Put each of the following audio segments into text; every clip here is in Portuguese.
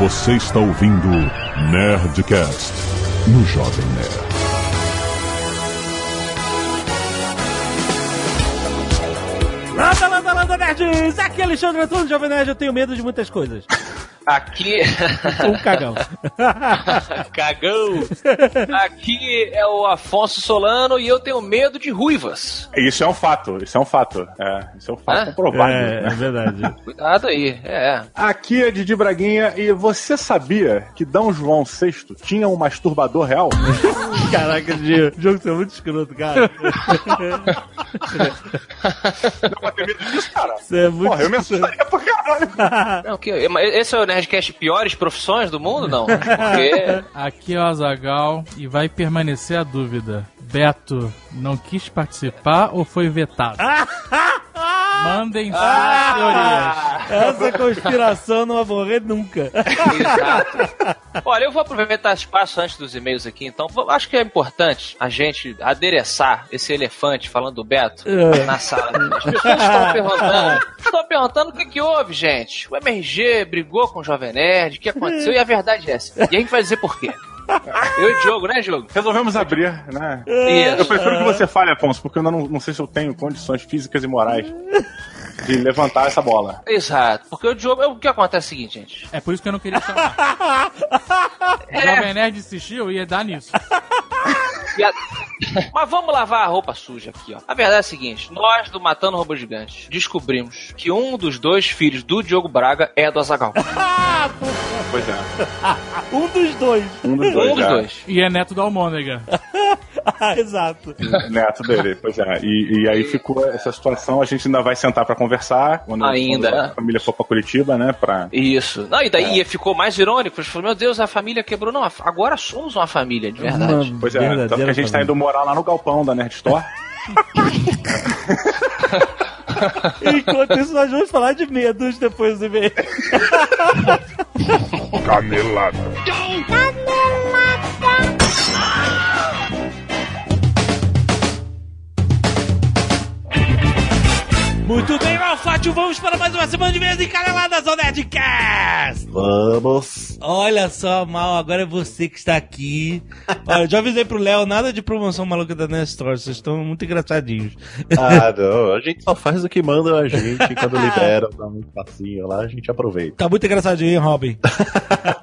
Você está ouvindo Nerdcast no Jovem Nerd. Landa, landa, landa, nerds! Aqui é Alexandre Antônio, Jovem Nerd, eu tenho medo de muitas coisas. Aqui. Um cagão. Cagão! Aqui é o Afonso Solano e eu tenho medo de ruivas. Isso é um fato, isso é um fato. É, isso é um fato Hã? comprovado. É, né? é verdade. Cuidado aí, é. Aqui é Didi Braguinha e você sabia que D. João VI tinha um masturbador real? Caraca, Gio, o jogo tá muito escroto, cara. Dá pra ter medo disso, cara? Isso é muito Porra, eu me assustaria pra caralho. Não, que, mas esse é o Nerdcast piores profissões do mundo? Não. Porque. Aqui é o Azagal e vai permanecer a dúvida. Beto não quis participar ou foi vetado? Mandem suas teorias. Essa conspiração não vai morrer nunca. Exato. Olha, eu vou aproveitar esse espaço antes dos e-mails aqui, então. Acho que é importante a gente adereçar esse elefante falando do Beto É. na sala. As pessoas estão perguntando. Estão perguntando o que, que houve, gente. O MRG brigou com o Jovem Nerd, o que aconteceu? E a verdade é essa. E a gente vai dizer por quê. Eu e Diogo, né, Diogo? Resolvemos abrir, né? Isso. Eu prefiro que você fale, Afonso, porque eu não, não sei se eu tenho condições físicas e morais de levantar essa bola. Exato. Porque o Diogo. O que acontece é o seguinte, gente. É por isso que eu não queria chamar. O Jovem Nerd insistiu, eu ia dar nisso. E a- Mas vamos lavar a roupa suja aqui, ó. A verdade é a seguinte: nós do Matando Robô Gigante descobrimos que um dos dois filhos do Diogo Braga é do Azagal. Pois é. Um dos dois. Um dos dois. Um dos é. dois. E é neto do Almôndega. Ah, exato. Neto dele, pois é. E, e aí ficou essa situação, a gente ainda vai sentar pra conversar quando, Ainda, quando a família for pra Curitiba, né? Pra... Isso. Não, e daí ficou mais irônico. Falou: Meu Deus, a família quebrou. Não, agora somos uma família, de verdade. Uma Pois é, tanto que a gente tá família. indo morar lá no galpão da Nerd Store. Enquanto isso, nós vamos falar de medos depois do e-mail. Canelada. Muito bem, Malfátio, vamos para mais uma semana de medo e caneladas ao Nerdcast! Vamos. Olha só, Mal, agora é você que está aqui. Olha, já avisei pro Léo, nada de promoção maluca da Nerd Store, vocês estão muito engraçadinhos. Ah, não. A gente só faz o que mandam a gente. Quando libera, dá um passinho lá, a gente aproveita. Tá muito engraçadinho, hein, Robin?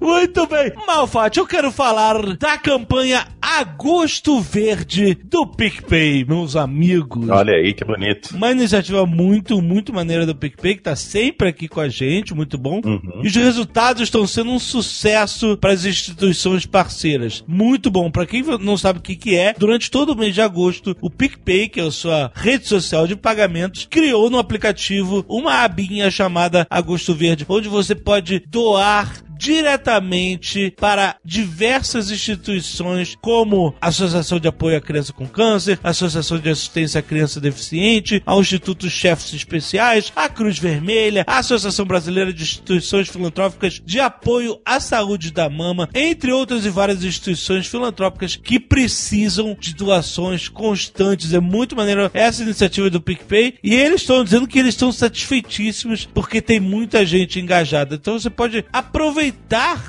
muito bem. Malfatti, eu quero falar da campanha Agosto Verde do PicPay, meus amigos. Olha aí, que bonito. Uma iniciativa muito, muito maneira do PicPay, que tá sempre aqui com a gente, muito bom. Uhum. E os resultados estão sendo um sucesso para as instituições parceiras. Muito bom. Para quem não sabe o que, que é, durante todo o mês de agosto, o PicPay, que é a sua rede social de pagamentos, criou no aplicativo uma abinha chamada Agosto Verde, onde você pode doar diretamente para diversas instituições como a Associação de Apoio à Criança com Câncer, a Associação de Assistência à Criança Deficiente, ao Instituto Chefes Especiais, a Cruz Vermelha, a Associação Brasileira de Instituições Filantrópicas de Apoio à Saúde da Mama, entre outras e várias instituições filantrópicas que precisam de doações constantes. É muito maneiro essa iniciativa do PicPay e eles estão dizendo que eles estão satisfeitíssimos porque tem muita gente engajada. Então você pode aproveitar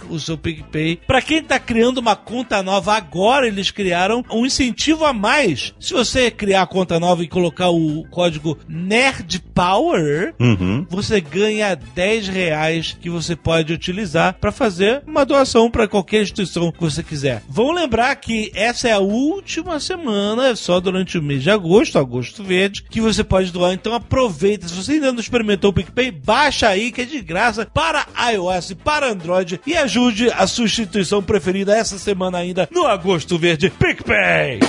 o seu PicPay. Para quem está criando uma conta nova agora, eles criaram um incentivo a mais. Se você criar a conta nova e colocar o código NerdPower, Uhum. você ganha 10 reais que você pode utilizar para fazer uma doação para qualquer instituição que você quiser. Vamos lembrar que essa é a última semana, é só durante o mês de agosto, agosto verde, que você pode doar. Então aproveita. Se você ainda não experimentou o PicPay, baixa aí que é de graça para iOS, para Android e ajude a sua instituição preferida essa semana ainda no agosto verde PicPay.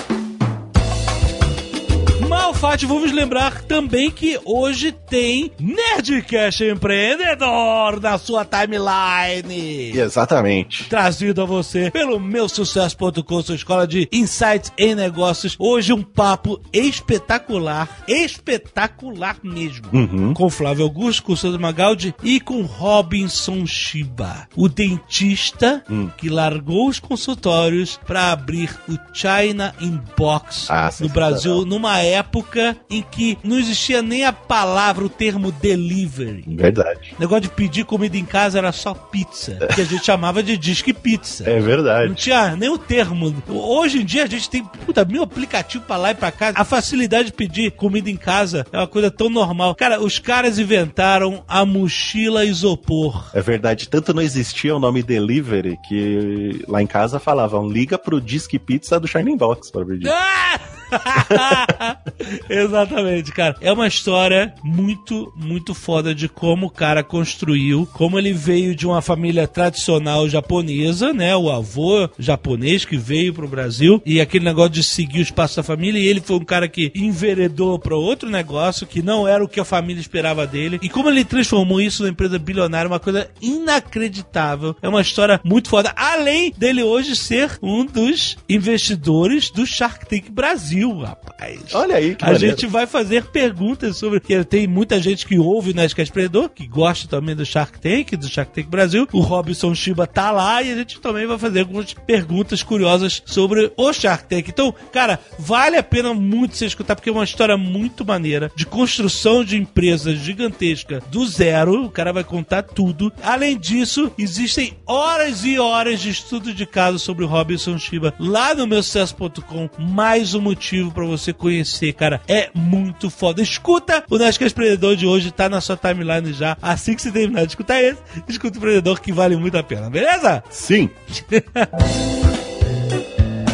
Vamos lembrar também que hoje tem Nerdcast Empreendedor na sua timeline. Exatamente. Trazido a você pelo meu sucesso.com, sua escola de insights em negócios. Hoje um papo espetacular, espetacular mesmo. Uhum. Com Flávio Augusto, com César Magaldi e com Robinson Shiba, o dentista Hum. que largou os consultórios para abrir o China Inbox Ah, no. Brasil numa época época em que não existia nem a palavra, o termo delivery. Verdade. O negócio de pedir comida em casa era só pizza, que a gente chamava de disque pizza. É Não verdade. tinha nem o termo. Hoje em dia a gente tem puta, mil aplicativos pra lá e pra cá. A facilidade de pedir comida em casa é uma coisa tão normal. Cara, os caras inventaram a mochila isopor. É verdade, tanto não existia o nome delivery que lá em casa falavam liga pro Disque Pizza do Shining Box pra pedir. Ah! Exatamente, cara. É uma história muito, muito foda de como o cara construiu, como ele veio de uma família tradicional japonesa, né? O avô japonês que veio pro Brasil e aquele negócio de seguir o espaço da família. E ele foi um cara que enveredou para outro negócio que não era o que a família esperava dele. E como ele transformou isso numa empresa bilionária, uma coisa inacreditável. É uma história muito foda. Além dele hoje ser um dos investidores do Shark Tank Brasil, rapaz. Olha aí que A maneiro. gente vai fazer perguntas sobre. que Tem muita gente que ouve o Nerdcast Predador, que gosta também do Shark Tank, do Shark Tank Brasil. O Robson Shiba tá lá e a gente também vai fazer algumas perguntas curiosas sobre o Shark Tank. Então, cara, vale a pena muito você escutar, porque é uma história muito maneira de construção de empresa gigantesca do zero. O cara vai contar tudo. Além disso, existem horas e horas de estudo de caso sobre o Robson Shiba lá no meu sucesso.com. Mais um motivo pra você conhecer, cara. É muito foda. Escuta o Nerdcast Predador de hoje, tá na sua timeline já. Assim que você terminar de escutar esse, escuta o Predador que vale muito a pena, beleza? Sim.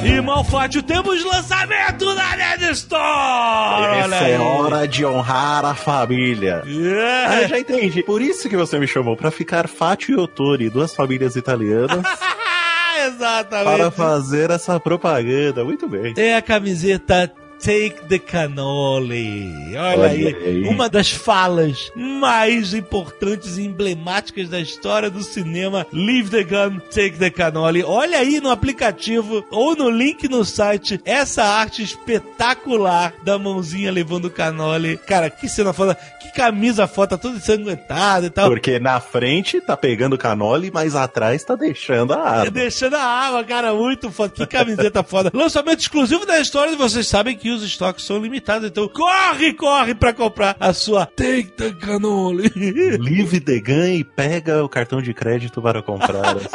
E Malfátio, temos lançamento da Nerd Store! Essa é hora de honrar a família. Yeah. Ah, já entendi. Por isso que você me chamou, pra ficar Fátio e Otori, duas famílias italianas, Exatamente. para fazer essa propaganda. Muito bem. É a camiseta Take the Cannoli. Olha, Olha aí, aí. uma das falas mais importantes e emblemáticas da história do cinema. Leave the gun, take the cannoli. Olha aí no aplicativo ou no link no site essa arte espetacular da mãozinha levando o cannoli. Cara, que cena foda, que camisa foda, toda ensanguentada e tal. Porque na frente tá pegando canole, mas atrás tá deixando a arma. Deixando a água, cara, muito foda. Que camiseta foda. Lançamento exclusivo da história e vocês sabem que os estoques são limitados. Então corre, corre pra comprar a sua Take the Cannoli. Live the gun e pega o cartão de crédito para comprar essa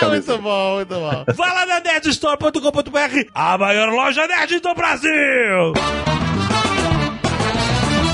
camisa. muito bom, muito bom. Lá na nerdstore.com.br, a maior loja nerd do Brasil.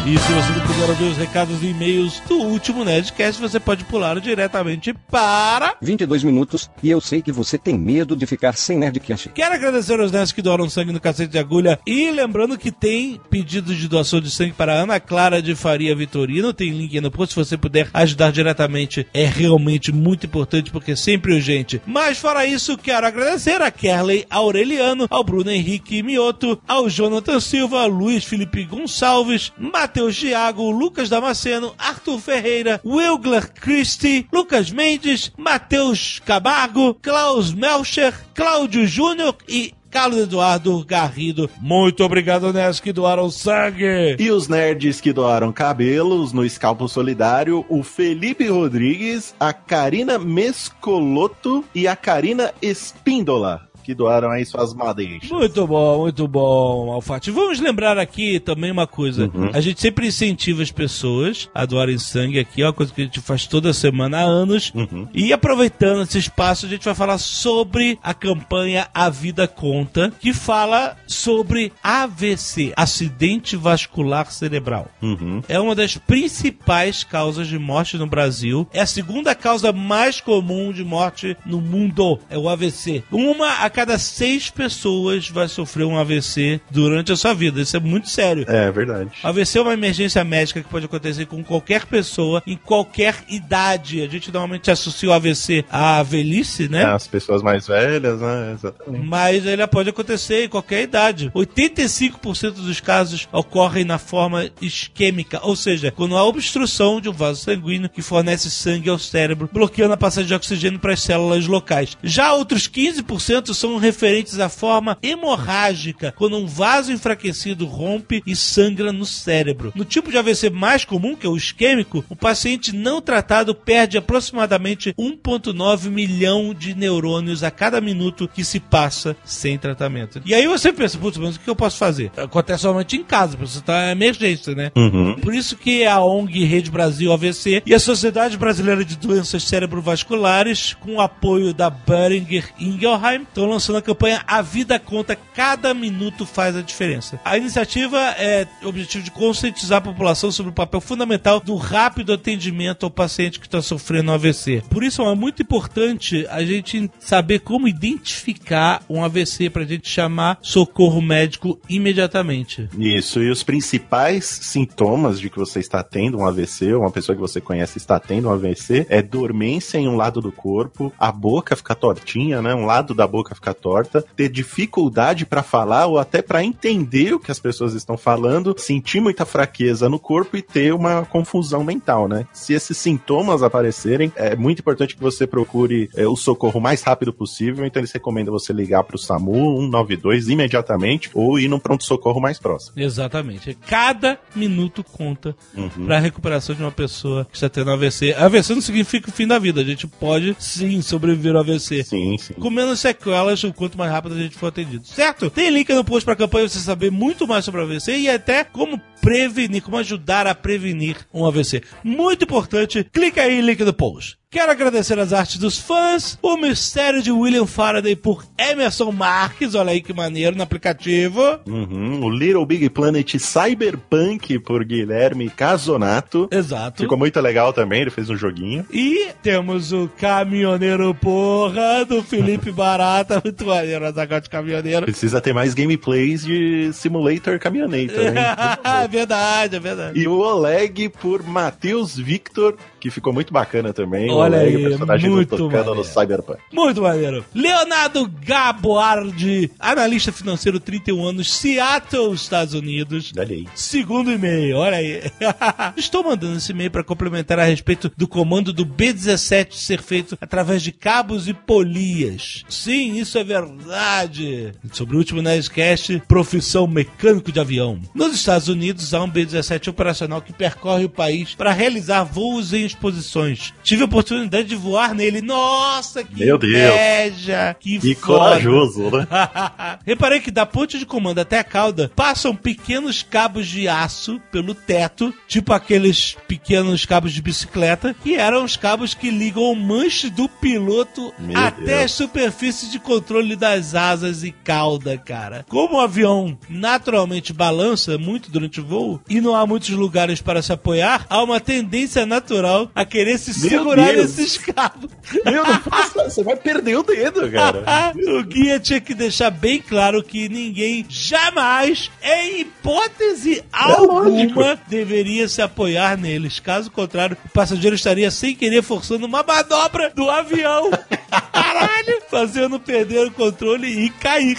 E se você não puder ouvir os recados e e-mails do último Nerdcast, você pode pular diretamente para 22 minutos, e eu sei que você tem medo de ficar sem Nerdcast. Quero agradecer aos nerds que doaram sangue no cacete de agulha. E lembrando que tem pedido de doação de sangue para Ana Clara de Faria Vitorino. Tem link aí no post. Se você puder ajudar diretamente, é realmente muito importante porque é sempre urgente. Mas fora isso, quero agradecer a Kerley Aureliano, ao Bruno Henrique Mioto, ao Jonathan Silva, Luiz Felipe Gonçalves, Matheus Giago, Lucas Damasceno, Arthur Ferreira, Wilgler Christie, Lucas Mendes, Matheus Camargo, Klaus Melcher, Cláudio Júnior e Carlos Eduardo Garrido. Muito obrigado, Nes, que doaram sangue. E os nerds que doaram cabelos no Escalpo Solidário, o Felipe Rodrigues, a Karina Mescoloto e a Karina Espíndola, que doaram aí suas madeixas. Muito bom, muito bom, Alfati. Vamos lembrar aqui também uma coisa. Uhum. A gente sempre incentiva as pessoas a doarem sangue aqui, é uma coisa que a gente faz toda semana há anos. Uhum. E aproveitando esse espaço, a gente vai falar sobre a campanha A Vida Conta, que fala sobre AVC, acidente vascular cerebral. Uhum. É uma das principais causas de morte no Brasil. É a segunda causa mais comum de morte no mundo. É o AVC. Uma a cada seis pessoas vai sofrer um AVC durante a sua vida. Isso é muito sério. É verdade. AVC é uma emergência médica que pode acontecer com qualquer pessoa, em qualquer idade. A gente normalmente associa o AVC à velhice, né? As pessoas mais velhas, né? Exatamente. Mas ele pode acontecer em qualquer idade. 85% dos casos ocorrem na forma isquêmica, ou seja, quando há obstrução de um vaso sanguíneo que fornece sangue ao cérebro, bloqueando a passagem de oxigênio para as células locais. Já outros 15% são são referentes à forma hemorrágica, quando um vaso enfraquecido rompe e sangra no cérebro. No tipo de AVC mais comum, que é o isquêmico, o paciente não tratado perde aproximadamente 1,9 milhão de neurônios a cada minuto que se passa sem tratamento. E aí você pensa, putz, mas o que eu posso fazer? Acontece somente em casa, porque você está em emergência, né? Uhum. Por isso que a ONG Rede Brasil AVC e a Sociedade Brasileira de Doenças Cerebrovasculares, com o apoio da Boehringer Ingelheim, estão lançando a campanha A Vida Conta, cada minuto faz a diferença. A iniciativa é o objetivo de conscientizar a população sobre o papel fundamental do rápido atendimento ao paciente que está sofrendo um AVC. Por isso é muito importante a gente saber como identificar um AVC para a gente chamar socorro médico imediatamente. Isso, e os principais sintomas de que você está tendo um AVC, ou uma pessoa que você conhece está tendo um AVC, é dormência em um lado do corpo, a boca ficar tortinha, né? Um lado da boca ficar torta, ter dificuldade para falar ou até para entender o que as pessoas estão falando, sentir muita fraqueza no corpo e ter uma confusão mental, né? Se esses sintomas aparecerem, é muito importante que você procure é, o socorro o mais rápido possível, então eles recomendam você ligar para o SAMU 192 imediatamente ou ir no pronto-socorro mais próximo. Exatamente. Cada minuto conta Uhum. para a recuperação de uma pessoa que está tendo AVC. AVC não significa o fim da vida. A gente pode sim sobreviver ao AVC. Sim, sim. Com menos sequelas, o quanto mais rápido a gente for atendido. Certo? Tem link no post pra campanha pra você saber muito mais sobre AVC e até como prevenir, como ajudar a prevenir um AVC. Muito importante, clica aí, link no post. Quero agradecer as artes dos fãs, o mistério de William Faraday por Emerson Marques, olha aí que maneiro no aplicativo. Uhum. O Little Big Planet Cyberpunk por Guilherme Casonato. Exato. Ficou muito legal também, ele fez um joguinho. E temos o caminhoneiro porra do Felipe Barata, muito maneiro, de caminhoneiro. Precisa ter mais gameplays de Simulator Caminhonator, hein? é verdade, é verdade. E o Oleg por Matheus Victor, que ficou muito bacana também. Olha o aí, personagem muito do Tocando no maneiro. Cyberpunk. Muito maneiro. Leonardo Gaboardi, analista financeiro, 31 anos, Seattle, Estados Unidos. Olha aí. Segundo e-mail, olha aí. Estou mandando esse e-mail para complementar a respeito do comando do B-17 ser feito através de cabos e polias. Sim, isso é verdade. Sobre o último Nerdcast, profissão mecânico de avião. Nos Estados Unidos, há um B-17 operacional que percorre o país para realizar voos em exposições. Tive a oportunidade de voar nele. Nossa, que Meu Deus. inveja! Que, Que corajoso, né? Reparei que da ponte de comando até a cauda passam pequenos cabos de aço pelo teto, tipo aqueles pequenos cabos de bicicleta, que eram os cabos que ligam o manche do piloto Meu até Deus. as superfícies de controle das asas e cauda, cara. Como o avião naturalmente balança muito durante o voo e não há muitos lugares para se apoiar, há uma tendência natural a querer se Meu segurar Deus. nesses cabos. Meu, não faça, você vai perder o dedo, cara. o guia tinha que deixar bem claro que ninguém jamais, em hipótese alguma, deveria se apoiar neles. Caso contrário, o passageiro estaria sem querer forçando uma manobra do avião. Caralho! Fazendo perder o controle e cair.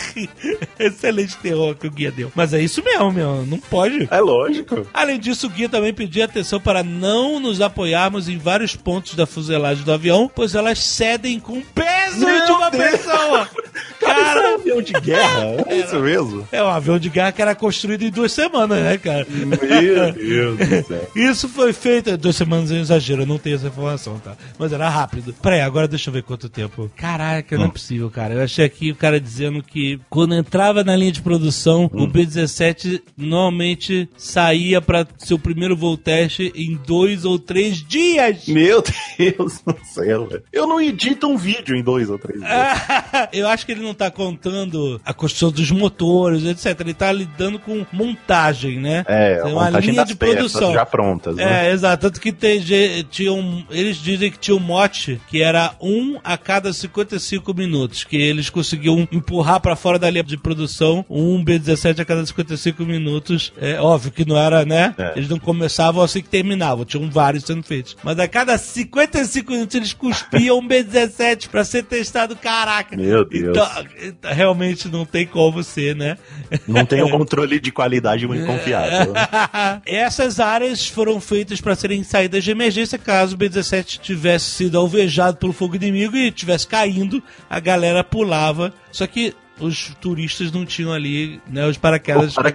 Excelente terror que o guia deu. Mas é isso mesmo, meu. Não pode. É lógico. Além disso, o guia também pedia atenção para não nos apoiarmos em vários pontos da fuselagem do avião, pois elas cedem com o peso de Meu uma Deus. pessoa. Cara, isso é um avião de guerra? É isso mesmo? é um avião de guerra que era construído em duas semanas, né, cara? Meu Deus do céu. Isso foi feito. Duas semanas é um exagero, eu não tenho essa informação, tá? Mas era rápido. Peraí, agora deixa eu ver quanto tempo. Caraca, não é possível, cara. Eu achei aqui o cara dizendo que quando entrava na linha de produção, o B-17 normalmente saía pra seu primeiro voo teste em dois ou três dias. Meu Deus do céu. Eu não edito um vídeo em dois ou três dias. eu acho que ele não tá contando a construção dos motores, etc. Ele tá lidando com montagem, né? É, uma montagem linha de produção. já prontas, né? É, exato. Tanto que tem, tinha um, eles dizem que tinha um mote que era um a cada 55 minutos, que eles conseguiam empurrar pra fora da linha de produção um B-17 a cada 55 minutos. É óbvio que não era, né? É. Eles não começavam assim que terminavam, tinham vários sendo feitos. Mas a cada 55 minutos eles cuspiam um B-17 pra ser testado. Caraca! Meu Deus. Então, realmente não tem como ser, né? Não tem um controle de qualidade muito confiável. Essas áreas foram feitas para serem saídas de emergência caso o B-17 tivesse sido alvejado pelo fogo inimigo e tivesse caindo, a galera pulava. Só que os turistas não tinham ali, né, os paraquedas.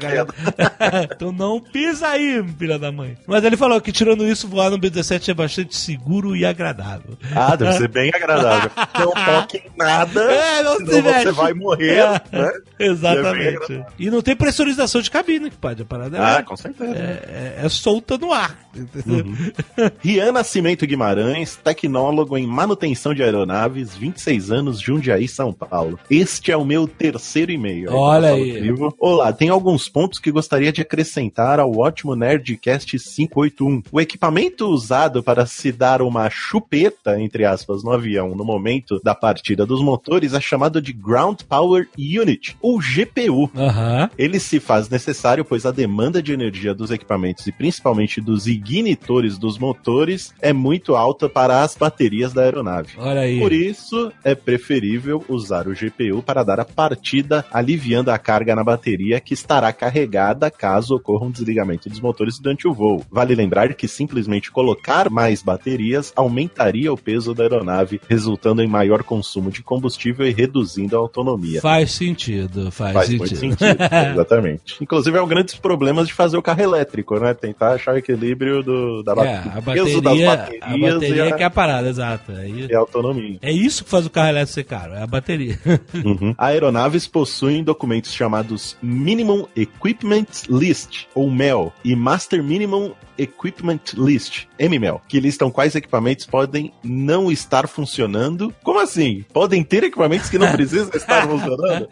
Então não pisa aí, filha da mãe. Mas ele falou que tirando isso, voar no B-17 é bastante seguro e agradável. Ah, deve ser bem agradável. Não toque em nada, É, não se senão mexe. você vai morrer, né? Exatamente. E não tem pressurização de cabine, que pode a parada. Ah, é- com certeza. é, é solta no ar. entendeu? Rian Nascimento Guimarães, tecnólogo em manutenção de aeronaves, 26 anos, Jundiaí, São Paulo. Este é o meu terceiro e-mail. Olha Fala aí. Vivo. Olá, tem alguns pontos que gostaria de acrescentar ao ótimo Nerdcast 581. O equipamento usado para se dar uma chupeta, entre aspas, no avião no momento da partida dos motores é chamado de Ground Power Unit, ou GPU. Aham. Ele se faz necessário, pois a demanda de energia dos equipamentos e principalmente dos ignitores dos motores é muito alta para as baterias da aeronave. Olha aí. Por isso, é preferível usar o GPU para dar a partida, aliviando a carga na bateria que estará carregada caso ocorra um desligamento dos motores durante o voo. Vale lembrar que simplesmente colocar mais baterias aumentaria o peso da aeronave, resultando em maior consumo de combustível e reduzindo a autonomia. Faz sentido, faz, Faz sentido. muito sentido, exatamente. Inclusive é um grande problemas de fazer o carro elétrico, né? Tentar achar o equilíbrio do, da É, a do peso das bateria, a baterias bateria a, que é a parada, exato. E a autonomia. É isso que faz o carro elétrico ser caro, é a bateria. Uhum. Aeronaves possuem documentos chamados Minimum Equipment List, ou MEL, e Master Minimum Equipment List, MMEL, que listam quais equipamentos podem não estar funcionando. Como assim? Podem ter equipamentos que não precisam estar funcionando?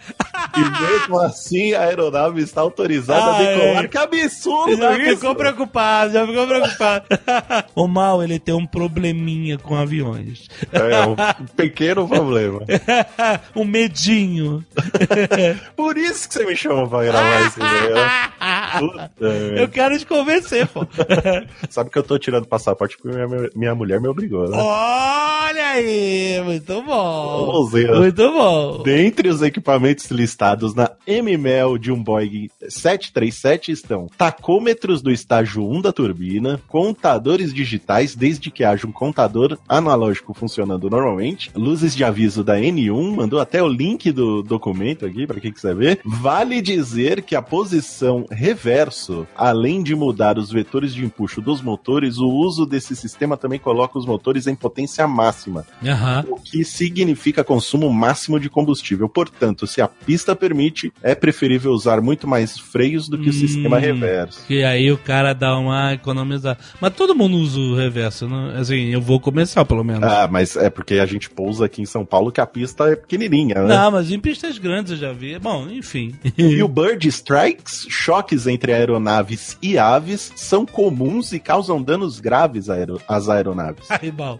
E mesmo assim a aeronave está autorizada Ah, a decolar. é. Que absurdo já isso! ficou preocupado, já ficou preocupado. o mal, ele tem um probleminha com aviões. É um pequeno problema. um medinho. Por isso que você me chama pra gravar esse vídeo. Puta, Eu quero te convencer, pô. Sabe que eu tô tirando passaporte porque minha, minha mulher me obrigou, né? Olha aí, muito bom. Muito bom. Dentre os equipamentos listados na MML de um Boeing 737 estão tacômetros do estágio 1 da turbina, contadores digitais, desde que haja um contador analógico funcionando normalmente, luzes de aviso da N1, mandou até o link do documento aqui para quem quiser ver. Vale dizer que a posição reverso, além de mudar os vetores de empuxo dos motores, o uso desse sistema também coloca os motores em potência máxima Aham. o que significa consumo máximo de combustível. Portanto, se a pista permite, é preferível usar muito mais freios do que o sistema Hum. reverso. Que aí o cara dá uma economizada. Mas todo mundo usa o reverso, né? Assim, eu vou começar pelo menos. Ah, mas é porque a gente pousa aqui em São Paulo que a pista é pequenininha, né? Não, mas em pistas grandes eu já vi. Bom, enfim. E o Bird Strikes, choques entre aeronaves e aves, são comuns e causam danos graves aero- às aeronaves. Aí, bom.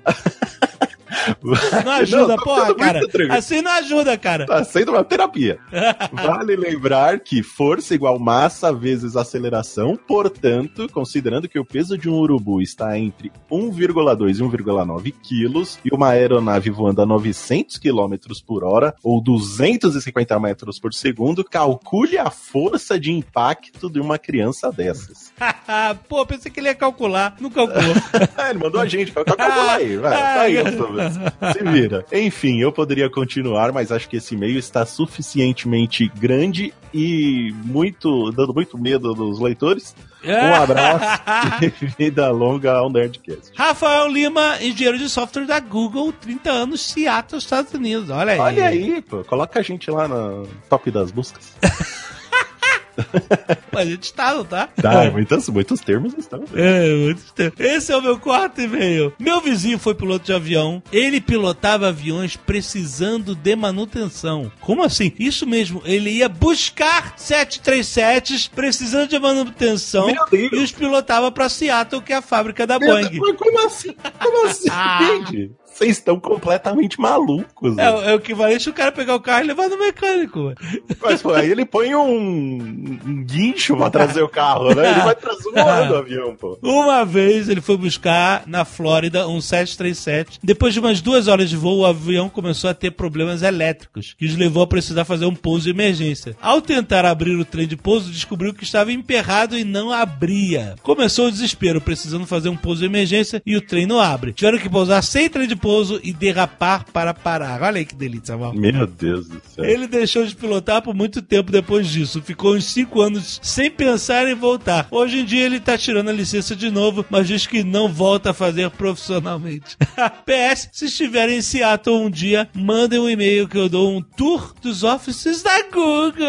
Não ajuda, Não, tô porra, cara. Assim não ajuda, cara. Tá sendo uma terapia. Vale lembrar que força igual massa vezes aceleração, portanto, considerando que o peso de um urubu está entre 1,2 e 1,9 quilos e uma aeronave voando a 900 km por hora ou 250 metros por segundo, calcule a força de impacto de uma criança dessas. Pô, pensei que ele ia calcular. Não calculou. Ah, ele mandou a gente, calcula aí, vai, tá aí, Gustavo. se vira. Enfim, eu poderia continuar, mas acho que esse e-mail está suficientemente grande e muito dando muito medo dos leitores. Um abraço e vida longa ao Nerdcast. Rafael Lima, engenheiro de software da Google, 30 anos, Seattle, Estados Unidos. Olha aí. Olha aí, pô, coloca a gente lá no top das buscas. A gente tá, não tá? Tá, muitos, muitos termos estão. É, muito tempo. Esse é o meu quarto e-mail. Meu vizinho foi piloto de avião. Ele pilotava aviões precisando de manutenção. Como assim? Isso mesmo. Ele ia buscar 737s precisando de manutenção e os pilotava pra Seattle, que é a fábrica da Meu Boeing. Deus, mas como assim? Como assim? Ah. Gente, Vocês estão completamente malucos. É, é o equivalente o cara pegar o carro e levar no mecânico. Mas pô, aí ele põe um, um guincho pra trazer o carro, né? Ele vai transformando o avião, pô. Uma vez ele foi buscar na Flórida um 737. Depois de umas duas horas de voo, o avião começou a ter problemas elétricos, que os levou a precisar fazer um pouso de emergência. Ao tentar abrir o trem de pouso, descobriu que estava emperrado e não abria. Começou o desespero, precisando fazer um pouso de emergência e o trem não abre. Tiveram que pousar sem trem de pouso e derrapar para parar. Olha aí que delícia, mal. Meu Deus do céu. Ele deixou de pilotar por muito tempo depois disso. Ficou uns 5 anos sem pensar em voltar. Hoje em dia ele tá tirando a licença de novo, mas diz que não volta a fazer profissionalmente. PS, se estiverem em Seattle um dia, mandem um e-mail que eu dou um tour dos offices da Google.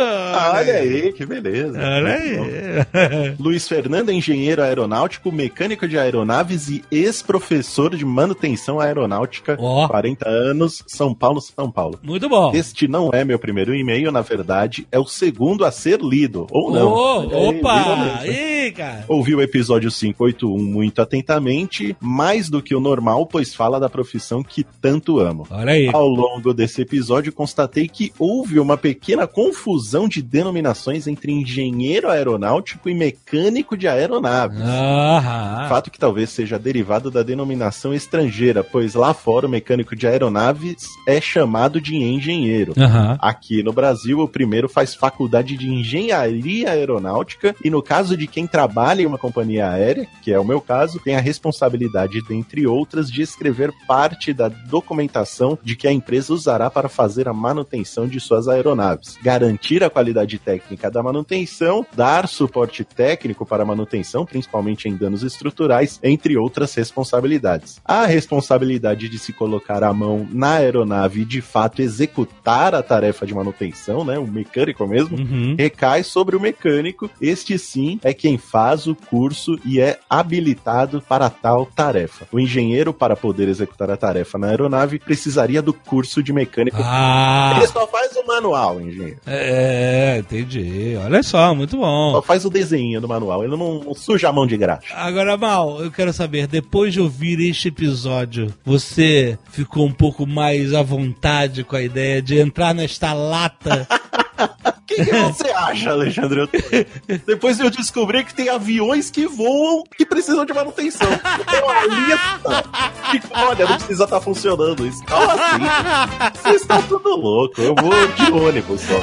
Olha aí, que beleza. Olha aí. Luiz Fernando é engenheiro aeronáutico, mecânico de aeronaves e ex-professor de manutenção aeronáutica. Ó. 40 anos, São Paulo, São Paulo. Muito bom. Este não é meu primeiro e-mail, na verdade, é o segundo a ser lido. Ou não. Aí, opa! lido cara. Ouvi o episódio 581 muito atentamente, mais do que o normal, pois fala da profissão que tanto amo. Olha aí. Ao longo desse episódio, constatei que houve uma pequena confusão de denominações entre engenheiro aeronáutico e mecânico de aeronaves. Aham. Fato que talvez seja derivado da denominação estrangeira, pois lá fora o mecânico de aeronaves é chamado de engenheiro. Aham. Aqui no Brasil, o primeiro faz faculdade de engenharia aeronáutica e no caso de quem trabalha em uma companhia aérea, que é o meu caso, tem a responsabilidade, dentre outras, de escrever parte da documentação de que a empresa usará para fazer a manutenção de suas aeronaves, garantir a qualidade técnica da manutenção, dar suporte técnico para a manutenção, principalmente em danos estruturais, entre outras responsabilidades. A responsabilidade de se colocar a mão na aeronave e de fato executar a tarefa de manutenção, né, o mecânico mesmo, Uhum. recai sobre o mecânico. Este sim é quem faz o curso e é habilitado para tal tarefa. O engenheiro, para poder executar a tarefa na aeronave, precisaria do curso de mecânico. Ah, Ele só faz o manual, engenheiro. é, entendi. Olha só, muito bom. Só faz o desenho do manual. Ele não, não suja a mão de graxa. Agora, Mal, eu quero saber, depois de ouvir este episódio, você ficou um pouco mais à vontade com a ideia de entrar nesta lata? O que, que você acha, Alexandre? Eu- Depois eu descobri que tem aviões que voam que precisam de manutenção. Lista. que, olha, não precisa estar funcionando isso. Como assim? Você está tudo louco. Eu vou de ônibus só.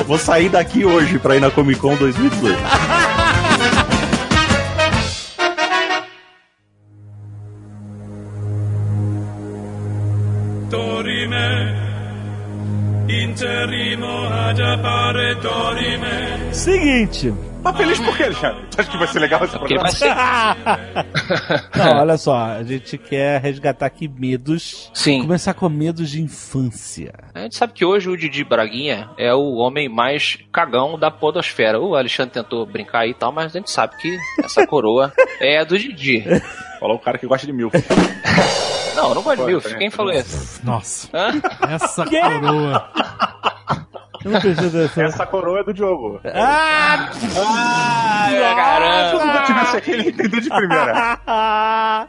Eu vou sair daqui hoje pra ir na Comic Con 2018. Seguinte. Tá feliz por quê, Alexandre? Você acha que vai ser legal esse programa? vai ser. Não, olha só, a gente quer resgatar aqui medos. Sim. Começar com medos de infância. A gente sabe que hoje o Didi Braguinha é o homem mais cagão da podosfera. O Alexandre tentou brincar aí e tal, mas a gente sabe que essa coroa é a do Didi. Falou o cara que gosta de mil. Não, eu não gosto de milf. Quem falou isso? Nossa, Hã? essa coroa. Eu não preciso dessa. Essa coroa é do Diogo. Ah! Ai, Se eu caramba. não tivesse aqui, ele entendeu de primeira.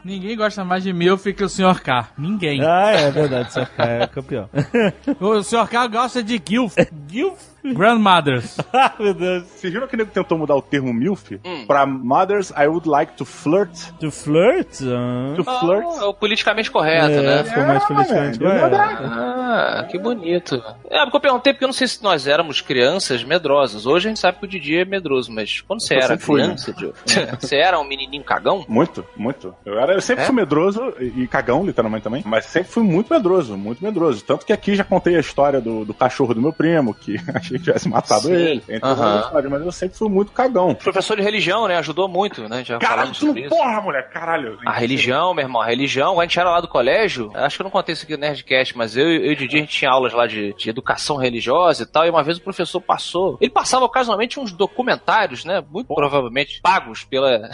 Ninguém gosta mais de Milf que o Sr. K. Ninguém. Ah, é verdade, você é campeão. O Sr. K gosta de Gilf. Gilf? Grandmothers. Ah, meu Deus. Vocês viram que o nego tentou mudar o termo MILF? Hum. Pra Mothers I would like to flirt. To flirt? Ah. To flirt. Ah, é o politicamente correto, é, né? ficou mais politicamente correto. Ah, que bonito. É, porque eu perguntei porque eu não sei se nós éramos crianças medrosas. Hoje a gente sabe que o Didi é medroso, mas quando você Eu era sempre fui, né? criança, você era um menininho cagão? Muito, muito. Eu, era, eu sempre É? fui medroso e e cagão, literalmente também, mas sempre fui muito medroso, muito medroso. Tanto que aqui já contei a história do, do cachorro do meu primo, que achei que tivesse matado Sim, ele, outras histórias, mas eu sempre fui muito cagão. Professor de religião, né? Ajudou muito, né? Já Caralho, tu porra, mulher, caralho. A religião, meu irmão, a religião, a gente era lá do colégio, acho que eu não contei isso aqui no Nerdcast, mas eu, eu e o Didi, a gente tinha aulas lá de, de educação religiosa e tal, e uma vez o professor passou. Ele passava ocasionalmente uns documentários, né? Muito provavelmente pagos pela,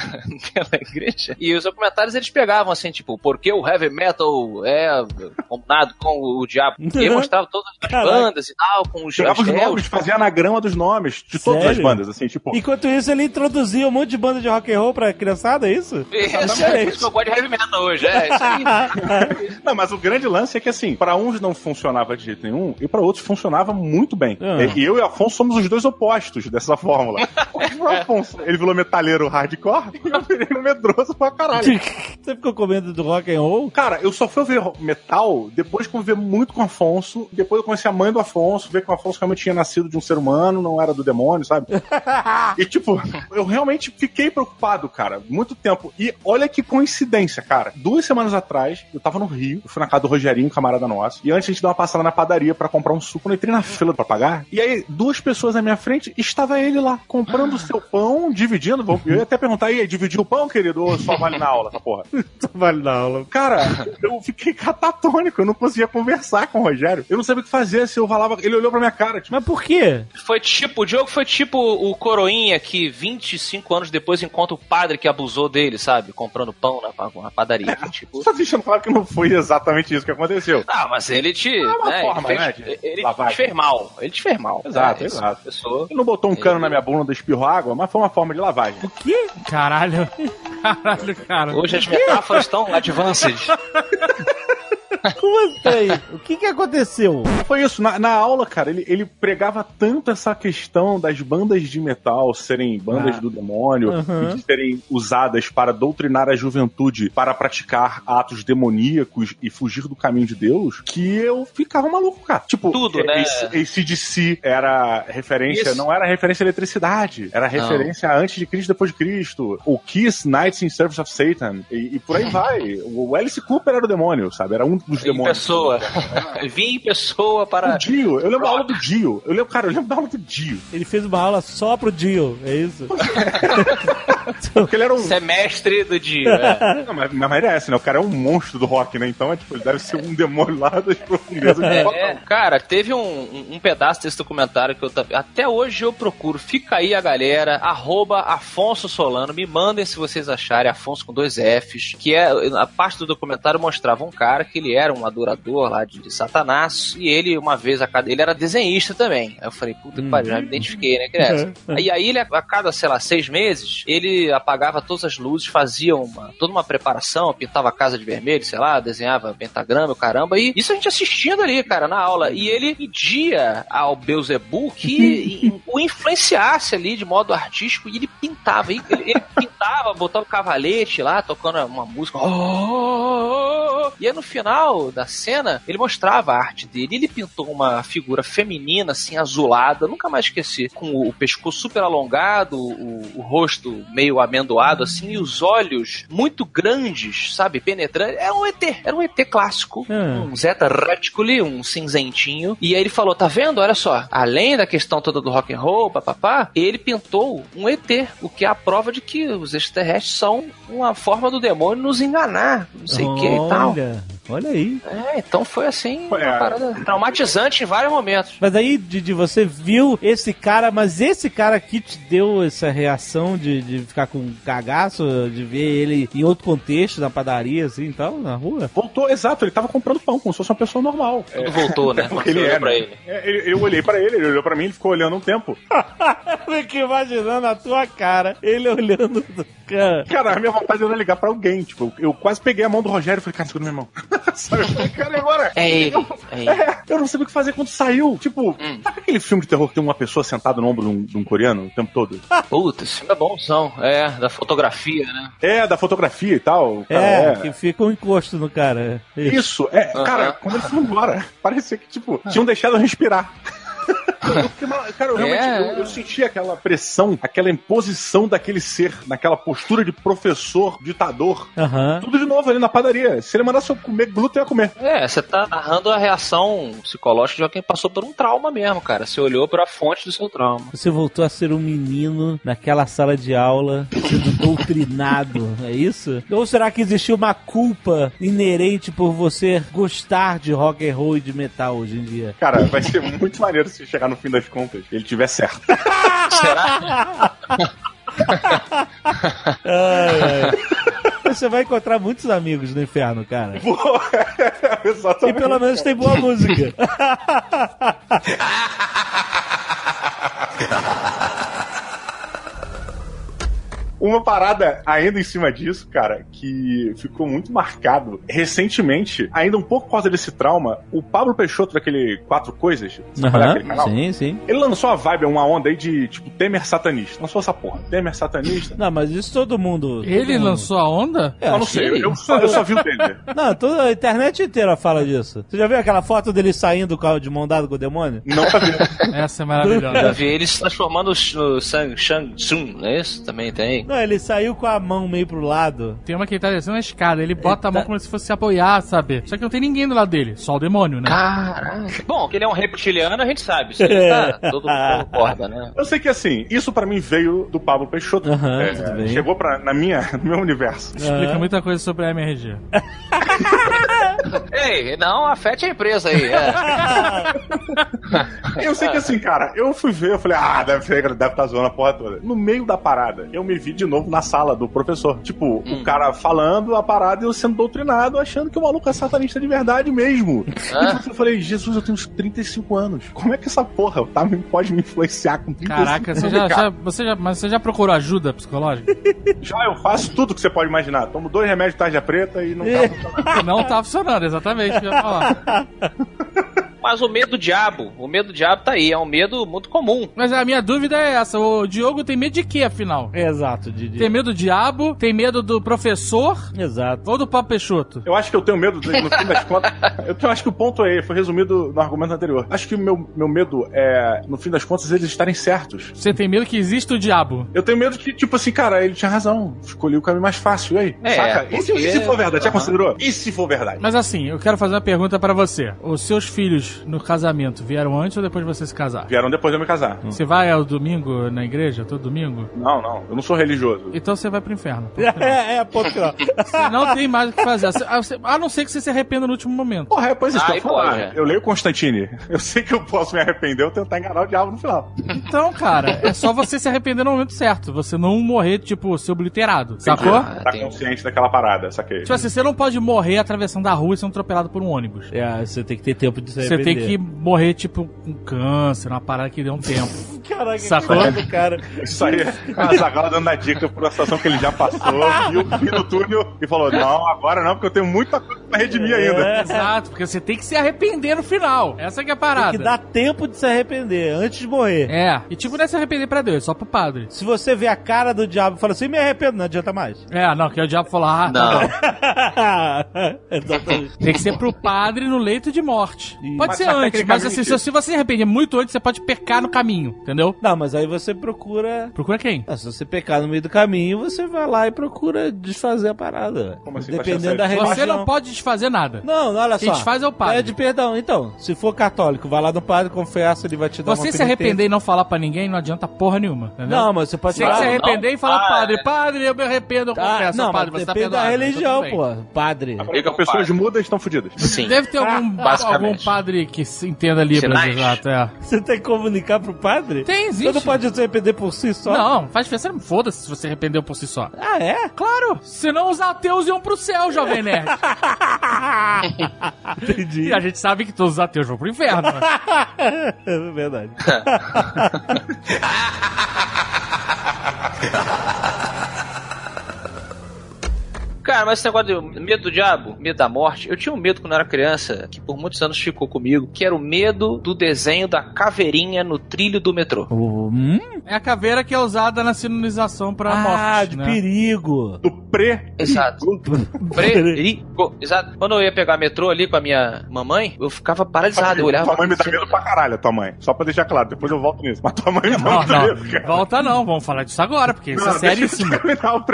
pela igreja. E os documentários eles pegavam assim, tipo, por que o heavy metal é combinado com o diabo? E ele mostrava todas as Caraca. bandas e tal, com os Pegava os fazia anagrama dos nomes de todas Sério? as bandas, assim, tipo. Enquanto isso, ele introduzia um monte de banda de rock and roll pra criançada, é isso? Isso, é por isso que eu gosto de heavy metal hoje, é isso aí. Não, mas o grande lance é que, assim, pra uns não funcionava de jeito nenhum e pra outros funcionava muito bem. Ah. E eu e o Afonso somos os dois opostos dessa fórmula. O Afonso, ele virou metaleiro hardcore e eu virei um medroso pra caralho. Você ficou com medo do rock and roll? Cara, eu só fui ver metal depois que eu vi muito com o Afonso. Depois eu conheci a mãe do Afonso, ver que o Afonso realmente tinha nascido de um ser humano, não era do demônio, sabe? e tipo, eu realmente fiquei preocupado, cara, muito tempo. E olha que coincidência, cara. Duas semanas atrás, eu tava no Rio, eu fui na casa do Rogerinho, camarada nosso, e antes a gente deu uma passada na padaria pra comprar um suco, eu entrei na fila pra pagar, e aí duas pessoas à minha frente, estava ele lá, comprando o seu pão, dividindo. Eu ia até perguntar, e aí, dividiu o pão, querido, ou só vale na aula, essa porra? Vale na aula. Cara, eu fiquei catatônico, eu não conseguia conversar com o Rogério. Eu não sabia o que fazer, se eu falava. Ele olhou pra minha cara, tipo, Mas por quê? Foi tipo, o jogo foi tipo o Coroinha que 25 anos depois encontra o padre que abusou dele, sabe? Comprando pão na, na padaria. tipo. você tá deixando claro que não foi exatamente isso que aconteceu. Ah, mas ele te. uma né, forma, ele né, fez, de ele lavagem. te fez mal. Ele te fez mal. Exato, É, exato. Pessoa. Ele não botou um cano na minha bunda, espirrou água, mas foi uma forma de lavagem. O quê? Caralho. Caralho, cara. Hoje as metáforas estão advanced. Como assim? O que que aconteceu? Foi isso, na, na aula, cara, ele, ele pregava tanto essa questão das bandas de metal serem bandas Ah. do demônio Uhum. e de serem usadas para doutrinar a juventude para praticar atos demoníacos e fugir do caminho de Deus, que eu ficava maluco, cara. Tipo, Tudo, é, né? esse- ACDC era referência, Isso. não era referência à eletricidade, era referência a antes de Cristo, depois de Cristo. O Kiss, Knights in Service of Satan, e, e por aí vai. O Alice Cooper era o demônio, sabe? Era um dos Em demônios. pessoa. Vim em pessoa para. O Dio, eu lembro da aula do Dio. Eu lembro, cara, eu lembro da aula do Dio. Ele fez uma aula só pro Dio, é isso? Porque ele era um. Semestre do dia. é. Não, mas, mas merece, né? O cara é um monstro do rock, né? Então, é, tipo, ele deve ser um demônio lá das profundezas do rock. É, cara, teve um, um- pedaço desse documentário que eu até hoje eu procuro. Fica aí a galera, arroba Afonso Solano. Me mandem se vocês acharem, Afonso com dois Fs. Que é a parte do documentário mostrava um cara que ele era um adorador lá de, de Satanás. E ele, uma vez a cada. Ele era desenhista também. Aí eu falei, puta que pariu, já me identifiquei, né, criança? E aí ele, a cada, sei lá, seis meses, ele apagava todas as luzes, fazia uma, toda uma preparação, pintava a casa de vermelho, sei lá, desenhava pentagrama, caramba, e isso a gente assistindo ali, cara, na aula. E ele pedia ao Beuzebu que o influenciasse ali de modo artístico e ele pintava. Ele, ele pintava, botava o cavalete lá, tocando uma música. Oh! E aí no final da cena, ele mostrava a arte dele. Ele pintou uma figura feminina, assim, azulada, nunca mais esqueci, com o, o pescoço super alongado, o, o rosto meio amendoado, assim, e os olhos muito grandes, sabe, penetrantes. Era um ET, era um ET clássico, Hum. um Zeta Reticuli, um cinzentinho. E aí ele falou, tá vendo? Olha só, além da questão toda do rock and roll, papapá, ele pintou um ET, o que é a prova de que os extraterrestres são uma forma do demônio nos enganar, não sei o que e tal. Olha, aí. É, então foi assim, uma É. parada traumatizante em vários momentos. Mas aí, Didi, você viu esse cara, mas esse cara aqui te deu essa reação de, de ficar com cagaço, de ver ele em outro contexto, na padaria, assim e tal, na rua? Voltou, exato, ele tava comprando pão, como se fosse uma pessoa normal. Tudo voltou, né? Porque ele olhou é, pra né? ele. É, eu olhei pra ele, ele olhou pra mim, ele ficou olhando um tempo. Eu fico imaginando a tua cara, ele olhando do cara. Cara, a minha vontade era ligar pra alguém. Tipo, eu quase peguei a mão do Rogério e falei, cara, segura minha mão. Sabe? Eu falei, Cara, agora? É ele, é ele. É, eu não sabia o que fazer quando saiu. Tipo, sabe aquele filme de terror que tem uma pessoa sentada no ombro de um, de um coreano o tempo todo? Puta, esse filme é bonzão. É, da fotografia, né? É, da fotografia e tal. cara É, que fica um encosto no cara. Isso, é, cara, quando ele foi embora, parecia que, tipo, tinham deixado eu respirar. Eu fiquei mal- cara, eu realmente É. eu, eu senti aquela pressão, aquela imposição daquele ser, naquela postura de professor, ditador. Tudo de novo ali na padaria. Se ele mandasse eu comer glúten, eu ia comer. É, você tá narrando a reação psicológica de alguém que passou por um trauma mesmo, cara. Você olhou pra fonte do seu trauma. Você voltou a ser um menino naquela sala de aula sendo doutrinado, é isso? Ou será que existiu uma culpa inerente por você gostar de rock and roll e de metal hoje em dia? Cara, vai ser muito maneiro se chegar no fim das contas e ele tiver certo. Será? Ai, ai. Você vai encontrar muitos amigos no inferno, cara. E Exatamente. pelo menos tem boa música. Uma parada ainda em cima disso, cara, que ficou muito marcado recentemente, ainda um pouco por causa desse trauma, o Pablo Peixoto daquele Quatro Coisas, sabe Aham, aquele canal? sim, sim. Ele lançou a vibe, uma onda aí de, tipo, Temer satanista. Lançou essa porra. Temer satanista. Não, mas isso todo mundo. Ele todo mundo. lançou a onda? É, eu não sei, eu, eu só, eu só vi o dele. Não, toda a internet inteira fala disso. Você já viu aquela foto dele saindo de mão dada com o demônio? Não tá vendo. Essa é Eu maravilhosa. vi ele se transformando no Shang Tsung, não é isso? Também tem. Não, ele saiu com a mão meio pro lado. Tem uma que ele tá descendo a escada, ele bota a Ele mão tá- como se fosse se apoiar, sabe? Só que não tem ninguém do lado dele, só o demônio, né? Caraca. Bom, que ele é um reptiliano, a gente sabe. Isso tá, todo mundo concorda, né? Eu sei que assim, isso pra mim veio do Pablo Peixoto. Aham, É, tudo bem. chegou pra, na minha, no meu universo. Explica Ah. muita coisa sobre a MRG. Ei, não, afete a empresa aí. É. Eu sei que assim, cara, eu fui ver, eu falei, ah, deve ser, deve estar zoando a porra toda. No meio da parada, eu me vi de novo na sala do professor. Tipo, o cara falando a parada e eu sendo doutrinado, achando que o maluco é satanista de verdade mesmo. Ah. E eu falei, Jesus, eu tenho uns 35 anos. Como é que essa porra tá, pode me influenciar com 35 Caraca, você anos? já, cara? já- você já, mas você já procurou ajuda psicológica? Já eu faço tudo que você pode imaginar. Tomo dois remédios de tarja preta e não tá funcionando. Não tá funcionando, exatamente o que eu ia falar. Mas o medo do diabo, o medo do diabo tá aí, é um medo muito comum. Mas a minha dúvida é essa: o Diogo tem medo de quê, afinal? Exato, Didi. Tem medo do diabo? Tem medo do professor? Exato. Ou do Papo Peixoto? Eu acho que eu tenho medo, de, no fim das contas. Eu acho que o ponto aí foi resumido no argumento anterior. Acho que o meu, meu medo é, no fim das contas, eles estarem certos. Você tem medo que exista o diabo? Eu tenho medo que, tipo assim, cara, ele tinha razão. Escolhi o caminho mais fácil. E aí? É, Saca? E se, porque- e se for verdade? Já Aham. considerou? E se for verdade? Mas assim, eu quero fazer uma pergunta pra você. Os seus filhos no casamento vieram antes ou depois de você se casar? Vieram depois de eu me casar. Você vai ao domingo na igreja, todo domingo? Não, não. Eu não sou religioso. Então você vai pro inferno. É, é, ponto final. Você não tem mais o que fazer. A você- A não ser que você se arrependa no último momento. Porra, é, pois isso que eu falar. Eu leio Constantine. Eu sei que eu posso me arrepender ou tentar enganar o diabo no final. Então, cara, é só você se arrepender no momento certo. Você não morrer, tipo, ser obliterado. Sacou? Ah, Tá tem- consciente daquela parada, saquei. Tipo assim, você não pode morrer atravessando a rua e sendo atropelado por um ônibus. É, você tem que ter tempo de se Você tem que morrer, tipo, com câncer, uma parada que deu um tempo. Caraca, Sacou? que do cara. Isso aí é a Zagala dando a dica por uma situação que ele já passou, viu, viu no túnel e falou: Não, agora não, porque eu tenho muita coisa pra redimir ainda. É, Exato, porque você tem que se arrepender no final. Essa que é a tem parada. que dar tempo de se arrepender antes de morrer. É, e tipo, não é se arrepender pra Deus, só pro padre. Se você vê a cara do diabo e fala assim, me arrependo, não adianta mais. É, não, que o diabo falou, ah, tá Não. bom. Exatamente. Tem que ser pro padre no leito de morte. Ih. Pode Mas ser tá antes, mas assim, se, se você se arrepender muito antes, você pode pecar no caminho, entendeu? Não, mas aí você procura. Procura quem? Ah, se você pecar no meio do caminho, você vai lá e procura desfazer a parada. Como assim, Dependendo da religião. Você não pode desfazer nada. Não, olha Quem só. desfaz é o padre. Pede perdão. Então, se for católico, vai lá no padre, confessa, ele vai te dar uma Você se arrepender e não falar pra ninguém, não adianta porra nenhuma, entendeu? Não, mas você pode Você tem que se arrepender e falar Ah, padre, padre, eu me arrependo, eu Ah, confesso, não, padre, você tá depende da perdoado. religião, pô. Padre. Liga As pessoas mudas estão fodidas. Sim. Deve ter algum, algum padre que se entenda Libras, Sinais. exato, é. Você tem que comunicar pro padre? Tem, existe. Você não pode se arrepender por si só? Não, faz diferença, foda-se se você arrependeu por si só. Ah, é? Claro, senão os ateus iam pro céu, jovem nerd. Entendi. e a gente sabe que todos os ateus vão pro inferno. né? é verdade. Cara, mas esse negócio de medo do diabo, medo da morte, eu tinha um medo quando eu era criança, que por muitos anos ficou comigo, que era o medo do desenho da caveirinha no trilho do metrô. Hum? É a caveira que é usada na sinalização pra Ah, morte, de né? perigo. Do pré. Exato. Perigo. Exato. Quando eu ia pegar metrô ali com a minha mamãe, eu ficava paralisado. Eu olhava. Tua mãe me dá medo pra caralho, tua mãe. Só pra deixar claro, depois eu volto nisso. Mas tua mãe me dá Não, muito não, medo, cara. volta não, vamos falar disso agora, porque isso é Não, deixa eu seríssimo. terminar o.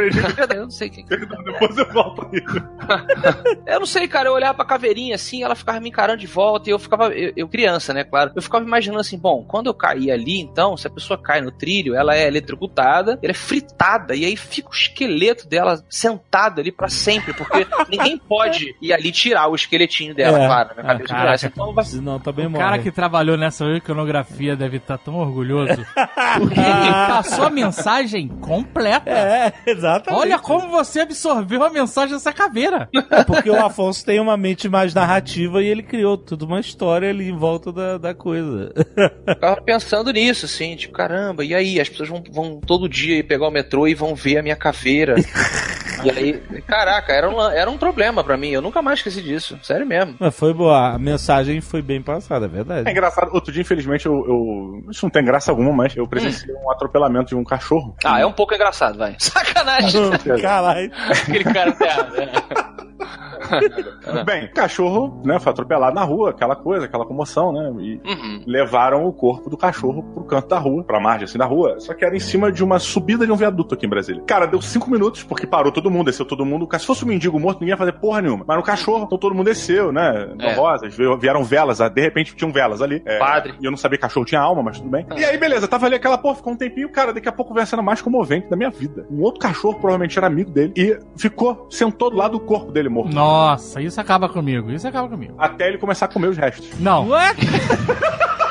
Eu não sei quem. Depois eu volta aí. Eu não sei, cara, eu olhava pra caveirinha assim, ela ficava me encarando de volta e eu ficava, eu, eu criança, né, claro, eu ficava imaginando assim, bom, quando eu cair ali, então, se a pessoa cai no trilho, ela é eletrocutada, ela é fritada, e aí fica o esqueleto dela sentado ali pra sempre, porque ninguém pode ir ali tirar o esqueletinho dela, É. claro, né, Ah, cabeça caraca. braço. Então vai Senão também O morre. cara que trabalhou nessa iconografia deve estar tão orgulhoso. Porque ele passou a mensagem completa. É, exatamente. Olha como você absorveu a mensagem dessa caveira. É porque o Afonso tem uma mente mais narrativa e ele criou toda uma história ali em volta da, da coisa. Eu ficava pensando nisso, assim, tipo, caramba, e aí? As pessoas vão, vão todo dia ir pegar o metrô e vão ver a minha caveira. e aí, caraca, era um, era um problema pra mim, eu nunca mais esqueci disso, sério mesmo. Mas foi boa, a mensagem foi bem passada, é verdade. É engraçado, outro dia, infelizmente, eu, eu- Isso não tem graça alguma, mas eu presenciei um atropelamento de um cachorro. Ah, é um pouco engraçado, vai. Sacanagem. Caralho. Aquele cara terra, né? Bem, cachorro, né, foi atropelado na rua, aquela coisa, aquela comoção, né? E Uhum. levaram o corpo do cachorro pro canto da rua, pra margem assim da rua. Só que era em cima de uma subida de um viaduto aqui em Brasília. Cara, deu cinco minutos, porque parou todo mundo, desceu todo mundo. Se fosse um mendigo morto, ninguém ia fazer porra nenhuma. Mas no cachorro, então todo mundo desceu, né? É. Rosas, vieram velas, de repente tinham velas ali. É, Padre. E eu não sabia que cachorro tinha alma, mas tudo bem. E aí, beleza, tava ali aquela porra, ficou um tempinho, cara, daqui a pouco veio a cena mais comovente da minha vida. Um outro cachorro, provavelmente era amigo dele, e ficou, sentou do lado do corpo dele morto. Nossa, isso acaba comigo. Isso acaba comigo. Até ele começar a comer os restos. Não. Ué?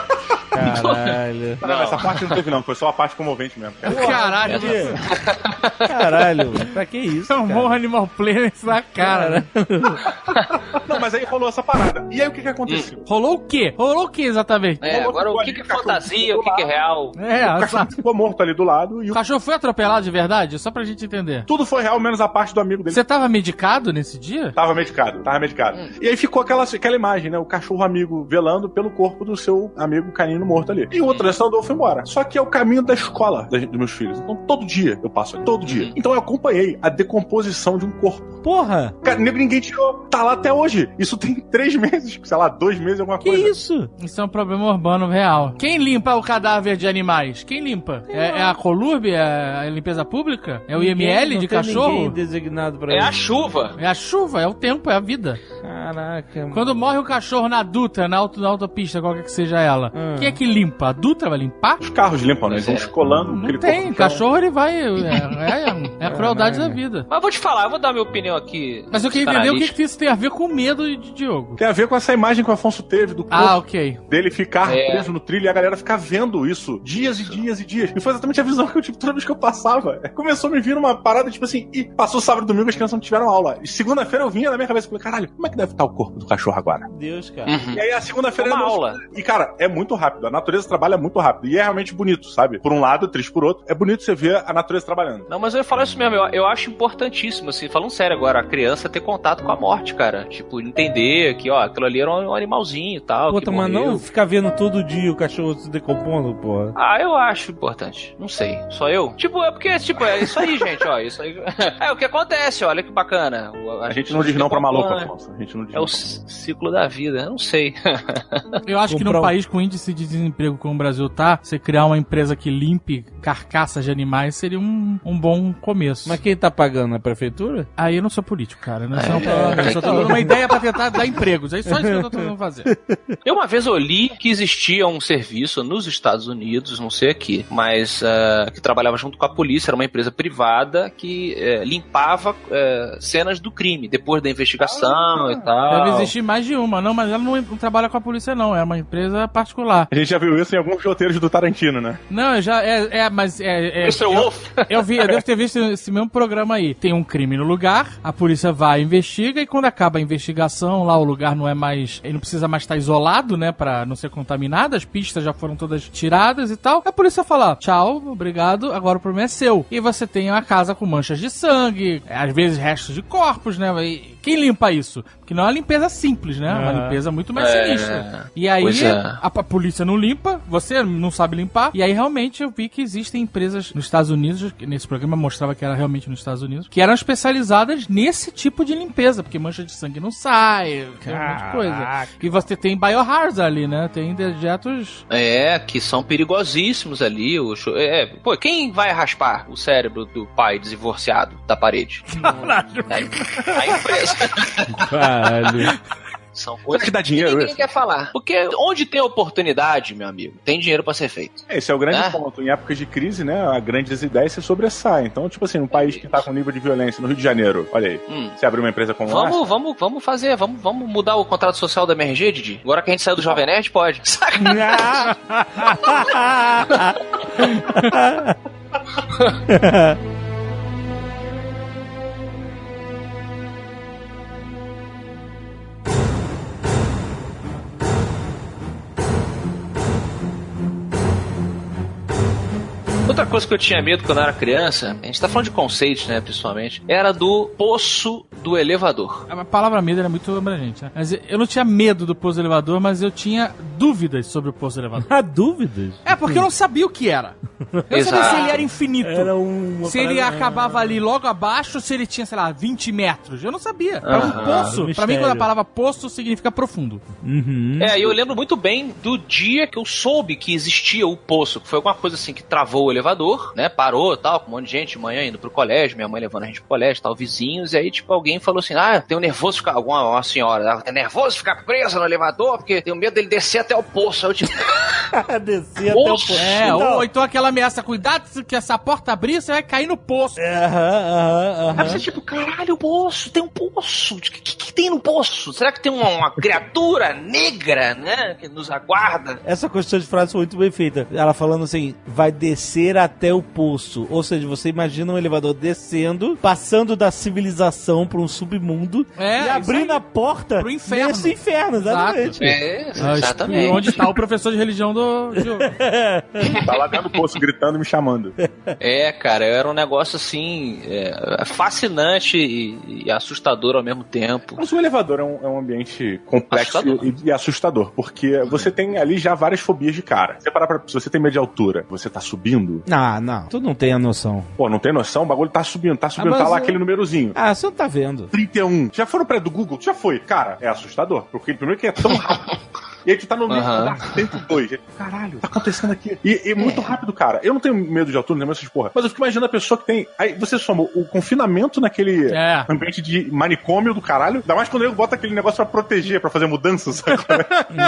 Caralho. Não, essa parte não teve, não. Foi só a parte comovente mesmo. Caralho. Caralho, pra que isso? É um cara? morro Animal Planet na cara, né? Não, mas aí rolou essa parada. E aí o que que aconteceu? Rolou o quê? Rolou o quê exatamente? É, agora o que, que é fantasia, o que, que é real? É, O cachorro exato. ficou morto ali do lado e O o... cachorro foi atropelado de verdade? Só pra gente entender. tudo foi real, menos a parte do amigo dele. Você tava medicado nesse dia? Tava medicado, tava medicado. E aí ficou aquela, aquela imagem, né? O cachorro amigo velando pelo corpo do seu amigo canino morto ali. E o outro restaurador foi embora. Só que é o caminho da escola das- dos meus filhos. Então todo dia eu passo ali. Todo dia. Então eu acompanhei a decomposição de um corpo. Porra, Cara, ninguém tirou. Tá lá até hoje. Isso tem três meses, sei lá, dois meses, alguma que coisa. isso? Isso é um problema urbano real. Quem limpa o cadáver de animais? Quem limpa? É, é a Colurb? É a limpeza pública? É o Ninguém- IML não de tem cachorro? ninguém designado pra É a isso. chuva. É a chuva, é o tempo, é a vida. Caraca, mano. Quando morre o cachorro na Dutra, na, auto, na autopista, qualquer que seja ela, Hum. quem é que limpa? A Dutra vai limpar? Os carros limpam, né? Eles vão é. escolando Não aquele tem, cachorro ele vai. É, é- é a crueldade da vida. Mas vou te falar, eu vou dar minha opinião aqui. Mas eu queria entender o que, que isso tem a ver com medo de Diogo. Tem a ver com essa imagem que o Afonso teve do corpo Ah, ok. dele ficar É. preso no trilho e a galera ficar vendo isso dias e dias e dias. E foi exatamente a visão que eu tive toda vez que eu passava. Começou a me vir uma parada, tipo assim, e passou sábado e domingo, as crianças não tiveram aula. E segunda-feira eu vinha na minha cabeça e falei, caralho, como é que deve estar o corpo do cachorro agora? Deus, cara. Uhum. E aí a segunda-feira Uma eu- aula. E cara, é muito rápido. A natureza trabalha muito rápido. E é realmente bonito, sabe? Por um lado, triste por outro. É bonito você ver a natureza trabalhando. Não, mas eu ia falar isso mesmo, eu, eu acho importantíssimo, assim, falando sério agora, a criança ter contato com a morte, cara. Tipo, entender que, ó, aquilo ali era um animalzinho e tal. Puta, mas não ficar vendo todo dia o cachorro se decompondo, porra. Ah, eu acho importante. Não sei. Só eu? Tipo, é porque, tipo, é isso aí, gente, ó. Isso aí. É o que acontece, olha que bacana. O- A gente não diz não pra maluco, acompanha. Afonso. A gente não diz É não o ciclo da vida, eu não sei. Eu acho que num um- país com índice de desemprego como o Brasil tá, você criar uma empresa que limpe carcaças de animais seria um, um bom começo. Mas quem tá pagando? A prefeitura? Aí eu não sou político, cara. Não É, sou um problema. tem Eu só tô dando uma ideia pra tentar dar empregos. É só isso que eu tô tentando fazer. Eu uma vez eu li que existia um serviço nos Estados Unidos, não sei aqui, mas ah, que trabalhava junto com a polícia, era uma empresa privada que eh, limpava eh, cenas do crime, depois da investigação e tal. Deve existir mais de uma, não, mas ela não, não trabalha com a polícia, não. É uma empresa particular. A gente já viu isso em alguns roteiros do Tarantino, né? Não, eu já. É, é mas. É, é, Mr. eu- Wolf. Eu vi, eu devo ter visto esse mesmo programa aí. Tem um crime no lugar, a polícia vai, investiga, e quando acaba a investigação, lá o lugar não é mais. Ele não precisa mais estar isolado, né? Pra não ser contaminado, as pistas já foram todas tiradas e tal. A polícia fala: tchau, obrigado, agora o problema é seu. E você tem uma casa com manchas de sangue, às vezes restos de corpos, né? E Quem limpa isso? Porque não é uma limpeza simples, né? É uma limpeza muito mais É. sinistra. E aí é. a, a polícia não limpa, você não sabe limpar. E aí realmente eu vi que existem empresas nos Estados Unidos, que nesse programa mostrava que era realmente nos Estados Unidos, que eram especializadas nesse tipo de limpeza, porque mancha de sangue não sai, tem um monte de coisa. Caraca. E você tem biohazard ali, né? Tem dejetos. É, que são perigosíssimos ali. O cho- é, pô, quem vai raspar o cérebro do pai divorciado da parede? Caralho. A, a empresa. Caralho. São coisas que dá que dinheiro ninguém isso? quer falar. Porque onde tem oportunidade, meu amigo, tem dinheiro pra ser feito. Esse é o grande É. ponto. Em épocas de crise, né, a grandes ideias se sobressaem. Então, tipo assim, um país que tá com nível de violência no Rio de Janeiro, olha aí, Hum. você abre uma empresa como essa, Vamos, vamos, vamos fazer, vamos, vamos mudar o contrato social da MRG, Didi. Agora que a gente saiu do Jovem Nerd, pode. Saca? Outra coisa que eu tinha medo quando eu era criança, a gente tá falando de conceitos, né, principalmente, era do poço do elevador. A palavra medo era muito abrangente, né? Mas eu não tinha medo do poço elevador, mas eu tinha dúvidas sobre o poço elevador. Há dúvidas? É, porque eu não sabia o que era. Eu não sabia Exato. se ele era infinito. Era um. se ele acabava ali logo abaixo, se ele tinha, sei lá, 20 metros. Eu não sabia. Era um poço. Pra mim, quando a palavra poço significa profundo. Uhum. É, e eu lembro muito bem do dia que eu soube que existia o poço, que foi alguma coisa assim que travou o elevador, né? Parou e tal, com um monte de gente, de manhã indo pro colégio, minha mãe levando a gente pro colégio, tal, vizinhos, e aí, tipo, alguém falou assim: Ah, tenho nervoso ficar. Alguma uma senhora, ela tem nervoso ficar presa no elevador, porque tenho medo dele descer até o poço. Aí eu, tipo, Descia até o Poço. É, Não. ou então aquela ameaça, cuidado que essa porta abrir, você vai cair no poço. É, Aham, aham, Aí você, tipo, caralho, poço, tem um poço. O que, que, que tem no poço? Será que tem uma, uma criatura negra, né? Que nos aguarda? Essa construção de frase foi muito bem feita. Ela falando assim, vai descer até o poço. Ou seja, você imagina um elevador descendo, passando da civilização para um submundo É, e abrindo aí. a porta Pro inferno. nesse inferno, exatamente. É, Ah, exatamente. Onde tá o professor de religião do Diogo. tá lá dentro do poço gritando e me chamando. É, cara, era um negócio assim, é, fascinante e, e assustador ao mesmo tempo. Mas o elevador é um, é um ambiente complexo Assustador. E, e assustador, porque você tem ali já várias fobias de cara. Você parar pra, se você tem medo de altura, você tá subindo, Ah, não. Tu não tem a noção. pô, não tem noção, o bagulho tá subindo, tá subindo, Ah, tá lá eu- aquele númerozinho. Ah, você não tá vendo. 31. Já foram pra do Google? Já foi. Cara, é assustador. Porque primeiro que é tão rápido. E aí tu tá no meio dentro dois. Caralho, tá acontecendo aqui. E é muito rápido, cara. Eu não tenho medo de altura, nem essas porra. Mas eu fico imaginando a pessoa que tem. Aí você soma o confinamento naquele É. ambiente de manicômio do caralho. Ainda mais quando ele bota aquele negócio pra proteger, pra fazer mudanças, sabe?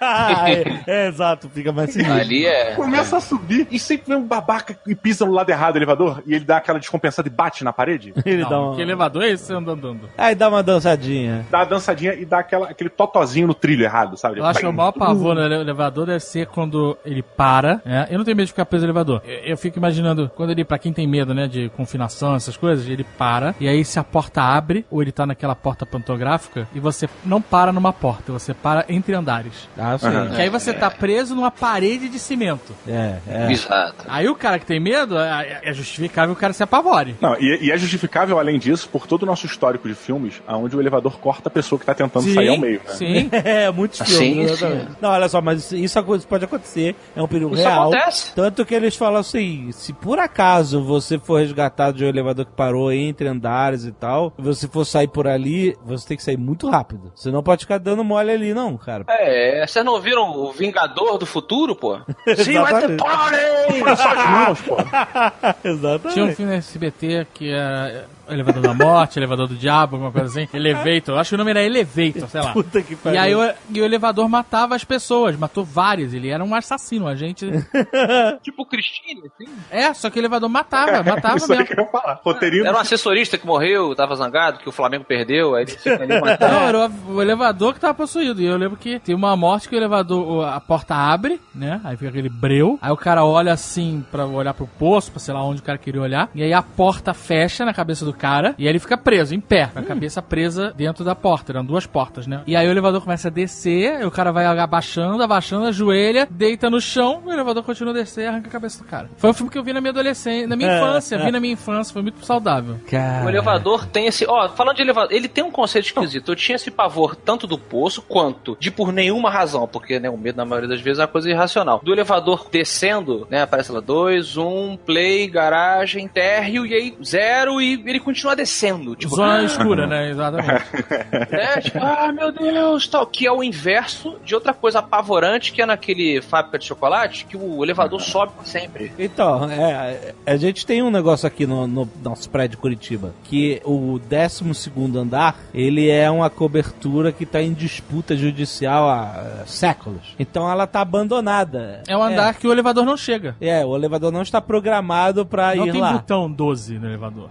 é, é, exato, fica mais sinistro. Ali é. Começa a subir e sempre vem um babaca e pisa no lado errado do elevador e ele dá aquela descompensada e bate na parede. Ele dá Não, uma... que elevador é esse você anda andando? Aí dá uma dançadinha. Dá a dançadinha e dá aquela, aquele totozinho no trilho errado, sabe? Eu acho que o maior pavor no ele- elevador deve ser quando ele para. né? Eu não tenho medo de ficar preso no elevador. Eu, eu fico imaginando, quando ele, pra quem tem medo, né, de confinação, essas coisas, ele para, e aí se a porta abre, ou ele tá naquela porta pantográfica, e você não para numa porta, você para entre andares. Ah, sim. Aham. Que aí você tá preso numa parede de cimento. É, é. Exato. Aí o cara que tem medo, é, é justificável o cara se apavore. Não, e, e é justificável, além disso, por todo o nosso histórico de filmes, onde o elevador corta a pessoa que tá tentando sair ao meio. Né? Sim. É, muitos Sim, filmes. Sim. exatamente. Não, olha só, mas isso isso pode acontecer. É um perigo Isso real. acontece. Tanto que eles falam assim: se por acaso você for resgatado de um elevador que parou entre andares e tal, você for sair por ali, você tem que sair muito rápido. Você não pode ficar dando mole ali, não, cara. É, vocês não viram o Vingador do Futuro, pô? At the Exatamente. party! Suas mãos, pô. Exatamente. Tinha um filme na SBT que era Elevador da Morte, Elevador do Diabo, alguma coisa assim. Elevator. Acho que o nome era Elevator, sei lá. Puta que E pariu. aí o, e o elevador matava as pessoas, matou várias. Ele era um assassino, a gente. tipo o Christine, assim. É, só que o elevador matava, matava Isso mesmo. que eu ia falar. Roteirinho. Era um assessorista que morreu, tava zangado, que o Flamengo perdeu, aí ele fica ali matando. Não, era o, elevador que tava possuído. E eu lembro que tem uma morte que o elevador, a porta abre, né? Aí fica aquele breu. Aí o cara olha assim pra olhar pro poço, pra sei lá onde o cara queria olhar. E aí a porta fecha na cabeça do cara. E aí ele fica preso, em pé, com a cabeça presa dentro da porta. Eram duas portas, né? E aí o elevador começa a descer, e o cara vai abaixando, abaixando, ajoelha, deita no chão, o elevador continua a descer e arranca a cabeça do cara. Foi um filme que eu vi na minha adolescência, na minha É, infância, é. vi na minha infância, foi muito saudável. O elevador tem esse. Ó, falando de elevador, ele tem um conceito esquisito. Eu tinha esse pavor tanto do poço quanto de por nenhuma razão, porque né, o medo na maioria das vezes é uma coisa irracional. Do elevador descendo, né? Aparece lá 2, 1, play, garagem, térreo, e aí zero, e ele continua descendo. Tipo, Zona escura, né? Exatamente. né? Tipo, ah, meu Deus, tal. Que é o inverso de outra coisa apavorante que é naquele fábrica de chocolate, que o elevador sobe pra sempre. Então, é, a gente tem um negócio aqui no, no nosso prédio de Curitiba, que o 12 andar, ele é uma cobertura que está em disputa judicial há séculos. Então ela tá abandonada. É um andar que o elevador não chega. É, o elevador não está programado para Não ir tem lá. botão 12 no elevador.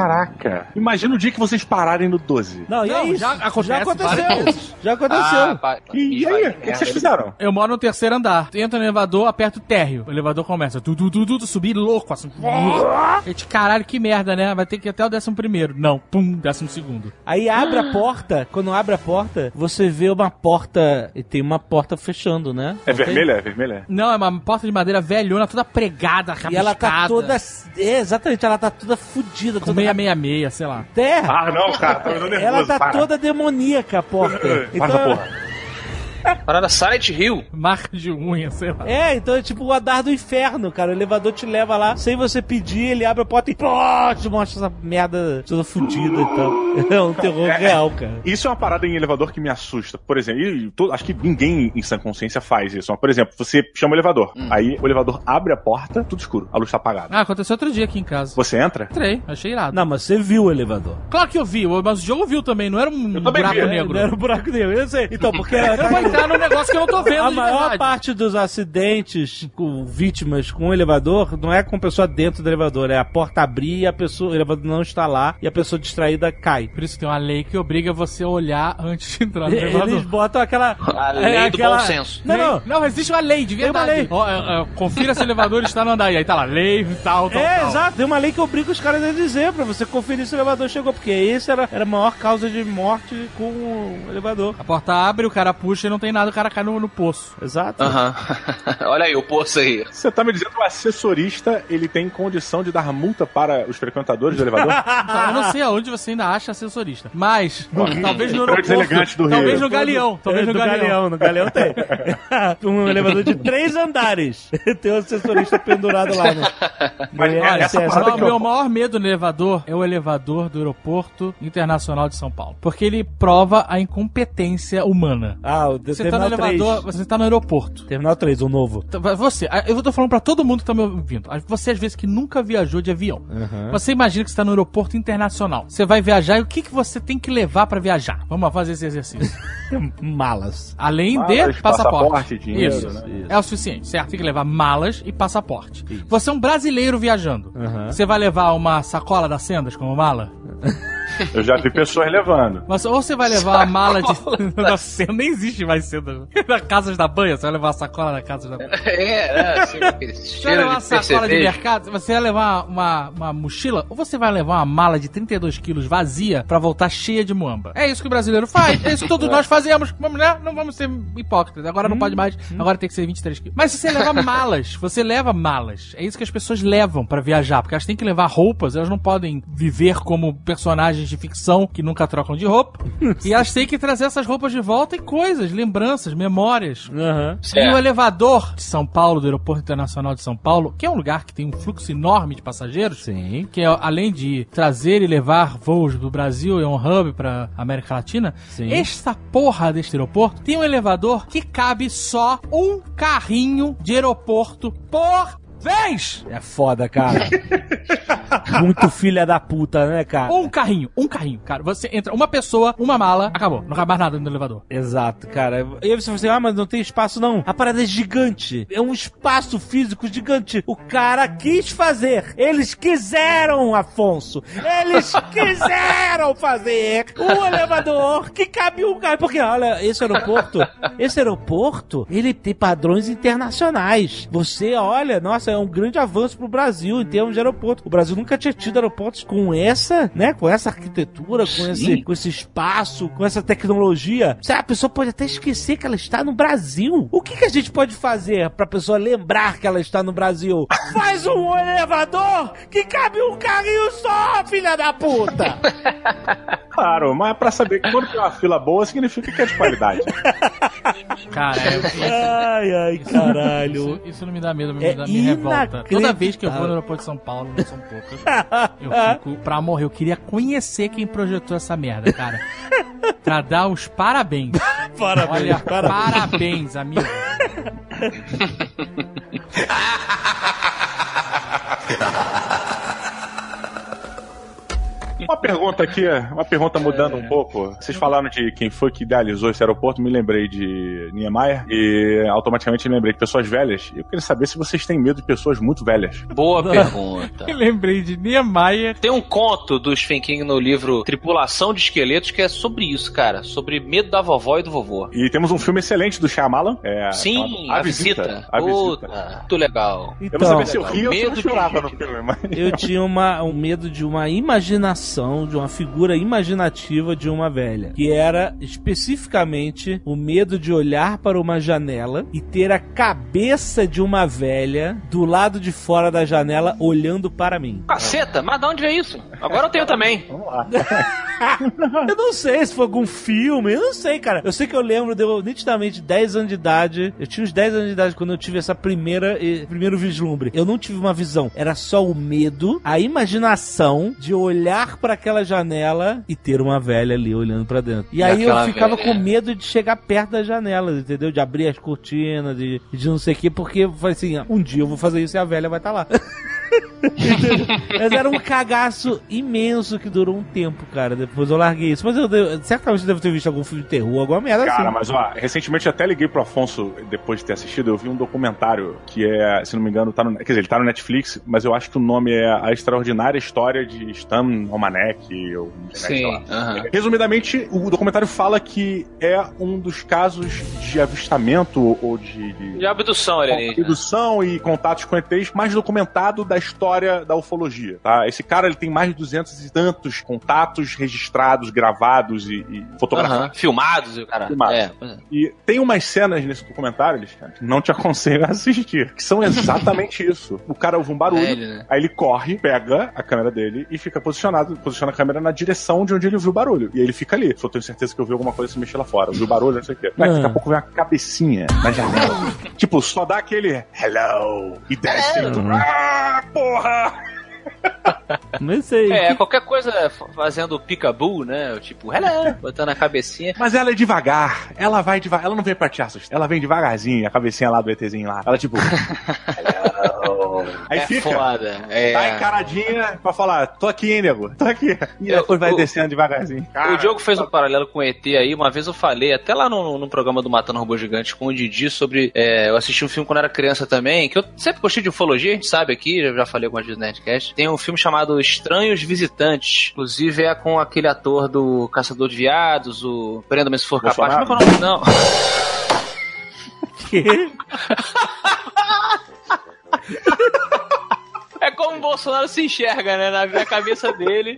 Caraca. Imagina o dia que vocês pararem no 12. Não, e é Não, isso. já acontece já aconteceu. Já aconteceu. Ah, pá, E, aí, o que, que vocês fizeram? Eu moro no terceiro andar. Entra no elevador, aperta o térreo. O elevador começa tu, tu, tu, tu, tu, subir louco, assim. Gente, caralho, que merda, né? Vai ter que ir até o décimo primeiro. Não, pum, décimo segundo. Aí abre a porta, quando abre a porta, você vê uma porta, e tem uma porta fechando, né? É Não vermelha? É vermelha? Não, é uma porta de madeira velhona, toda pregada, E ela tá rabiscada, toda. É, exatamente, ela tá toda fudida, Com toda 666, sei lá. terra. Ah, não, cara. Tô nervoso. ela tá para. toda demoníaca a porta. Para essa Então, porra. Parada Silent Hill. Marca de unha, sei lá. é, então é tipo o andar do inferno, cara. O elevador te leva lá, sem você pedir, ele abre a porta e pô, te mostra essa merda toda fudida e tal. É um terror real, cara. Isso é uma parada em elevador que me assusta. Por exemplo, e acho que ninguém em sã consciência faz isso. Mas, por exemplo, você chama o elevador. Aí o elevador abre a porta, tudo escuro, a luz tá apagada. Ah, aconteceu outro dia aqui em casa. Você entra? Entrei, achei irado. Não, mas você viu o elevador. Claro que eu vi, mas o jogo viu também, não era um Eu também buraco vi, negro. Não era um buraco negro. Eu sei. Então, porque vou entrar num negócio que eu não tô vendo a de maior verdade. parte dos acidentes com vítimas com o elevador não é com a pessoa dentro do elevador, é a porta abrir e a pessoa, o elevador não está lá e a pessoa distraída cai. Por isso tem uma lei que obriga você a olhar antes de entrar no elevador. Eles botam aquela. A é, lei do aquela- bom senso. Não, não. Não, existe uma lei, de Tem uma lei. Ó, é, é, confira se o elevador está no andar. E aí tá lá, lei, tal, tal, É, tal. exato. Tem uma lei que obriga os caras a dizer pra você conferir se o elevador chegou, porque esse era, era a maior causa de morte com o elevador. A porta abre, o cara puxa e não tem nada, o cara cai no, no poço. Exato. Aham. Olha aí o poço aí. Você tá me dizendo que o assessorista ele tem condição de dar multa para os frequentadores do elevador? Então, eu não sei aonde você ainda acha assessorista. Mas, talvez no aeroporto. elegantes do Rio. Talvez no galeão. Talvez É, no galeão. No galeão tem. um elevador de três andares. tem um assessorista pendurado lá. No... Mas no essa INSS. parada O que meu eu- maior medo no elevador é o elevador do Aeroporto Internacional de São Paulo. Porque ele prova a incompetência humana. Ah, o Você tá no Terminal 3. elevador, você tá no aeroporto. Terminal 3, o novo. Então, Você, eu tô falando pra todo mundo que tá me ouvindo. Você, às vezes, que nunca viajou de avião. Você imagina que você tá no aeroporto internacional. Você vai viajar e o que, que você tem que levar pra viajar? Vamos lá fazer esse exercício. Malas. Além Malas, de passaporte. passaporte, dinheiro, Isso. né? É o suficiente, certo? Tem que levar malas e passaporte. Você é um brasileiro viajando. Aham. Você vai levar uma sacola das sendas como mala? Eu já vi pessoas levando. Mas, ou você vai levar uma mala de. da senda, nem existe mais senda. Na Casas da Banha, você vai levar uma sacola da Casas da Banha. É, né? Assim, Você vai levar uma de sacola de mercado, você vai levar uma, uma mochila, ou você vai levar uma mala de 32 quilos vazia pra voltar cheia de muamba. É isso que o brasileiro faz, é isso que todos nós fazemos. Vamos, né? Não vamos ser hipócritas. Agora não pode mais, agora tem que ser 23 quilos. Mas se você leva malas, você leva malas. É isso que as pessoas levam pra viajar, porque elas têm que levar roupas, elas não podem viver como personagens de ficção que nunca trocam de roupa. e elas têm que trazer essas roupas de volta e coisas, lembranças, memórias. Aham. E o Certo. elevador de São Paulo, do Aeroporto Internacional de São Paulo, que é um lugar que tem um fluxo enorme de passageiros, Sim. que é, além de trazer e levar voos do Brasil, é um hub para América Latina. Sim. Esta porra deste aeroporto tem um elevador que cabe só um carrinho de aeroporto por Vens! É foda, cara. Muito filha da puta, né, cara? Ou um carrinho, um carrinho, cara. Você entra, uma pessoa, uma mala, acabou. Não cabe mais nada no elevador. Exato, cara. E aí você fala assim, ah, mas não tem espaço não. A parada é gigante. É um espaço físico gigante. O cara quis fazer. Eles quiseram, Afonso. Eles quiseram fazer um elevador que cabe um cara. Porque, olha, esse aeroporto, esse aeroporto, ele tem padrões internacionais. Você olha, nossa, é um grande avanço pro Brasil em termos de aeroporto. O Brasil nunca tinha tido aeroportos com essa, né, com essa arquitetura, com esse, com esse espaço, com essa tecnologia. Sabe, a pessoa pode até esquecer que ela está no Brasil. O que, que a gente pode fazer pra pessoa lembrar que ela está no Brasil? Faz um elevador que cabe um carrinho só, filha da puta! Claro, mas pra saber que quando tem uma fila boa, significa que é de qualidade. Cara, é, ai, ai, caralho. isso, isso não me dá medo, me, É dá, me revolta. Toda vez que eu vou no aeroporto de São Paulo, não são poucas, eu fico pra morrer. Eu queria conhecer quem projetou essa merda, cara. Pra dar os parabéns. Parabéns, Olha, parabéns. parabéns, amigo. Uma pergunta aqui, uma pergunta mudando um pouco. Vocês falaram de quem foi que idealizou esse aeroporto, me lembrei de Niemeyer e automaticamente me lembrei de pessoas velhas. Eu queria saber se vocês têm medo de pessoas muito velhas. Boa pergunta. Eu lembrei de Niemeyer. Tem um conto do Stephen King no livro Tripulação de Esqueletos que é sobre isso, cara. Sobre medo da vovó e do vovô. E temos um filme excelente do Shyamalan. É, Sim, chamado a, visita. A Puta, Visita. muito legal. Eu não sabia se eu ria ou se eu chorava no filme, mas... Eu tinha uma, um medo de uma imaginação, de uma figura imaginativa de uma velha. Que era especificamente o medo de olhar para uma janela e ter a cabeça de uma velha do lado de fora da janela olhando para mim. Caceta, mas de onde é isso? Agora eu tenho também. Vamos lá. Eu não sei se foi algum filme, eu não sei, cara. Eu sei que eu lembro, deu nitidamente 10 anos de idade. Eu tinha uns 10 anos de idade quando eu tive essa primeira, primeiro vislumbre. Eu não tive uma visão, era só o medo, a imaginação de olhar para aquela janela e ter uma velha ali olhando para dentro. E aí eu ficava velha- com medo de chegar perto das janelas, entendeu? De abrir as cortinas, de, de não sei o quê, porque eu falei assim, ah, um dia eu vou fazer isso e a velha vai estar lá. Mas era um cagaço imenso que durou um tempo, cara. Depois eu larguei isso. Mas eu, devo- certamente eu devo ter visto algum filme de terror, alguma merda Cara, assim. mas ó, recentemente eu até liguei pro Afonso, depois de ter assistido, eu vi um documentário que é, se não me engano, tá no, quer dizer, ele tá no Netflix, mas eu acho que o nome é A Extraordinária História de Stan Romanek, ou sei lá. aham. Resumidamente, o documentário fala que é um dos casos de avistamento ou de, de De abdução, ele ali. abdução e contatos com ETs mais documentado da história da ufologia, tá? Esse cara, ele tem mais de 200 e tantos contatos registrados, gravados e, e fotografados. Aham. Filmados e o cara. Filmados. É, é. E tem umas cenas nesse documentário, Alexandre, que não te aconselho a assistir, que são exatamente isso. O cara ouve um barulho, É ele, né? aí ele corre, pega a câmera dele e fica posicionado, posiciona a câmera na direção de onde ele ouviu o barulho. E aí ele fica ali. Só tenho certeza que eu vi alguma coisa se mexer lá fora. Ouviu o barulho, não sei o quê. Mas daqui a Ah. pouco vem uma cabecinha na janela. tipo, só dá aquele hello e desce. Ah, porra! Não sei. É, qualquer coisa fazendo peekaboo, né? Tipo, hello, botando a cabecinha. Mas ela é devagar. Ela vai devagar. Ela não vem pra te assustar. Ela vem devagarzinho, a cabecinha lá do ETzinho lá. Ela tipo. Aí é fica. foda. É. Tá encaradinha pra falar, tô aqui, hein, nego? Tô aqui. E Eu- depois vai descendo devagarzinho. o Diogo fez um paralelo com o ET aí. Uma vez eu falei, até lá no, no programa do Matando Robô Gigante com o Didi, sobre. é, eu assisti um filme quando era criança também, que eu sempre gostei de ufologia, a gente sabe aqui, eu já falei algumas vezes no Nerdcast. Tem um filme chamado Estranhos Visitantes. Inclusive é com aquele ator do Caçador de Viados, o Prenda-me se for capaz. Como é que é o nome? Não. Que? É como o Bolsonaro se enxerga, né? Na, cabeça dele.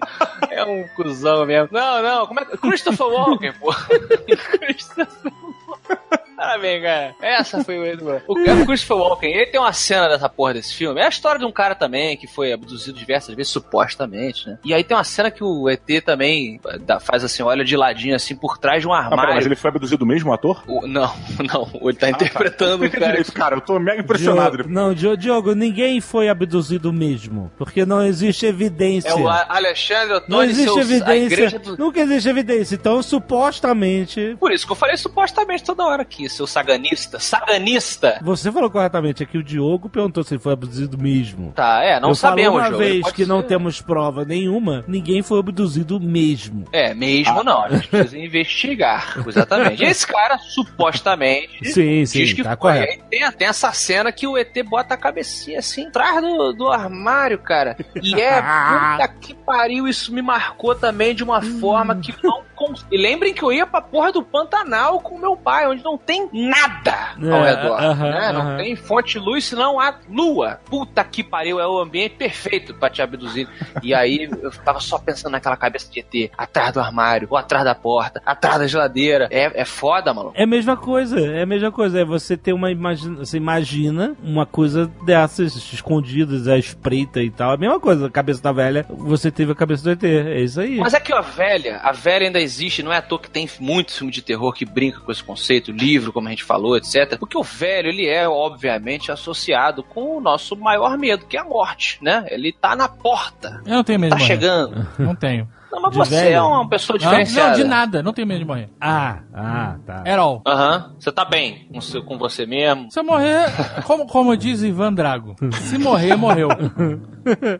É um cuzão mesmo. Não, não, como é. Christopher Walken, pô. Christopher Walken. Parabéns, cara. Essa foi o Edward. O cara, Christopher Walken, ele tem uma cena dessa porra desse filme. É a história de um cara também que foi abduzido diversas vezes, supostamente, né? E aí tem uma cena que o ET também dá- faz assim, olha de ladinho assim por trás de um Ah, pera, armário. mas ele foi abduzido mesmo, o ator? O- não, não, ele tá interpretando o cara. direito, cara. Eu tô mega impressionado. Diogo, não, Diogo, ninguém foi abduzido mesmo. Porque não existe evidência. É o Alexandre Não Ottoni, existe seus- evidência. do... Nunca existe evidência. Então, supostamente. Por isso que eu falei supostamente toda hora aqui, seus seu saganista. Saganista! Você falou corretamente aqui, o Diogo perguntou se ele foi abduzido mesmo. Tá, é, não Eu sabemos, uma Diogo. Vez que não ser- temos prova nenhuma, ninguém foi abduzido mesmo. É, mesmo não. A gente precisa investigar. Exatamente. E esse cara, supostamente. Sim, sim, diz que tá foi. correto. Tem, tem essa cena que o ET bota a cabecinha assim, atrás do, do armário, cara. E é, puta que pariu, isso me marcou também de uma forma que não cons... E lembrem que eu ia pra porra do Pantanal com meu pai, onde não tem nada ao É, redor. aham, né? Não aham. tem fonte de luz, senão a lua. Puta que pariu, é o ambiente perfeito pra te abduzir. E aí eu tava só pensando naquela cabeça de ET, atrás do armário, ou atrás da porta, atrás da geladeira. É, é foda, mano. É a mesma coisa, é a mesma coisa. É você ter uma imagina, você imagina uma coisa dessas escondidas, à espreita e tal. A mesma coisa, a cabeça da velha, você teve a cabeça do ET. É isso aí. Mas é que a velha, a velha ainda existe, não é à toa que tem muitos filmes de terror que brinca com esse conceito, livro, como a gente falou, etc. Porque o velho, ele é, obviamente, associado com o nosso maior medo, que é a morte, né? Ele tá na porta, Eu não tenho medo tá chegando. Não tenho. Não, mas De você velho? é uma pessoa diferenciada. não, de nada. Não tenho medo de morrer. Ah, ah, tá. All. Aham. Você tá bem com, seu- com você mesmo. Se eu morrer, como, como diz Ivan Drago, se morrer, morreu.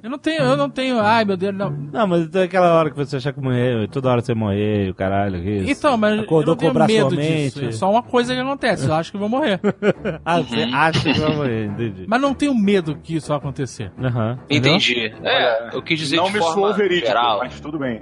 Eu não tenho, eu não tenho, ai meu Deus, não. Não, mas tem aquela hora que você achar que morreu, toda hora você morrer, o caralho, isso. Então, mas Acordou eu não tenho medo disso. É só uma coisa que acontece. Eu acho que vou morrer. ah, você acha que vai morrer, entendi. Mas não tenho medo que isso acontecer. Aham. Entendeu? Entendi. É, eu quis dizer não de me forma soou verídico, geral. mas tudo bem.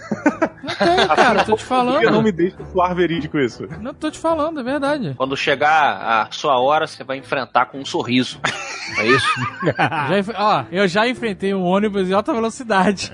Não tenho, cara, tô te Porque não falando. me deixa soar verídico isso. Não tô te falando, é verdade. Quando chegar a sua hora, você vai enfrentar com um sorriso. É isso? Já ó, eu já enfrentei um ônibus em alta velocidade.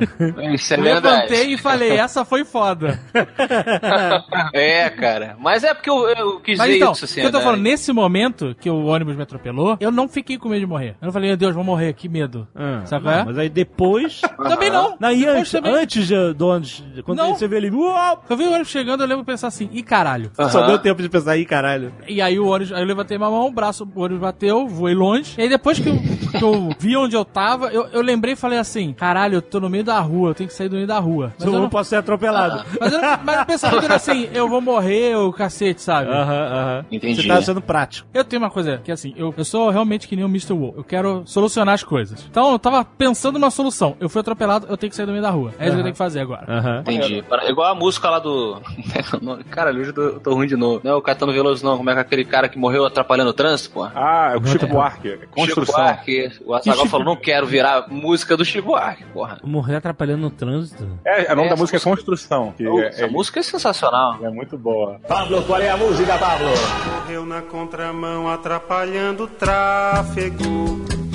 Isso é Levantei verdade. e falei, essa foi foda. É, cara. Mas é porque eu, eu quis Mas dizer então, isso, assim. que eu tô né? falando, nesse momento que o ônibus me atropelou, eu não fiquei com medo de morrer. Eu não falei, meu Deus, vou morrer, que medo. Ah, Sabe não, qual é? Mas aí depois. Também não. Não, e Depois antes, também. antes de, do ônibus, quando Não. você vê ele. Uau! Eu vi o ônibus chegando, eu lembro de pensar assim, ih caralho. Só deu tempo de pensar, aí caralho. E aí o ônibus, aí eu levantei minha mão, o braço, o ônibus bateu, voei longe. E aí depois que eu, que eu vi onde eu tava, eu, eu lembrei e falei assim, caralho, eu tô no meio da rua, eu tenho que sair do meio da rua. Mas eu eu não posso ser atropelado. mas eu, não- mas eu pensava que era assim, eu vou morrer, o cacete, sabe? Aham, aham. Entendi. Você tá sendo prático. Eu tenho uma coisa que assim, eu, eu sou realmente que nem o Mr. Wu. Eu quero solucionar as coisas. Então eu tava pensando numa solução. Eu fui atropelado, eu tenho que sair do meio da rua. É isso que eu tenho que fazer agora. Entendi. Para- Igual a música lá do. cara, hoje eu tô, eu tô ruim de novo. Não é o Caetano Veloso, não. Como é que é aquele cara que morreu atrapalhando o trânsito, pô? Ah, é o Chico Buarque. Chico Construção. Buarque. O Azaghal falou, não quero virar música do Chico Buarque, porra. Morrer atrapalhando no trânsito. É, o nome É, da música é Construção. Que Oh, é, essa é- música é sensacional. é muito boa. Correu na contramão atrapalhando o tráfego.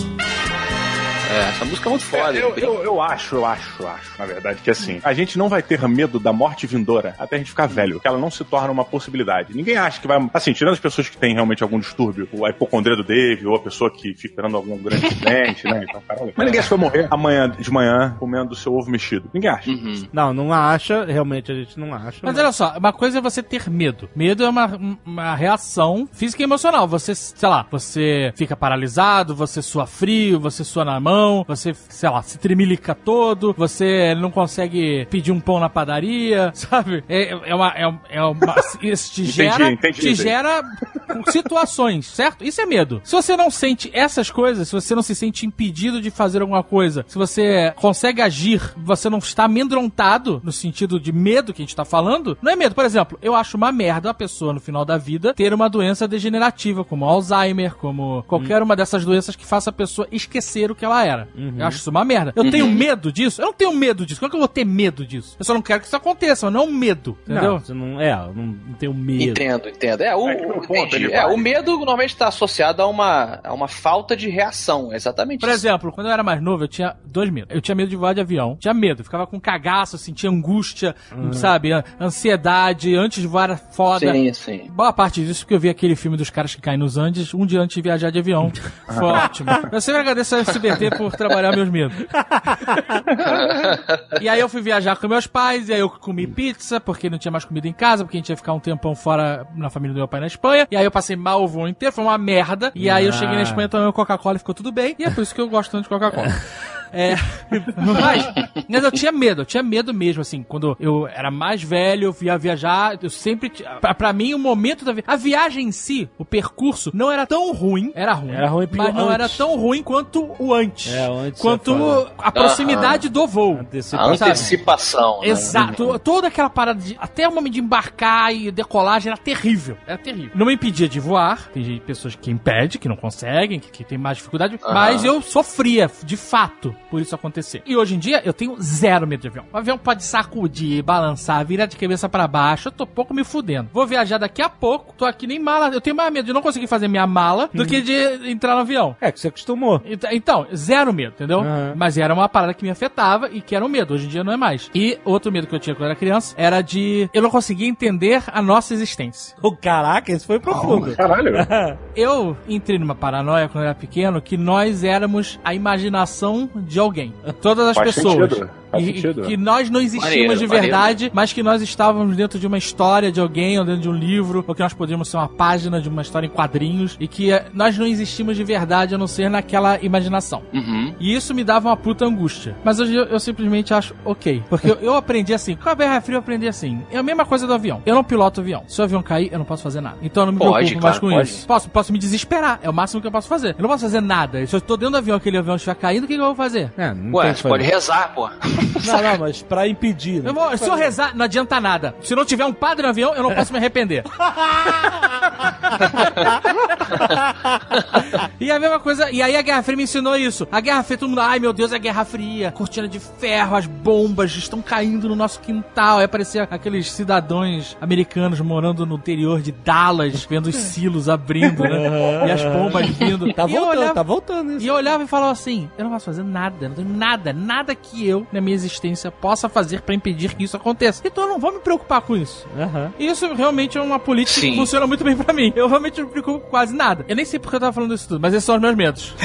É, essa música é muito foda. eu, eu, eu acho, eu acho, eu acho, na verdade, que assim, a gente não vai ter medo da morte vindoura até a gente ficar velho, que ela não se torna uma possibilidade. Ninguém acha que vai. Assim, tirando as pessoas que têm realmente algum distúrbio, o hipocondria do Dave, ou a pessoa que fica esperando algum grande acidente, né? Então, caralho. Mas ninguém acha que vai morrer amanhã de manhã comendo seu ovo mexido. Ninguém acha. Uhum. Não, não acha, realmente a gente não acha. Mas olha só, uma coisa é você ter medo. Medo é uma, uma reação física e emocional. Você, sei lá, você fica paralisado, você sua frio, você sua na mão, você, sei lá, se tremelica todo, você não consegue pedir um pão na padaria, sabe? É, é uma. É, é uma isso te Entendi, gera. entendi te isso aí. gera situações, certo? Isso é medo. Se você não sente essas coisas, se você não se sente impedido de fazer alguma coisa, se você consegue agir, você não está amedrontado no sentido de medo que a gente tá falando, não é medo. Por exemplo, eu acho uma merda a pessoa no final da vida ter uma doença degenerativa, como Alzheimer, como qualquer uma dessas doenças que faça a pessoa esquecer o que ela era. Eu acho isso uma merda. Eu tenho medo disso? Eu não tenho medo disso. Como é que eu vou ter medo disso? Eu só não quero que isso aconteça, mas não é um medo, entendeu? Não, você não. É, eu não, não tenho medo. Entendo, entendo. É, o, É o- ponto entendi. É, vai. o medo normalmente está associado a uma, a uma falta de reação. Exatamente Por isso. exemplo, quando eu era mais novo, eu tinha dois medos. Eu tinha medo de voar de avião. Tinha medo, ficava com cagaço, sentia angústia, sabe? an- Ansiedade, antes de voar era foda. Sim, sim. Boa parte disso porque eu vi aquele filme dos caras que caem nos Andes um dia antes de viajar de avião. Foi ótimo. Eu sempre agradeço a SBT por trabalhar meus medos. e aí eu fui viajar com meus pais, e aí eu comi pizza, porque não tinha mais comida em casa, porque a gente ia ficar um tempão fora na família do meu pai na Espanha. E aí eu passei mal o voo inteiro, foi uma merda. E aí eu cheguei na Espanha, tomei Coca-Cola e ficou tudo bem. E é por isso que eu gosto tanto de Coca-Cola. É, mas, mas eu tinha medo, eu tinha medo mesmo, assim, quando eu era mais velho, eu ia viajar, eu sempre, pra, pra mim, o momento da viagem, a viagem em si, o percurso, não era tão ruim, era ruim, Era ruim mas não antes. era tão ruim quanto o antes, É, o antes quanto é foda. a proximidade do voo. A Antecipação. Sabe? antecipação. né? Exato. Toda aquela parada de. Até o momento de embarcar e decolagem era terrível. Era terrível. Não me impedia de voar. Tem pessoas que impedem, que não conseguem, que, que tem mais dificuldade. Aham. Mas eu sofria, de fato, por isso acontecer. E hoje em dia eu tenho zero medo de avião. O avião pode sacudir, balançar, virar de cabeça pra baixo. Eu tô pouco me fudendo. Vou viajar daqui a pouco. Tô aqui nem mala. Eu tenho mais medo de não conseguir fazer minha mala do que de entrar no avião. É, que você acostumou. Ent- Então, zero medo, entendeu? Aham. Mas era uma parada que me afetava e que era um medo. Hoje em dia não é mais. E outro medo que eu tinha quando era criança era de eu não conseguia entender a nossa existência. Ô, caraca, esse foi profundo. Caralho. Eu entrei numa paranoia quando eu era pequeno que nós éramos a imaginação de alguém. Todas as Faz pessoas. sentido, faz E, sentido. que nós não existimos Maneiro, de maneiro. verdade, mas que nós estávamos dentro de uma história de alguém, ou dentro de um livro, ou que nós podíamos ser uma página de uma história em quadrinhos, e que eh, nós não existimos de verdade a não ser naquela imaginação. Uhum. E isso me dava uma puta angústia. Mas hoje eu, eu simplesmente acho ok. Porque eu, eu aprendi assim. Com a Guerra Fria eu aprendi assim. É a mesma coisa do avião. Eu não piloto o avião. Se o avião cair, eu não posso fazer nada. Então eu não me Pode, preocupo mais claro, com pode. isso. Posso, posso me desesperar. É o máximo que eu posso fazer. Eu não posso fazer nada. Se eu estou dentro do avião aquele avião estiver caindo, o que, que eu vou fazer? É, não Ué, tem você pode rezar, pô. Não, não, mas pra impedir. né? Eu vou- se eu rezar, não adianta nada. Se não tiver um padre no avião, eu não posso me arrepender. e a mesma coisa, e aí a Guerra Fria me ensinou isso. A Guerra Fria, todo mundo, ai meu Deus, é Guerra Fria. Cortina de ferro, as bombas estão caindo no nosso quintal. Aí aparecia aqueles cidadãos americanos morando no interior de Dallas, vendo os silos abrindo, né? E as bombas vindo. Tá voltando, olhava- tá voltando isso. e eu olhava e falava assim: eu não posso fazer nada, não tenho nada, nada que eu, na minha existência, possa fazer pra impedir que isso aconteça. Então eu não vou me preocupar com isso. E Isso realmente é uma política Sim. que funciona muito bem pra mim. Eu realmente não me preocupo com quase nada. Eu nem sei porque eu tava falando isso tudo, mas esses são os meus medos.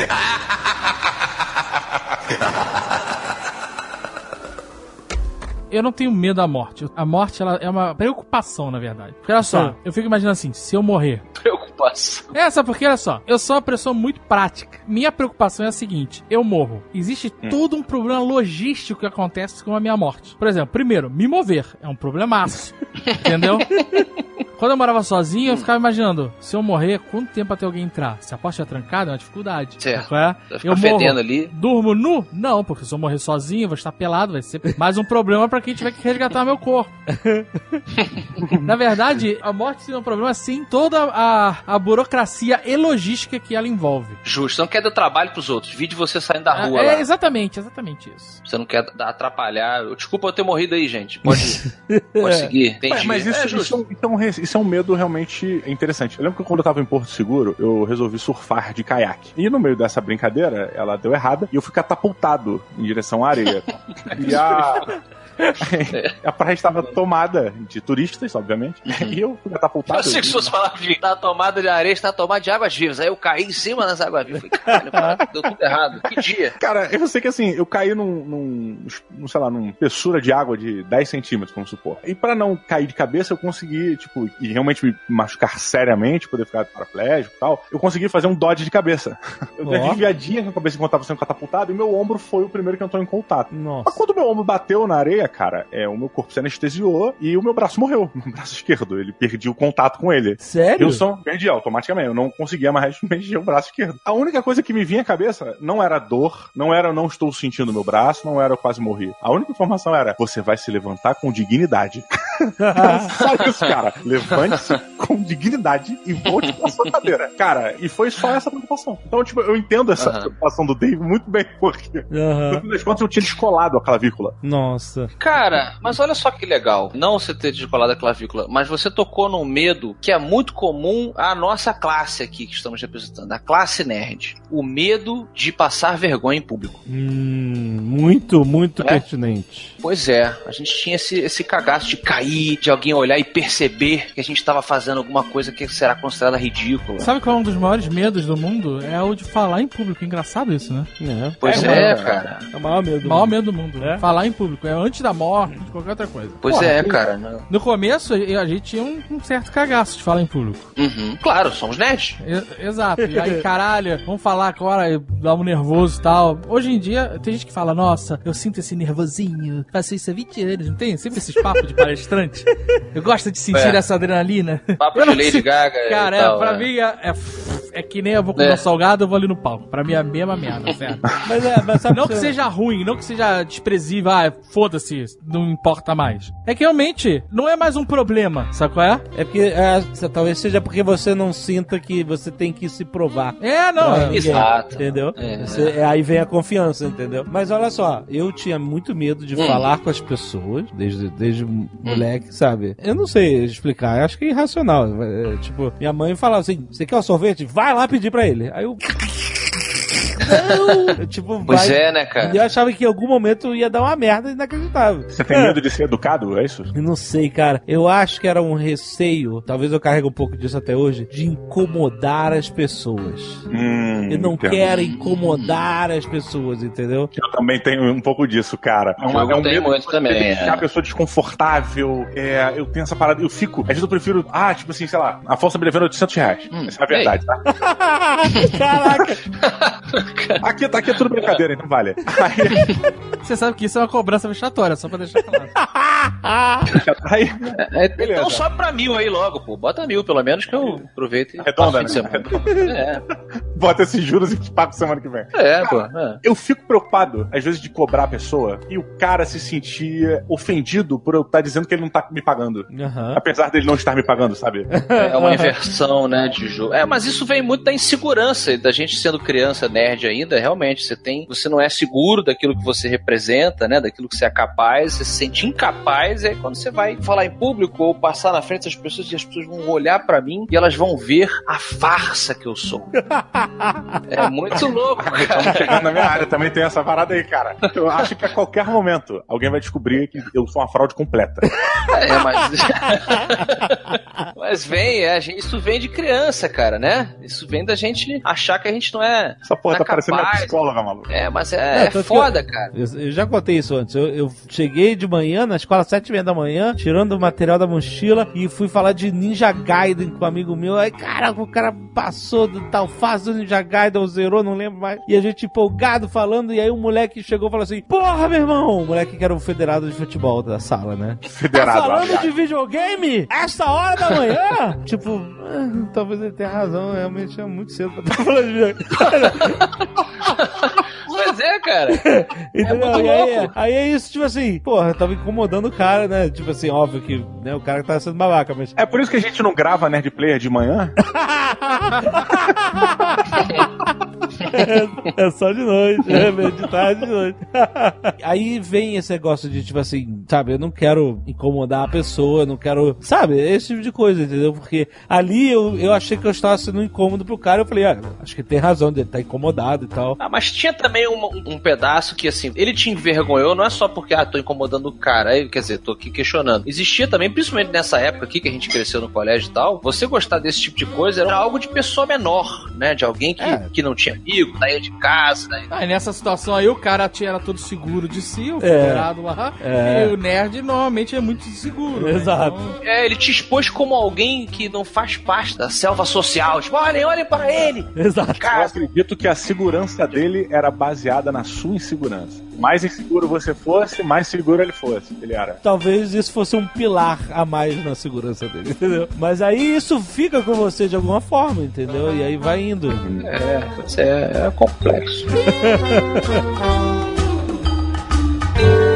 Eu não tenho medo da morte. A morte ela é uma preocupação, na verdade. Porque olha só, Sim. eu fico imaginando assim: se eu morrer, Preocupação. É, sabe por quê? Olha só, eu sou uma pessoa muito prática. Minha preocupação é a seguinte: eu morro. Existe todo um problema logístico que acontece com a minha morte. Por exemplo, primeiro, me mover é um problemaço. entendeu? Quando eu morava sozinho, eu ficava imaginando: se eu morrer, quanto tempo até alguém entrar? Se a porta estiver trancada, é uma dificuldade. Certo. É? Eu morro. fedendo ali. Durmo nu? Não, porque se eu morrer sozinho, eu vou estar pelado, vai ser mais um problema pra quem tiver que resgatar meu corpo. Na verdade, a morte seria um problema sim, toda a, a burocracia e logística que ela envolve. Justo. Você não quer dar trabalho pros outros. Vídeo você saindo da rua é, lá. exatamente, exatamente isso. Você não quer atrapalhar. Desculpa eu ter morrido aí, gente. Pode, pode seguir. Entendi. Ué, mas isso, é isso, justo. é um- isso é um, re- isso é um medo realmente interessante. Eu lembro que quando eu tava em Porto Seguro, eu resolvi surfar de caiaque. E no meio dessa brincadeira, ela deu errada e eu fui catapultado em direção à areia. e a. a praia estava tomada de turistas, obviamente. E eu fui catapultado. Eu sei que se fosse falar de tá tomada de areia, está tomada de águas vivas. Aí eu caí em cima das águas vivas. Falei, caralho, cara, deu tudo errado. Que dia. Cara, eu sei que assim, eu caí num, num, num, sei lá, num espessura de água de 10 centímetros, vamos supor. E pra não cair de cabeça, eu consegui, tipo, e realmente me machucar seriamente, poder ficar paraplégico e tal, eu consegui fazer um dodge de cabeça. Eu dei uma desviadinha com a cabeça enquanto tava sendo catapultado e meu ombro foi o primeiro que entrou em contato. Mas Nossa. quando meu ombro bateu na areia, cara, é, o meu corpo se anestesiou e o meu braço morreu. Meu braço esquerdo, ele perdi o contato com ele. Sério? Eu só perdi automaticamente, eu não conseguia mais mexer o braço esquerdo. A única coisa que me vinha à cabeça não era dor, não era eu não estou sentindo meu braço, não era eu quase morri. A única informação era você vai se levantar com dignidade. só isso, cara. Levante-se com dignidade e volte pra sua cadeira. Cara, e foi só essa preocupação. Então, tipo, eu entendo essa Aham. preocupação do Dave muito bem, porque no Aham. fim das contas eu tinha descolado a clavícula. Nossa. Cara, mas olha só que legal. Não você ter descolado a clavícula, mas você tocou num medo que é muito comum à nossa classe aqui que estamos representando, a classe nerd. O medo de passar vergonha em público. Hum, muito, muito É? pertinente. Pois é, a gente tinha esse, esse cagaço de cair, de alguém olhar e perceber que a gente estava fazendo alguma coisa que será considerada ridícula. Sabe qual é um dos maiores medos do mundo? É o de falar em público. Engraçado isso, né? É. Pois É, é, cara. É o maior medo. O do maior mundo. medo do mundo. É? Falar em público. É antes da morte, de qualquer outra coisa. Pois Porra, é, cara. não- No começo, a gente tinha um, um certo cagaço de falar em público. Uhum. Claro, somos nerds. E- Exato. E aí, caralho, vamos falar agora, dá um nervoso e tal. Hoje em dia, tem gente que fala, nossa, eu sinto esse nervosinho, faço isso há 20 anos, não tem? Sempre esses papos de palestrante. Eu gosto de sentir É. essa adrenalina. Papo de Lady Gaga. e Cara, tal, é, pra é. mim é, é, é que nem eu vou comer É. salgado, eu vou ali no palco. Pra mim é a mesma merda, sério. Mas, é, mas sabe Não que seja ruim, não que seja desprezível, ah, foda-se, não importa mais. É que realmente não é mais um problema, sabe qual é? É porque é, talvez seja porque você não sinta que você tem que se provar. É, não. é- ninguém, Exato. Entendeu? É. Você- é, aí vem a confiança, entendeu? Mas olha só, eu tinha muito medo de Hum. falar com as pessoas, desde, desde moleque, sabe? Eu não sei explicar, acho que é irracional. É, tipo, minha mãe falava assim: você quer um sorvete? Vai lá pedir pra ele. Aí eu. Não! Eu, tipo, Pois vai. é, né, cara? E eu achava que em algum momento ia dar uma merda inacreditável. Você tem medo de ser educado? É isso? Eu não sei, cara. Eu acho que era um receio, talvez eu carregue um pouco disso até hoje, de incomodar as pessoas. Hum, Eu não entendo. quero incomodar as pessoas, entendeu? Eu também tenho um pouco disso, cara. É um, Eu é um tenho medo muito de também, deixar é. a pessoa desconfortável. É, eu tenho essa parada. Eu fico. Às vezes eu prefiro. Ah, tipo assim, sei lá. A Força me devendo 800 reais. Hum, Essa é a verdade, tá? Caraca! Aqui, tá, aqui é tudo brincadeira, então vale. Aí, Você sabe que isso é uma cobrança vexatória, só pra deixar claro. aí É, Beleza. então sobe pra mil aí logo, pô. Bota mil, pelo menos, que eu aproveito e Redonda, né? semana. É, bota esses juros e te pago semana que vem. é, pô. É. Eu fico preocupado, às vezes, de cobrar a pessoa e o cara se sentir ofendido por eu estar dizendo que ele não tá me pagando. Aham. Apesar dele não estar me pagando, sabe? É uma inversão, né, de jogo. É, mas isso vem muito da insegurança, e da gente sendo criança nerd ainda, realmente, você tem, você não é seguro daquilo que você representa, né, daquilo que você é capaz, você se sente incapaz, e aí quando você vai falar em público ou passar na frente das pessoas e as pessoas vão olhar pra mim e elas vão ver a farsa que eu sou. É muito louco, cara. Estamos chegando na minha área, também tem essa parada aí, cara. Eu acho que a qualquer momento alguém vai descobrir que eu sou uma fraude completa. É, mas. mas vem, é, isso vem de criança, cara, né? Isso vem da gente achar que a gente não é. Essa porra tá é parecendo uma capaz. psicóloga, maluco. É, mas É, é, é tanto que foda, cara. Eu, eu já contei isso antes. Eu, eu cheguei de manhã na escola, sete e meia da manhã, tirando o material da mochila e fui falar de Ninja Gaiden com um amigo meu. Aí, caraca, o cara passou do tal fase do Ninja Gaiden, ou zerou, não lembro mais. E a gente empolgado falando, e aí o moleque chegou e falou assim: Porra, meu irmão! O moleque que era o federado de futebol da sala, né? Federado. Tá falando de videogame? Essa hora da manhã? tipo, talvez ele tenha razão, realmente é muito cedo pra estar falando de. Mas é, cara. Entendeu? muito e aí, louco. aí é isso, tipo assim, porra, tava incomodando o cara, né? Tipo assim, óbvio que né, o cara que tava sendo babaca, mas. É por isso que a gente não grava Nerd Player de manhã? É só de noite, é meio de tarde de noite. aí vem esse negócio de, tipo assim, sabe, eu não quero incomodar a pessoa, não quero. Sabe, esse tipo de coisa, entendeu? Porque ali eu, eu achei que eu estava sendo incômodo pro cara, eu falei, ah, acho que tem razão dele estar incomodado e tal. Ah, mas tinha também um, um pedaço que, assim, ele te envergonhou, não é só porque, ah, tô incomodando o cara, aí, quer dizer, tô aqui questionando. Existia também, principalmente nessa época aqui que a gente cresceu no colégio e tal, você gostar desse tipo de coisa era algo de pessoa menor, né? De alguém que, É. que não tinha amigo, saía de casa, né? Ah, e nessa situação aí, o cara tinha- era todo seguro de si, o É. federado lá. É. E o nerd normalmente é muito inseguro. né? Exato. Então, É, ele te expôs como alguém que não faz parte da selva social. Tipo, olhem, olhem para ele. Exato. Eu Cara, acredito que a segurança dele era baseada na sua insegurança. Mais inseguro você fosse, mais seguro ele fosse. Ele era. Talvez isso fosse um pilar a mais na segurança dele, entendeu? Mas aí isso fica com você de alguma forma, entendeu? E aí vai indo. é, é, é complexo.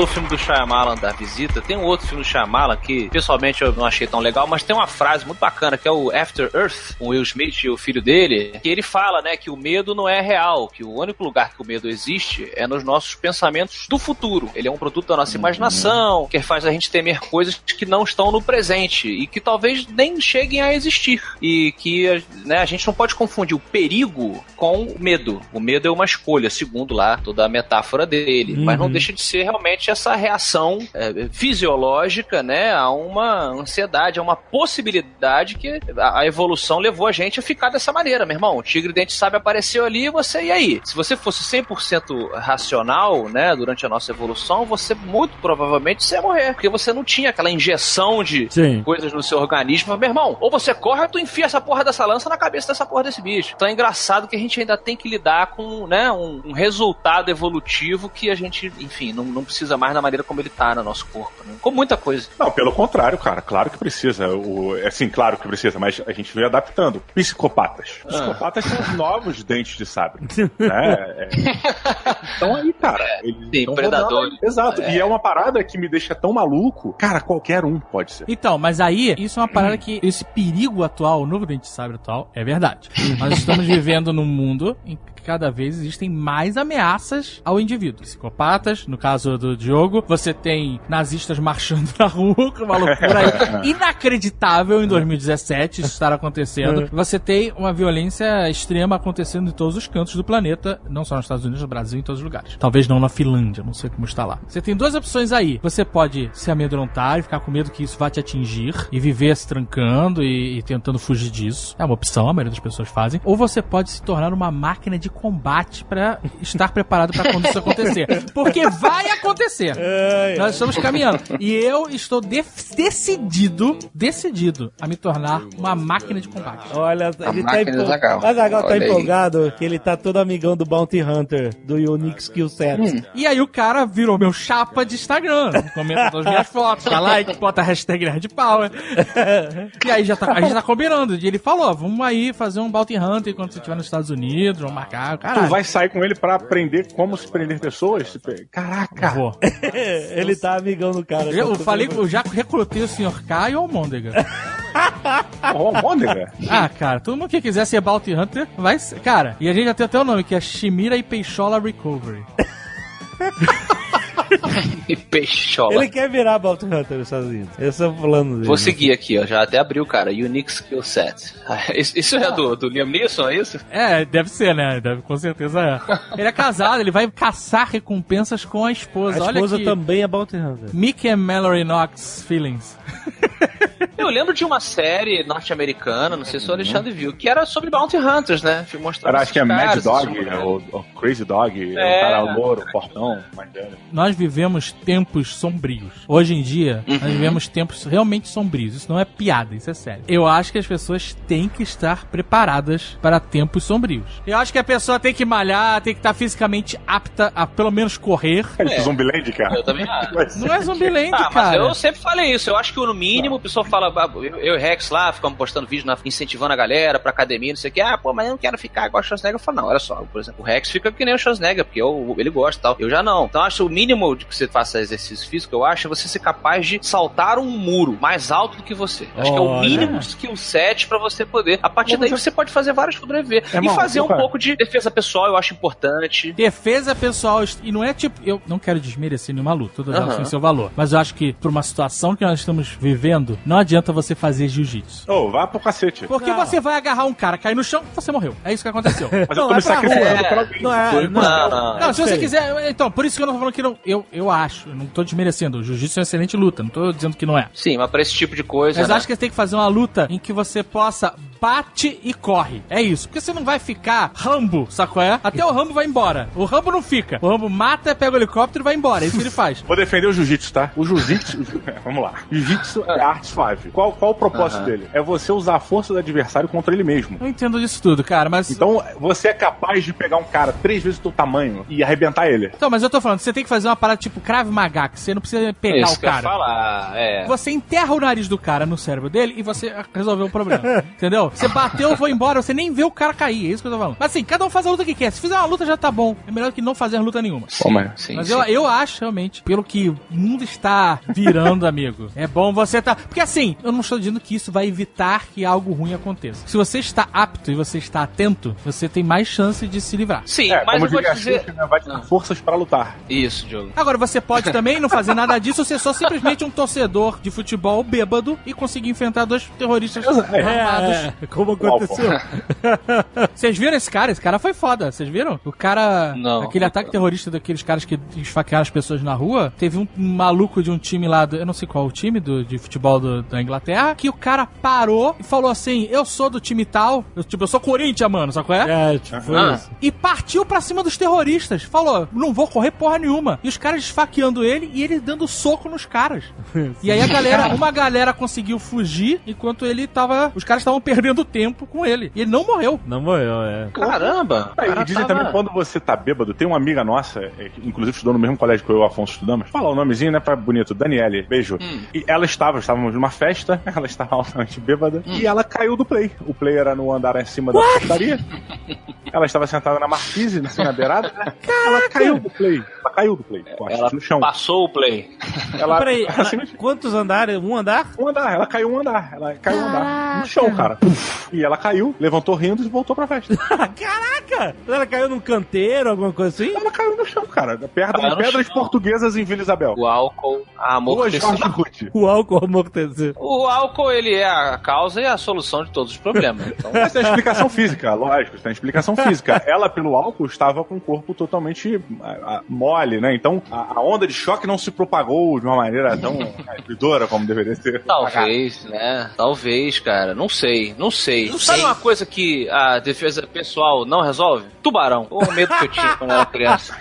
citou o filme do Shyamalan da Visita. Tem um outro filme do Shyamalan que, pessoalmente, eu não achei tão legal, mas tem uma frase muito bacana que é o After Earth, com Will Smith e o filho dele, que ele fala, né, que o medo não é real, que o único lugar que o medo existe é nos nossos pensamentos do futuro. Ele é um produto da nossa imaginação, que faz a gente temer coisas que não estão no presente e que talvez nem cheguem a existir. E que né, a gente não pode confundir o perigo com o medo. O medo é uma escolha, segundo lá toda a metáfora dele. Mas não Uhum. deixa de ser realmente essa reação é, fisiológica, né, a uma ansiedade, a uma possibilidade que a, a evolução levou a gente a ficar dessa maneira, meu irmão. O tigre dente sabe apareceu ali, você e aí? Se você fosse 100% racional, né, durante a nossa evolução, você muito provavelmente você ia morrer, porque você não tinha aquela injeção de Sim. coisas no seu organismo. Meu irmão, ou você corre ou tu enfia essa porra dessa lança na cabeça dessa porra desse bicho. Então é engraçado que a gente ainda tem que lidar com, né, um, um resultado evolutivo que a gente, enfim, não, não precisa mais da maneira como ele tá no nosso corpo, né? Com muita coisa. Não, pelo contrário, cara. Claro que precisa. O, é assim, claro que precisa, mas a gente veio adaptando. Psicopatas. Psicopatas são os novos dentes de sabre. né? É. Então aí, cara. Eles Sim, aí. Exato. E é uma parada que me deixa tão maluco. Cara, qualquer um pode ser. Então, mas aí, isso é uma parada que esse perigo atual, o novo dente de sabre atual, é verdade. Nós estamos vivendo num mundo em que cada vez existem mais ameaças ao indivíduo. Psicopatas, no caso do Diogo, você tem nazistas marchando na rua, com uma loucura aí inacreditável em 2017, isso estar acontecendo. Você tem uma violência extrema acontecendo em todos os cantos do planeta, não só nos Estados Unidos, no Brasil, em todos os lugares. Talvez não na Finlândia, não sei como está lá. Você tem duas opções aí. Você pode se amedrontar e ficar com medo que isso vá te atingir e viver se trancando e, e tentando fugir disso. É uma opção, a maioria das pessoas fazem. Ou você pode se tornar uma máquina de combate para estar preparado para quando isso acontecer. Porque vai acontecer. Nós estamos caminhando. E eu estou de- decidido, decidido a me tornar uma máquina de combate. Olha, ele tá, empol... Zagal. o Azaghal tá aí. empolgado que ele tá todo amigão do Bounty Hunter, do Unique Skill Set. Hum. E aí o cara virou meu chapa de Instagram. Comenta as minhas fotos, dá like, bota a hashtag Nerd Power. E aí já tá, a gente tá combinando. E ele falou, vamos aí fazer um Bounty Hunter quando você estiver nos Estados Unidos, vamos marcar. Tu Caralho. vai sair com ele pra aprender como se prender pessoas? Caraca! Vou. ele tá amigão do cara. Eu tá falei, eu já recrutei o Sr. K e o Almôndega. Ah, cara, todo mundo que quiser ser Bounty Hunter, vai ser. Cara, e a gente já tem até o nome, que é Shimira e Peixola Recovery. E peixola. Ele quer virar Bounty Hunter Unidos. Esse é o plano dele. Vou seguir aqui, ó. Já até abriu, cara. Unique Skill Set. Ah, Isso isso é do, do Liam Neeson, é isso? É, deve ser, né? Deve, com certeza é. Ele é casado, ele vai caçar recompensas com a A esposa. Olha esposa aqui. também é Bounty Hunter. Mickey and Mallory Knox Feelings. Eu lembro de uma série norte-americana, não sei se o Alexandre viu, que era sobre Bounty Hunters, né? Mostrava Cara, acho que é esses Mad caras, Dog, esses- ou, ou Crazy Dog, É. o cara louro, portão. Nós vivemos tempos sombrios. Hoje em dia, Uhum. nós vivemos tempos realmente sombrios. Isso não é piada, isso é sério. Eu acho que as pessoas têm que estar preparadas para tempos sombrios. Eu acho que a pessoa tem que malhar, tem que estar fisicamente apta a pelo menos correr. É tipo Zumbiland, cara. Eu também acho. Não é Zumbiland, Ah, mas cara. eu sempre falei isso. Eu acho que no mínimo o pessoal fala, eu, eu e Rex lá, ficamos postando vídeo na- incentivando a galera pra academia, não sei o que. Ah, pô, mas eu não quero ficar igual o Schwarzenegger. Eu falo, não, olha só, por exemplo, o Rex fica que nem o Schwarzenegger, porque eu- ele gosta e tal. Eu já não. Então acho o mínimo de que você faça exercício físico, eu acho, é você ser capaz de saltar um muro mais alto do que você. Acho que é o Olha. mínimo skill set pra você poder. A partir daí você pode fazer vários sobreviver. É, e irmão, fazer um cara. pouco de defesa pessoal, eu acho importante. Defesa pessoal, e não é tipo, eu não quero desmerecer nenhuma luta, todas elas têm seu valor, mas eu acho que por uma situação que nós estamos vivendo, não adianta adianta você fazer jiu-jitsu. Ô, oh, vá pro cacete. Porque não. você vai agarrar um cara, cair no chão, você morreu. É isso que aconteceu. Mas não, eu tô é me sacrificando pra é, alguém. Não, é, é. não, não, não, se é você quiser. Então, por isso que eu não tô falando que não. Eu, eu acho, não tô desmerecendo. O jiu-jitsu é uma excelente luta, não tô dizendo que não é. Sim, mas pra esse tipo de coisa. Mas né? acho que você tem que fazer uma luta em que você possa bate e corre. É isso. Porque você não vai ficar Rambo, sacou? É? Até o Rambo vai embora. O Rambo não fica. O Rambo mata, pega o helicóptero e vai embora. É isso que ele faz. Vou defender o jiu-jitsu, tá? O jiu-jitsu. Vamos lá. Jiu-jitsu é arte 5. Qual, qual o propósito uhum. dele? É você usar a força do adversário contra ele mesmo. Eu entendo disso tudo, cara, mas. Então você é capaz de pegar um cara três vezes do tamanho e arrebentar ele. Então, mas eu tô falando, você tem que fazer uma parada tipo Krav Maga, que você não precisa pegar Isso o cara. Que eu falar, é. Você enterra o nariz do cara no cérebro dele e você resolveu o problema. entendeu? Você bateu, foi embora, você nem vê o cara cair, é isso que eu tô falando. Mas assim, cada um faz a luta que quer. Se fizer uma luta já tá bom. É melhor que não fazer luta nenhuma. Sim, mas sim, mas sim. Eu, eu acho realmente, pelo que o mundo está virando, amigo, é bom você tá. Porque assim, eu não estou dizendo que isso vai evitar que algo ruim aconteça. Se você está apto e você está atento, você tem mais chance de se livrar. Sim, É, mas como eu vou te dizer. Xuxa, né? vai ter forças pra lutar. Isso, Diogo. Agora, você pode também não fazer nada disso, ser só simplesmente um torcedor de futebol bêbado e conseguir enfrentar dois terroristas armados Como aconteceu. Vocês viram esse cara? Esse cara foi foda. Vocês viram? O cara. Não. Aquele ataque terrorista daqueles caras que esfaquearam as pessoas na rua. Teve um maluco de um time lá, do, eu não sei qual o time do, de futebol do- da Inglaterra, que o cara parou e falou assim: Eu sou do time tal. Eu, tipo, eu sou Corinthians, mano, sabe qual é? É, tipo, foi Ah. isso. E partiu pra cima dos terroristas. Falou: Não vou correr porra nenhuma. E os caras esfaqueando ele e ele dando soco nos caras. E aí a galera, uma galera conseguiu fugir enquanto ele tava. Os caras estavam perdendo tempo com ele. E ele não morreu. Não morreu, é. Caramba! Cara e dizem tava- também quando você tá bêbado, tem uma amiga nossa, é, que inclusive estudou no mesmo colégio que eu e o Afonso estudamos. Fala o nomezinho, né, pra bonito, Daniele, beijo. E ela estava, estávamos numa festa, ela estava altamente bêbada, e ela caiu do play. O play era no andar acima da portaria. ela estava sentada na marquise, assim, na beirada, né? Ela caiu do play. Ela caiu do play, Ela no chão. passou o play. Ela, Peraí, ela assim, quantos andares? Um andar? um andar, ela caiu um andar, ela caiu um andar no chão, cara. Puf. E ela caiu, levantou rindo e voltou pra festa. Caraca! Ela caiu num canteiro, alguma coisa assim? Ela caiu no chão, cara. Pedras chão. portuguesas em Vila Isabel. O álcool, amorteceu. O álcool amorteceu. O álcool, ele é a causa e a solução de todos os problemas. Então, Mas tem explicação física, lógico, tem explicação física. Ela, pelo álcool, estava com o corpo totalmente ah, ah, mole, né? Então a, onda de choque não se propagou de uma maneira tão rapidora como deveria ser. Talvez, né? Talvez, cara. Não sei, não sei. Sabe uma coisa que a defesa pessoal não resolve? Tubarão. O medo que eu tinha quando eu era criança.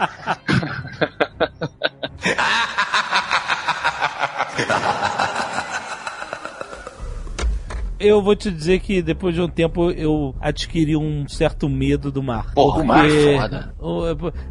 Eu vou te dizer que depois de um tempo eu adquiri um certo medo do mar. Porra, o mar é foda.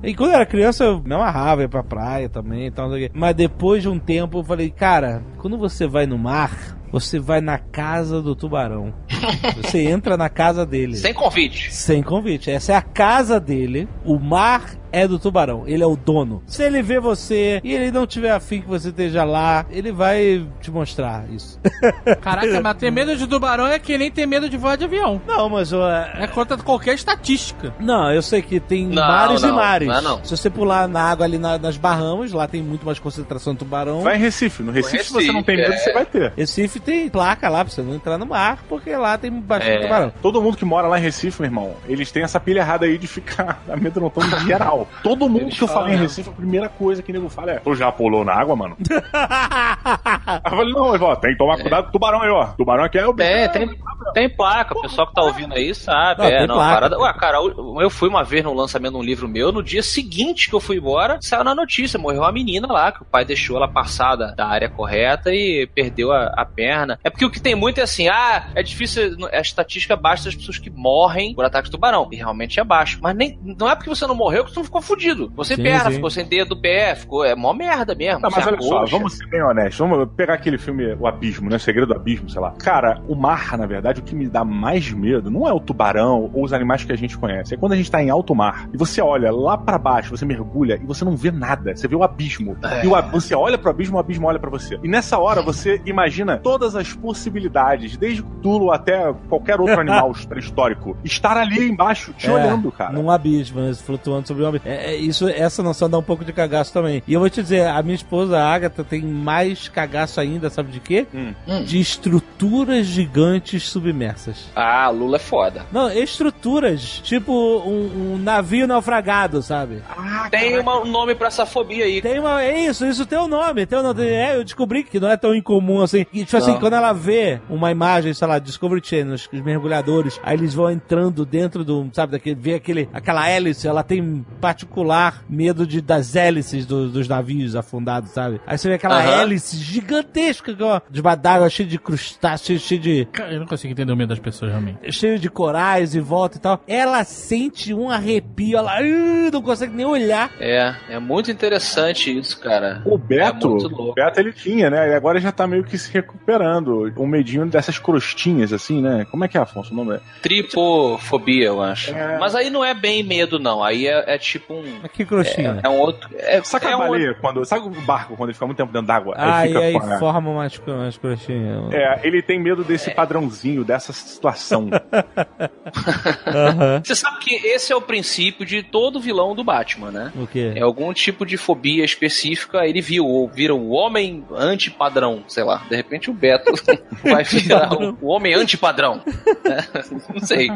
E quando eu era criança eu me amarrava, ia pra praia também e tal. Mas depois de um tempo eu falei, cara, quando você vai no mar, você vai na casa do tubarão. Você entra na casa dele. Sem convite. Sem convite. Essa é a casa dele. O mar é do tubarão. Ele é o dono. Se ele vê você e ele não tiver afim que você esteja lá, ele vai te mostrar isso. Caraca, mas ter medo de tubarão é que nem ter medo de voar de avião. Não, mas ó, É contra qualquer estatística. Não, eu sei que tem Não, mares não, e mares. não é não. Se você pular na água ali na- nas Bahamas, lá tem muito mais concentração de tubarão. Vai em Recife. No Recife, se você não tem Recife, medo, é. você vai ter. Recife tem placa lá pra você não entrar no mar, porque lá tem bastante É. tubarão. Todo mundo que mora lá em Recife, meu irmão, eles têm essa pilha errada aí de ficar amedrontando em geral. Todo mundo Eles que eu falei em Recife, a primeira coisa que o nego fala é: Tu já pulou na água, mano? eu falei: Não, ó, tem que tomar cuidado com tubarão aí, ó. Tubarão aqui é o bicho. É, tem, tem placa. O pessoal que tá ouvindo aí sabe. Não, é, não, placa. parada. Ué, cara, eu eu fui uma vez no lançamento de um livro meu. No dia seguinte que eu fui embora, saiu na notícia: morreu uma menina lá, que o pai deixou ela passar da, da área correta e perdeu a, a perna. É porque o que tem muito é assim: ah, é difícil. A estatística baixa das pessoas que morrem por ataque de tubarão. E realmente é baixo. Mas nem, não é porque você não morreu que você não ficou fudido. Ficou sem Sim, perna, sim. ficou sem dedo do pé, ficou. É mó merda mesmo. Tá, mas olha só, vamos ser bem honestos. Vamos pegar aquele filme O Abismo, né? O Segredo do Abismo, sei lá. Cara, o mar, na verdade, o que me dá mais medo não é o tubarão ou os animais que a gente conhece. É quando a gente tá em alto mar e você olha lá pra baixo, você mergulha e você não vê nada. Você vê o abismo. É. E o ab- você olha pro abismo, o abismo olha pra você. E nessa hora você imagina todas as possibilidades, desde Tulo até qualquer outro animal pré-histórico, estar ali embaixo te É, olhando, cara. Num abismo, né, flutuando sobre um abismo. É, é, isso, essa noção dá um pouco de cagaço também. E eu vou te dizer, a minha esposa, a Agatha, tem mais cagaço ainda, sabe de quê? Hum. Hum. De estruturas gigantes submersas. Ah, Lula é foda. Não, estruturas. Tipo um, um navio naufragado, sabe? Tem uma- um nome pra essa fobia aí. Tem uma. É isso, isso tem um nome. Tem um nome. É, eu descobri que não é tão incomum assim. E, tipo assim, Não. quando ela vê uma imagem, sei lá, Discovery Channel, os, os mergulhadores, aí eles vão entrando dentro do. Sabe, daquele, vê aquele, aquela hélice, ela tem particular medo de, das hélices do- dos navios afundados, sabe? Aí você vê aquela hélice gigantesca, ó, debaixo d'água, cheia de crustáceos, cheia de. Cara, Eu não consigo entender o medo das pessoas, realmente. cheio de corais e volta e tal. Ela sente um arrepio, ela "Ih", não consegue nem olhar. É, é muito interessante isso, cara. O É Beto, muito o. Beto ele tinha, né? E agora já tá meio que se recuperando. O medinho dessas crostinhas, assim, né? Como é que é, Afonso? O nome é? Tripofobia, eu acho. É. Mas aí não é bem medo, não. Aí é, é tipo um. Mas que crostinha. É, é um outro. É, Sabe é a um baleia, quando. Sabe o barco quando ele fica muito tempo dentro d'água? Ah, fica e aí forma umas, umas crostinhas. É, ele tem medo desse padrãozinho. meio dessa situação. Aham. Você sabe que esse é o princípio de todo vilão do Batman, né? O quê? É algum tipo de fobia específica, ele viu, ou vira o homem antipadrão, sei lá. De repente o Beto vai virar o, o homem antipadrão. né? Não sei.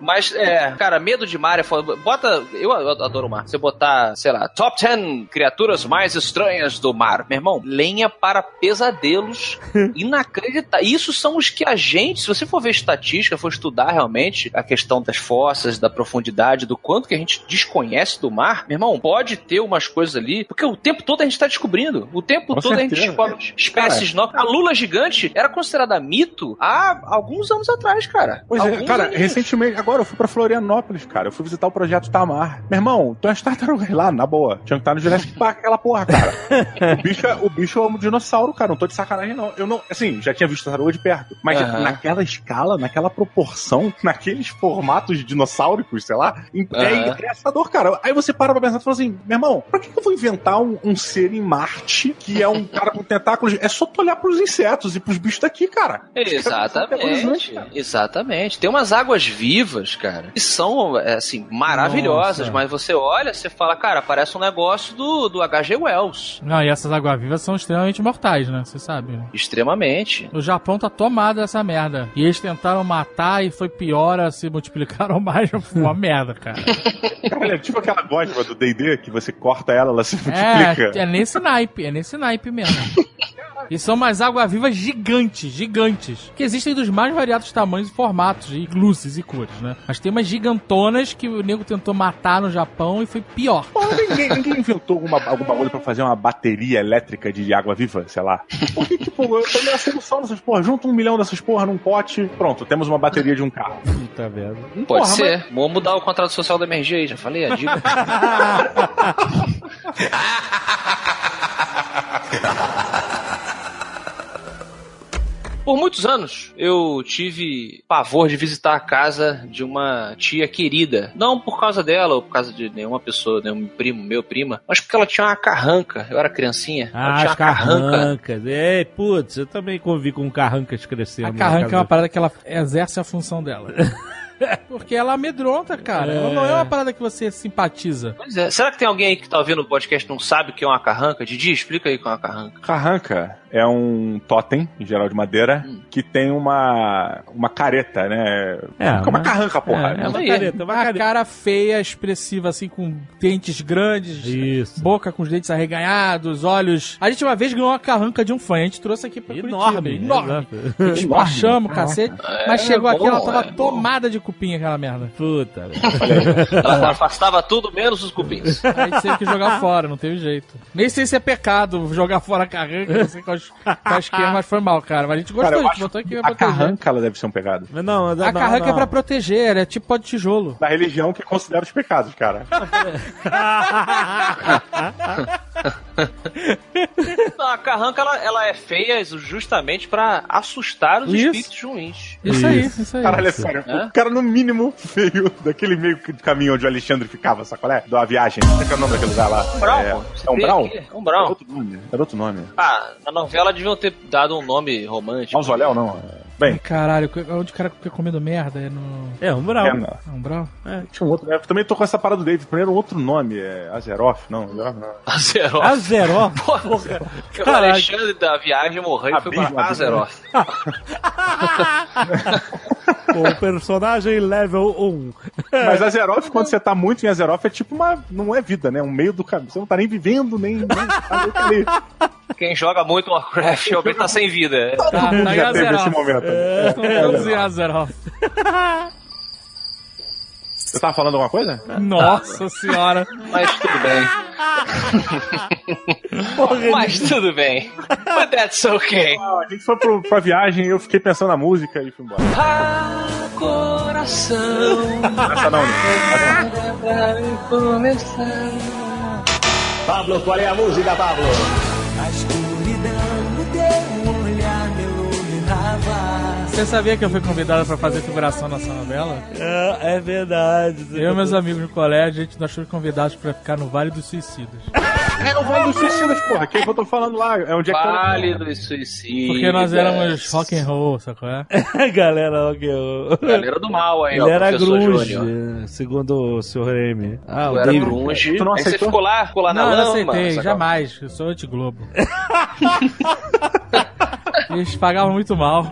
Mas, é, cara, medo de mar é foda. Bota, eu adoro o mar. Você botar, sei lá, top 10 criaturas mais estranhas do mar. Meu irmão, lenha para pesadelos inacreditáveis. Isso são os que a gente, se você for ver estatística, for estudar realmente a questão das forças, da profundidade, do quanto que a gente desconhece do mar, meu irmão, pode ter umas coisas ali, porque o tempo todo a gente tá descobrindo. O tempo Com todo a gente certeza. descobre espécies novas. A lula gigante era considerada mito há alguns anos atrás, cara. Pois é, Alguns cara, anos. recentemente, agora eu fui pra Florianópolis, cara. Eu fui visitar o projeto Tamar. Meu irmão, tu é tartarugas lá, na boa. Tinha que estar no Jurassic Park aquela porra, cara. o, bicho é, o bicho é um dinossauro, cara. Não tô de sacanagem, não. Eu não, assim, já tinha visto tartaruga de perto. Mas Aham. naquela escala, naquela proporção, naqueles formatos dinossáuricos, sei lá, é Aham. engraçador, cara. Aí você para pra pensar e fala assim, meu irmão, pra que que eu vou inventar um, um ser em Marte que é um cara com tentáculos? É só tu olhar pros insetos e pros bichos daqui, cara. Exatamente, exatamente. Tem umas águas vivas, cara, que são, é, assim, maravilhosas, Nossa. mas você olha, você fala, cara, parece um negócio do, do H.G. Wells. Não, e essas águas-vivas são extremamente mortais, né? Você sabe. né? Extremamente. O Japão tá tomado dessa merda. E eles tentaram matar e foi pior, a se multiplicaram mais. Foi uma merda, cara. Cara, é tipo aquela gosma do D&D que você corta ela, ela se É, multiplica. é nesse naipe, é nesse naipe mesmo. E são mais águas-vivas gigantes, gigantes. Que existem dos mais variados tamanhos e formatos, e luzes e cores, né? Mas tem umas gigantonas que o nego tentou matar no Japão e foi pior. Porra, ninguém, ninguém inventou alguma, algum bagulho pra fazer uma bateria elétrica de água viva, sei lá. Porque, tipo, eu tomei a solução dessas porra. Junta um milhão dessas porra num pote, pronto, temos uma bateria de um carro. Puta merda. Pode Porra, ser. Vamos mudar o contrato social da energia aí, já falei a dica. Por muitos anos eu tive pavor de visitar a casa de uma tia querida. Não por causa dela ou por causa de nenhuma pessoa, nenhum primo, meu prima, mas porque ela tinha uma carranca. Eu era criancinha. ela Ah, tinha as uma carranca. carrancas. É, putz, eu também convivi com carrancas crescendo. A na carranca é uma parada que ela exerce a função dela. Porque ela amedronta, cara. Ela não é uma parada que você simpatiza. Pois é. Será que tem alguém aí que tá ouvindo o podcast e não sabe o que é uma carranca? Didi, explica aí o que é uma carranca. Carranca é um totem, em geral de madeira, Hum. que tem uma, uma careta, né? É, É uma uma- carranca, porra. É, é uma careta, uma Uma careta. cara feia, expressiva, assim, com dentes grandes, Isso. boca com os dentes arreganhados, olhos. A gente uma vez ganhou uma carranca de um fã, a gente trouxe aqui pra Enorme. Curitiba. Enorme. exato. Despachamos, cacete. Mas chegou é aqui, ela tava é tomada de cupim, aquela merda. Puta. Ela afastava tudo menos os cupins. Aí teve que jogar fora, não teve jeito. Nem sei se é pecado jogar fora a carranca, não sei qual, qual esquema, mas foi mal, cara. Mas a gente gostou, Cara, a gente botou aqui a carranca ela deve ser um pecado. Não, mas A não, carranca é não. pra proteger, ela é tipo pó de tijolo. Da religião que considera os pecados, cara. Não, a carranca ela, ela é feia justamente pra assustar os Isso. espíritos ruins. Isso, aí, isso aí. Caralho, é sério. É? O cara, no mínimo, veio daquele meio de caminho onde o Alexandre ficava, sabe qual é? Da viagem. Como é que é o nome daquele lugar lá? Brau, é, é um aqui, É um Era Brau. outro nome. Era outro nome. Ah, na novela deviam ter dado um nome romântico. Mausoléu, não. Bem, Caralho, onde o cara fica comendo merda? É no. É, um brau. é, não. É um brau? Tinha um outro. Eu também tô com essa parada do David. Primeiro, outro nome. É Azeroth? Não, Azeroth não. Azeroth. Azeroth. Porra, o Caralho. Alexandre da viagem morreu e foi pra. Azeroth. o personagem level 1. Mas Azeroth, quando você tá muito em Azeroth, é tipo uma. Não é vida, né? Um meio do caminho. Você não tá nem vivendo, nem. nem tá. Quem joga muito Warcraft realmente tá sem vida. Tá, Todo mundo tá já teve esse momento. Em Azeroth. Você tava falando alguma coisa? Nossa senhora. Mas tudo bem. Mas tudo bem. But that's okay. A gente foi pro, pra viagem e eu fiquei pensando na música e fui embora. Ah, coração. Essa não, né? Pablo, qual é a música, Pablo? Você sabia que eu fui convidado pra fazer figuração nessa novela? É, é verdade. Eu e meus amigos no colégio, a gente nós fomos convidados pra ficar no Vale dos Suicidas. É o Vale dos Suicidas, porra. Que é que eu tô falando lá? É onde é que Vale dos suicidas. Porque nós éramos rock and roll, sacou? É? Galera, ó, que eu... Galera do mal aí, ó. Ele era grunge, Júnior. segundo o Sr. Remy. Ah, Tu o era grunge. Tu não aí você aceitou? ficou lá, ficou lá na Não, eu lama. não aceitei, sacou? jamais. Eu sou anti-globo. Eles pagavam muito mal.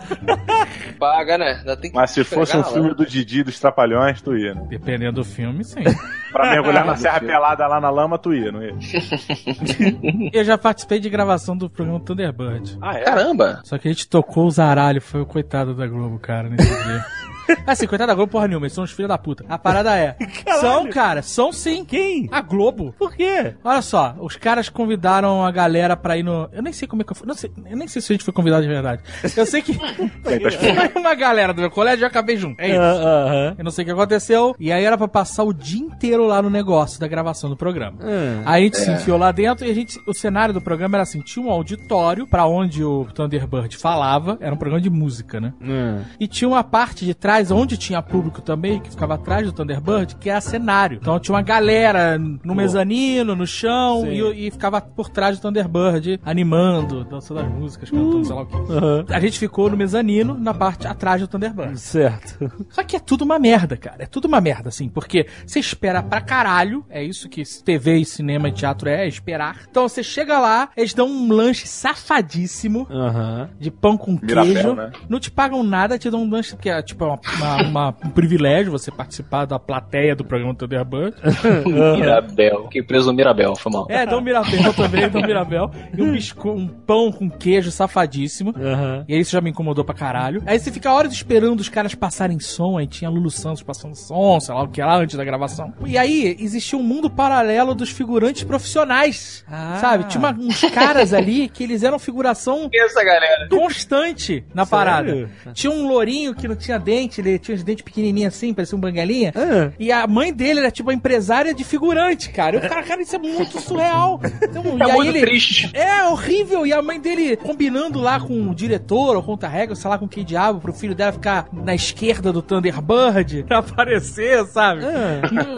Paga, né? Ainda tem que Mas se fosse um filme do Didi dos Trapalhões, tu ia, né? Dependendo do filme, sim. Pra mergulhar na Serra Pelada lá na lama, tu ia, não ia? Eu já participei de gravação do programa Thunderbird. Ah, é? Caramba! Só que a gente tocou o zaralho, foi o coitado da Globo, cara, nesse dia. Assim, coitado da Globo, porra nenhuma, eles são os filhos da puta. A parada é. São, cara, são sim. Quem? A Globo. Por quê? Olha só, os caras convidaram a galera pra ir no. Eu nem sei como é que eu fui. Não sei, eu nem sei se a gente foi convidado de verdade. Eu sei que. foi uma galera do meu colégio e eu acabei junto. É isso. Ah, Aham. Eu não sei o que aconteceu. E aí era pra passar o dia inteiro lá no negócio da gravação do programa. Hum. Aí a gente se enfiou lá dentro e a gente. O cenário do programa era assim: tinha um auditório pra onde o Thunderbird falava. Era um programa de música, né? Hum. E tinha uma parte de trás, onde tinha público também, que ficava atrás do Thunderbird, que era cenário. Então tinha uma galera no mezanino, no chão, e, e ficava por trás do Thunderbird, animando, dançando as músicas, cantando, sei lá o quê. Aham. A gente ficou no mezanino, na parte atrás do Thunderbird. Certo. Só que é tudo uma merda, cara. É tudo uma merda, assim. Porque você espera pra caralho. É isso que TV e cinema e teatro é, é esperar. Então você chega lá, eles dão um lanche safadíssimo Aham. de pão com Mirabel, queijo. né? Não te pagam nada, te dão um lanche que é tipo uma, uma- uma- um privilégio você participar da plateia do programa Thunderbird. Mirabel. Fiquei preso no Mirabel, foi mal. É, dão Mirabel também, dão Mirabel. E um bisco, um pão com queijo safadíssimo. Aham. E aí isso já me incomodou pra caralho. Aí você fica horas esperando os caras passarem som, aí tinha Lulu Santos passando som, sei lá o que lá, antes da gravação. E aí existia um mundo paralelo dos figurantes profissionais, Ah. sabe? Tinha uma- uns caras ali que eles eram figuração essa galera? constante na Sério? parada. Tinha um lourinho que não tinha dente, ele tinha os dentes pequenininhos assim, parecia um bangalinha. Ah. E a mãe dele era tipo a empresária de figurante, cara. Eu, cara, cara, isso é muito surreal. Então, É e aí muito ele, triste. é horrível. E a mãe dele combinando lá com o diretor ou contra-regra, sei lá com quem diabo, pro filho dela ficar na esquerda do Thunderbird pra aparecer, sabe?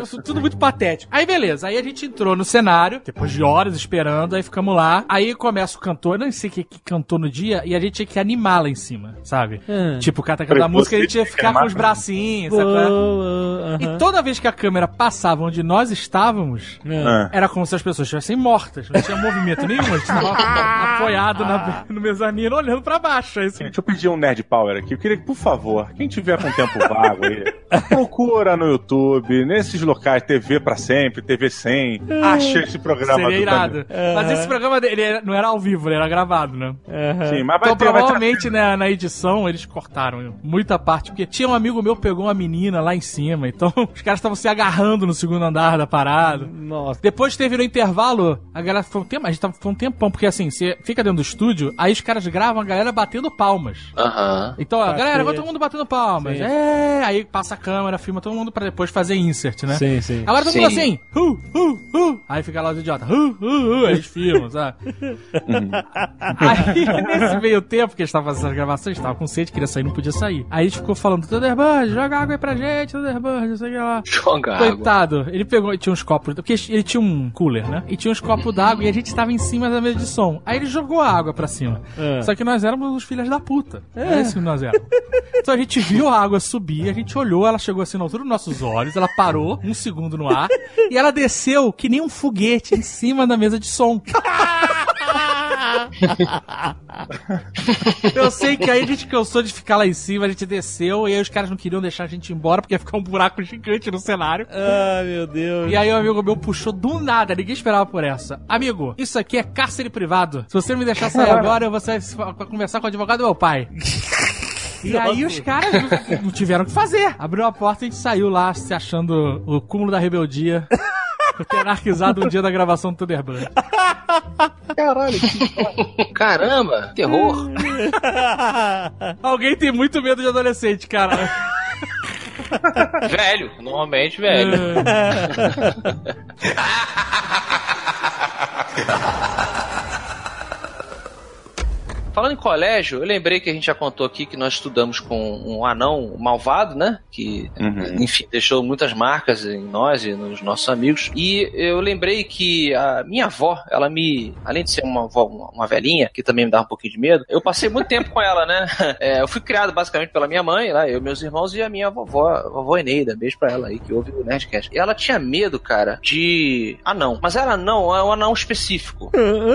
Isso Tudo muito patético. Aí beleza, aí a gente entrou no cenário, depois de horas esperando, aí ficamos lá. Aí começa o cantor, eu não sei o que, que cantou no dia, e a gente tinha que animar lá em cima, sabe? Hum. Tipo, o cara tá cantando a música, a gente ia ficar com os bracinhos, sabe? Boa, E toda vez que a câmera passava onde nós estávamos, Ah. era como se as pessoas estivessem mortas. Não tinha movimento nenhum. A gente tava apoiado na- no mezanino, olhando pra baixo. É. Deixa eu pedir um Nerd Power aqui. Eu queria que, por favor, quem tiver com tempo vago aí, procura no YouTube, nesses locais, TV pra sempre, TV 100, acha esse programa Seria do irado. Thunder. Mas esse programa dele era- não era ao vivo, ele era gravado, né? Sim, mas vai Então, ter, vai ter. provavelmente na, na edição eles cortaram muita parte, porque tinha um amigo meu que pegou uma menina lá em cima, então os caras estavam se agarrando no segundo andar da parada. Nossa. Depois teve no intervalo, a galera foi um tempo, a gente tava, foi um tempão, porque assim, você fica dentro do estúdio, aí os caras gravam a galera batendo palmas. Aham. Então, ó, Pra galera, ter- agora todo mundo batendo palmas. Sim. É, aí passa a câmera, filma todo mundo pra depois fazer insert, né? Sim, sim. Agora todo mundo assim, uh, uh, uh. Aí fica lá os idiotas, uh, uh, uh. Aí eles filmam, sabe? aí, nesse meio tempo que a gente tava fazendo as gravações, tava com sede, queria sair, não podia sair. Aí a gente ficou falando, Thunderbird, joga água aí pra gente, Thunderbird, não sei o que lá. Joga água. Coitado, ele pegou, tinha uns copos, porque ele tinha um cooler, né? E tinha uns copos d'água e a gente tava em cima da mesa de som. Aí ele jogou a água pra cima. É. Só que nós éramos os filhos da puta. É isso que nós éramos. então a gente viu a água subir, a gente olhou, ela chegou assim na altura dos nossos olhos, ela parou um segundo no ar e ela desceu que nem um foguete em cima da mesa de som. Eu sei que aí a gente cansou de ficar lá em cima, a gente desceu e aí os caras não queriam deixar a gente ir embora porque ia ficar um buraco gigante no cenário. Ai, meu Deus. E aí o amigo meu puxou do nada, ninguém esperava por essa. Amigo, isso aqui é cárcere privado. Se você não me deixar sair agora, eu vou conversar com o advogado do meu pai. E aí os caras não- não tiveram o que fazer. Abriu a porta e a gente saiu lá se achando o cúmulo da rebeldia. Por ter anarquizado um dia da gravação do Thunderbird. Caramba, terror. Alguém tem muito medo de adolescente, cara. velho, normalmente velho. Falando em colégio, eu lembrei que a gente já contou aqui que nós estudamos com um anão malvado, né? Que, Uhum. enfim, deixou muitas marcas em nós e nos nossos amigos. E eu lembrei que a minha avó, ela me. Além de ser uma avó, uma, velhinha, que também me dava um pouquinho de medo, eu passei muito tempo com ela, né? É, eu fui criado basicamente pela minha mãe, lá, eu, meus irmãos e a minha vovó, a vovó Eneida. Beijo pra ela aí, que ouve o Nerdcast. E ela tinha medo, cara, de anão. Mas era anão, é um anão específico.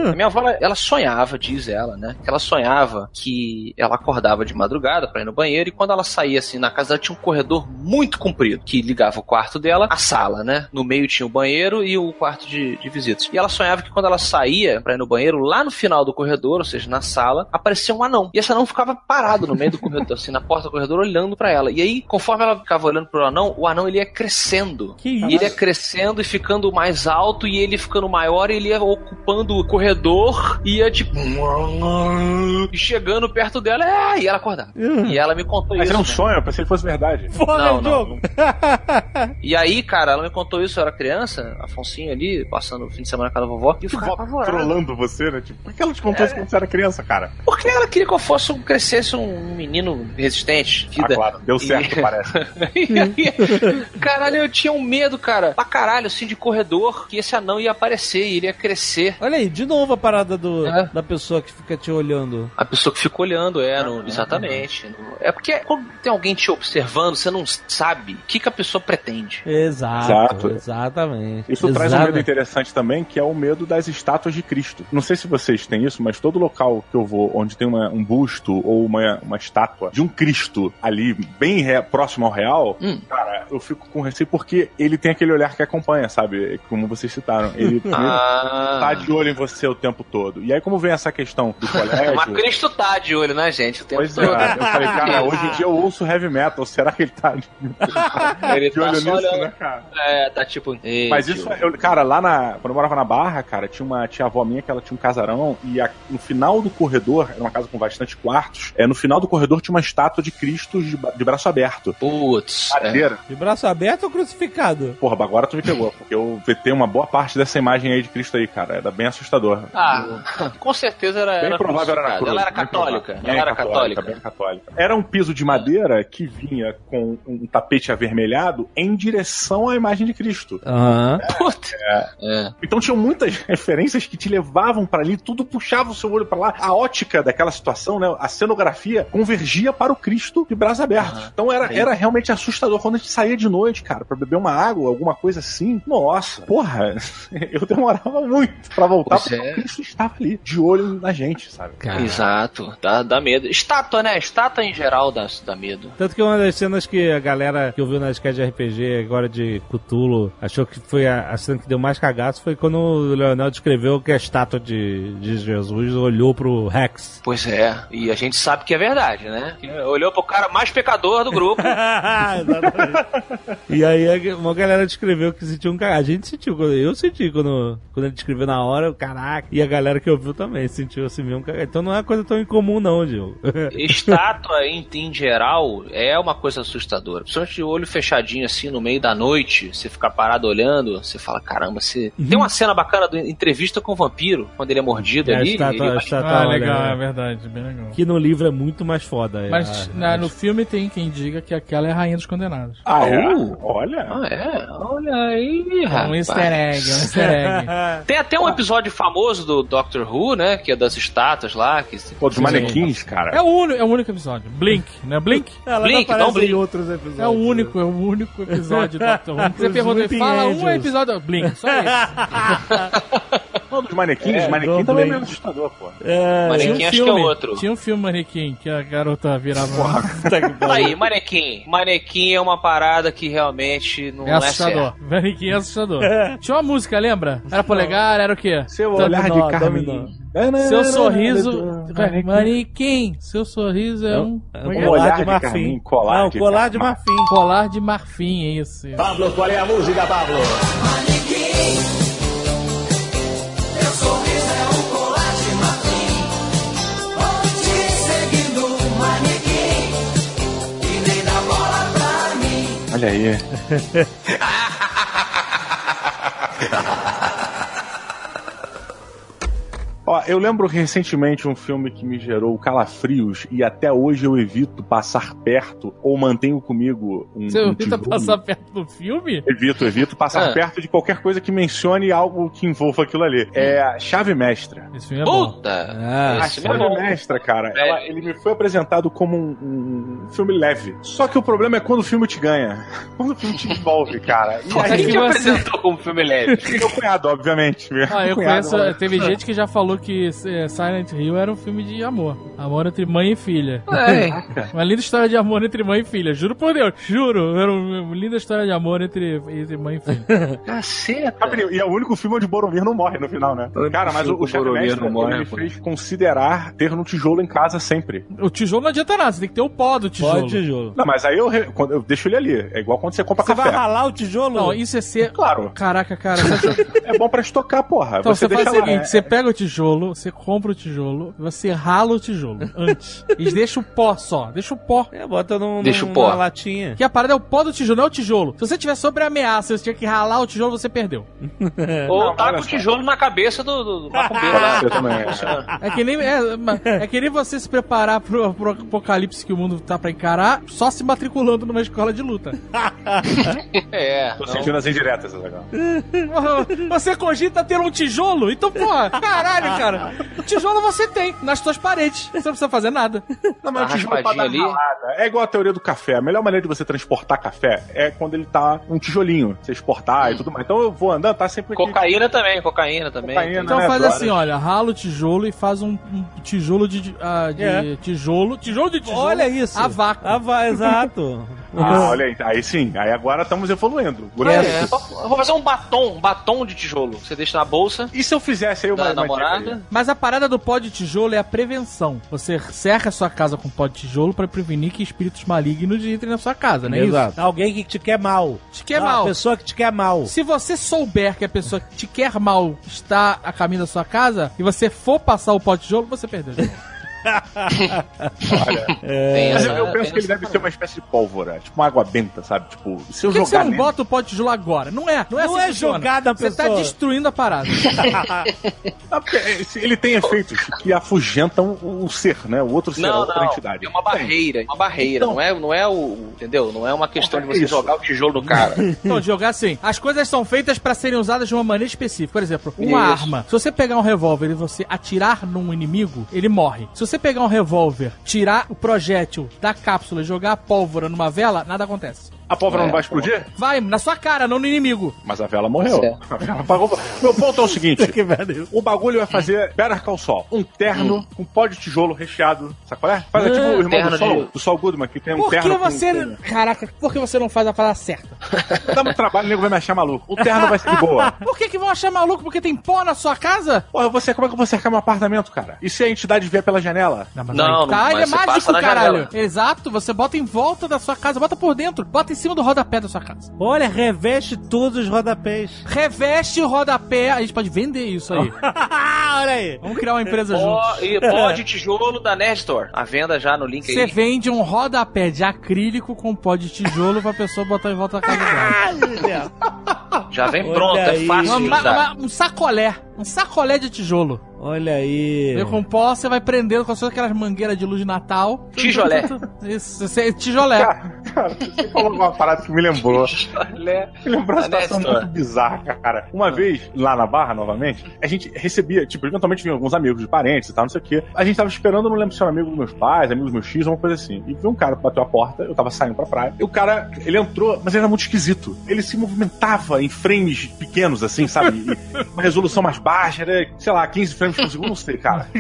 A minha avó, ela, ela sonhava, diz ela, né? Que ela sonhava que ela acordava de madrugada pra ir no banheiro e quando ela saía assim na casa dela tinha um corredor muito comprido que ligava o quarto dela à sala, né? No meio tinha o banheiro e o quarto de, de visitas. E ela sonhava que quando ela saía pra ir no banheiro, lá no final do corredor, ou seja, na sala, aparecia um anão. E esse anão ficava parado no meio do corredor, assim, na porta do corredor, olhando pra ela. E aí, conforme ela ficava olhando pro anão, o anão ele ia crescendo. Que E isso? ele ia crescendo e ficando mais alto, e ele ficando maior, e ele ia ocupando o corredor, e ia tipo. E chegando perto dela, é, e ela acordava. E ela me contou Mas isso. era um né? sonho, eu pensei que fosse verdade. Foda Não, o não, jogo. E aí, cara, ela me contou isso, eu era criança, Afonsinho ali, passando o fim de semana com a vovó, e eu ficava apavorado. Trolando você, né? Tipo, por que ela te contou isso quando você era criança, cara? Porque ela queria que eu fosse um, crescesse um menino resistente, Ah, vida. claro, deu certo, E- parece. E aí, caralho, eu tinha um medo, cara, pra caralho, assim, de corredor, que esse anão ia aparecer e ele ia crescer. Olha aí, de novo a parada do, É. da pessoa que fica te olhando. A pessoa que fica olhando, é, no- exatamente. No- é porque quando tem alguém te observando, você não sabe o que, que a pessoa pretende. Exato, Exato. exatamente. Isso traz um medo interessante também, que é o medo das estátuas de Cristo. Não sei se vocês têm isso, mas todo local que eu vou, onde tem uma- um busto ou uma, uma estátua de um Cristo ali, bem re- próximo ao real, Hum. cara, eu fico com receio porque ele tem aquele olhar que acompanha, sabe? Como vocês citaram. Ele, ele Ah. tá de olho em você o tempo todo. E aí, como vem essa questão do colégio. Mas Cristo tá de olho, né, gente? O tempo Pois é, todo. eu falei, cara, hoje em dia eu ouço heavy metal, será que ele tá de, Ele de tá olho nisso, olhando. né, cara? É, tá tipo. "Ei, Mas tio." isso, eu, cara, lá na. Quando eu morava na Barra, cara, tinha uma tia avó minha que ela tinha um casarão e a- no final do corredor, era uma casa com bastante quartos, é, no final do corredor tinha uma estátua de Cristo de, de braço aberto. Putz. é. De braço aberto ou crucificado? Porra, agora tu me pegou, porque eu vetei uma boa parte dessa imagem aí de Cristo aí, cara. Era bem assustador. Ah, com certeza era. Bem era provável era cruz. Ela era católica. Ela Bem era católica. Bem católica. Era um piso de madeira que vinha com um tapete avermelhado em direção à imagem de Cristo. Aham. Puta. É. Então tinham muitas referências que te levavam pra ali, tudo puxava o seu olho pra lá. A ótica daquela situação, né, a cenografia convergia para o Cristo de braço aberto. Aham. Então era, era realmente assustador quando a gente saía de noite, cara, pra beber uma água, alguma coisa assim. Nossa, porra, eu demorava muito pra voltar Pois porque é. o Cristo estava ali, de olho na gente, sabe? Exato, dá, dá medo. Estátua, né? Estátua em geral dá, dá medo. Tanto que uma das cenas que a galera que ouviu na sketch de RPG agora de Cthulhu achou que foi a, a cena que deu mais cagaço foi quando o Leonel descreveu que a estátua de, de Jesus olhou pro Rex. Pois é, e a gente sabe que é verdade, né? Que Olhou pro cara mais pecador do grupo. E aí uma galera descreveu que sentiu um cagado. A gente sentiu, eu senti quando, quando ele descreveu na hora, o caraca. E a galera que ouviu também sentiu assim mesmo cagado. Então não é uma coisa tão incomum não, Diogo. Estátua, em, em geral, é uma coisa assustadora. Principalmente de olho fechadinho, assim, no meio da noite, você ficar parado olhando, você fala, caramba, você... Tem uma cena bacana do entrevista com o vampiro, quando ele é mordido É, a ali. estátua- ele a estátua, Ah, legal, né? é verdade, bem legal. Que no livro é muito mais foda. é. Mas Ah, na- no filme tem quem diga que aquela é a rainha dos condenados. Ah, é? Uh! Olha. Ah, é? Olha aí, É um rapaz. easter egg, é um easter egg. Tem até um episódio famoso do Doctor Who, né? Que é das estátuas lá. Que... Pô, dos manequins, cara. É o, único, é o único episódio. Blink, né? Blink? Ela Blink, não um blink. em outros episódios. É o único, é o único episódio do Doctor Who. Você pergunta, fala um episódio. Blink, só isso. Não, dos manequins, É, manequim também é meio assustador, pô. É, Manequim. Um acho que é filme, outro. Tinha um filme Manequim que a garota virava. Aí, manequim. Manequim é uma parada que realmente não É é, assustador. certo. Manequim é assustador. Tinha uma música, lembra? Era polegar, era o quê? Seu Dominó, olhar de dominó. Carmen. Seu sorriso. Manequim. Seu sorriso é um. É um é é? colar de marfim. colar Não, de colar de marfim. Colar de marfim, isso. isso. Pablo, qual é a música, Pablo? Olha aí. Ó, eu lembro recentemente um filme que me gerou calafrios e até hoje eu evito passar perto ou mantenho comigo um, Você um evita tijolo. passar perto do filme? Evito, evito passar Ah. perto de qualquer coisa que mencione algo que envolva aquilo ali. É a Chave Mestra. Esse filme é bom. Puta! Ah, A esse filme é Chave bom. Mestra, cara, ela- ele me foi apresentado como um, um filme leve. Só que o problema é quando o filme te ganha. Quando o filme te envolve, cara. E aí, que Quem te apresentou como filme leve? meu cunhado, obviamente. Ah, eu cunhado, conheço. né? Teve gente que já falou que é, Silent Hill era um filme de amor. Amor entre mãe e filha. É. Uma linda história de amor entre mãe e filha. Juro por Deus. Juro. Era uma linda história de amor entre, entre mãe e filha. Caceta. Rapidinho, E é o único filme onde Boromir não morre no final, né? Cara, mas o, o Mestra não morre, ele me pô. fez considerar ter um tijolo em casa sempre. O tijolo não adianta nada. Você tem que ter o pó do tijolo. Pode tijolo. Não, mas aí eu, re- quando eu deixo ele ali. É igual quando você compra Você café. vai ralar o tijolo? Não, isso é ser. Claro. Caraca, cara. Você... É bom pra estocar, porra. Então você, deixa faz o lá, seguinte: né? você pega o tijolo, você compra o tijolo, você rala o tijolo antes. e deixa o pó só. Deixa o pó. É, bota num, Deixa num- o pó. numa latinha. Que a parada é o pó do tijolo, não é o tijolo. Se você tiver sobre ameaça, você tinha que ralar o tijolo, você perdeu. Ou Não, tá olha com o tijolo na cabeça do, do, do macumbeiro lá. Eu também. É que nem, é, é que nem você se preparar pro, pro apocalipse que o mundo tá pra encarar só se matriculando numa escola de luta. É. Tô não. sentindo as indiretas. Você cogita ter um tijolo? Então, porra, caralho, cara. Tijolo você tem nas suas paredes. Você não precisa fazer nada. Não, mas o tijolo pra dar ali. ralada. É igual a teoria do café. A melhor maneira de você transportar café é quando ele tá um tijolinho. Você exportar e tudo mais. Então eu vou andando, tá sempre aqui. Cocaína também, cocaína também. Cocaína. Então né, faz drogas. assim, olha, rala o tijolo e faz um, um tijolo de, ah, de É. tijolo. Tijolo de tijolo. Olha isso. A vácuo. A va- exato. Ah, olha aí. Aí sim. Aí agora estamos evoluindo. É, eu vou fazer um batom, um batom de tijolo. Você deixa na bolsa E se eu fizesse aí uma, uma aí? Mas a parada do pó de tijolo é a prevenção. Você cerca a sua casa com pó de tijolo pra prevenir que espíritos malignos entrem na sua casa, não é Exato. Alguém que te quer mal. Te quer Ah, mal. Uma pessoa que te quer mal. Se você souber que a pessoa que te quer mal está a caminho da sua casa e você for passar o pó de tijolo, você perdeu. Tem Mas eu, eu penso que ele deve ser uma espécie de pólvora, tipo uma água benta, sabe? Tipo, se eu Por que, que você jogar não nele... bota o pó de tijolo agora? Não é, não é Não assim é jogar na Você tá pessoa. destruindo a parada. Ele tem efeitos que afugentam o ser, né? O outro ser, a Não, outra não, entidade. é uma barreira, uma barreira, Então- não é, não é o, entendeu? Não é uma questão de você Isso. jogar o tijolo no cara. Então, de jogar assim. As coisas são feitas pra serem usadas de uma maneira específica. Por exemplo, uma Isso. arma. Se você pegar um revólver e você atirar num inimigo, ele morre. Se você pegar um revólver, tirar o projétil da cápsula e jogar a pólvora numa vela, nada acontece. A pólvora É, não vai explodir? Vai, na sua cara, não no inimigo. Mas a vela morreu. Certo. A vela apagou. Meu ponto é o seguinte: Que velho. o bagulho vai fazer Better Call Sol. Um terno com pó de tijolo recheado. Sabe qual é? Faz é tipo o irmão do Sol, de- do Sol Goodman, que tem um Por que terno. com- você. Caraca, por que você não faz a parada certa? com- Dá muito trabalho, o nego vai me achar maluco. O terno vai ser de boa. Por que, que vão achar maluco porque tem pó na sua casa? Porra, você, como é que eu vou cercar meu apartamento, cara? E se a entidade vier pela janela? Mas Não, tá, não, ele é mas você mágico, caralho. janela. Exato, você bota em volta da sua casa, bota por dentro, bota em cima do rodapé da sua casa. Olha, reveste todos os rodapés. Reveste o rodapé, a gente pode vender isso aí. Olha aí. Vamos criar uma empresa Pó, juntos. e pó de tijolo da Nerd Store. A venda já no link Você aí. vende um rodapé de acrílico com pó de tijolo pra pessoa botar em volta da casa dela. Já vem Olha pronto, é aí. fácil Uma- de usar. uma- um sacolé. Um sacolé de tijolo. Olha aí. Vem com pó, você vai prendendo com todas aquelas mangueiras de luz de Natal. Tijolé. Isso, isso é tijolé. Cara, você falou uma parada que me lembrou. Olha, Me lembrou uma situação muito bizarra, cara. Uma vez, lá na Barra, novamente, a gente recebia, tipo, eventualmente vinham alguns amigos de parentes e tal, não sei o quê. A gente tava esperando, não lembro se era amigo dos meus pais, amigo dos meus X, uma coisa assim. E viu um cara que bateu a porta, eu tava saindo pra praia. E o cara, ele entrou, mas ele era muito esquisito. Ele se movimentava em frames pequenos, assim, sabe? E uma resolução mais baixa, era, sei lá, 15 frames por segundo, não sei, cara.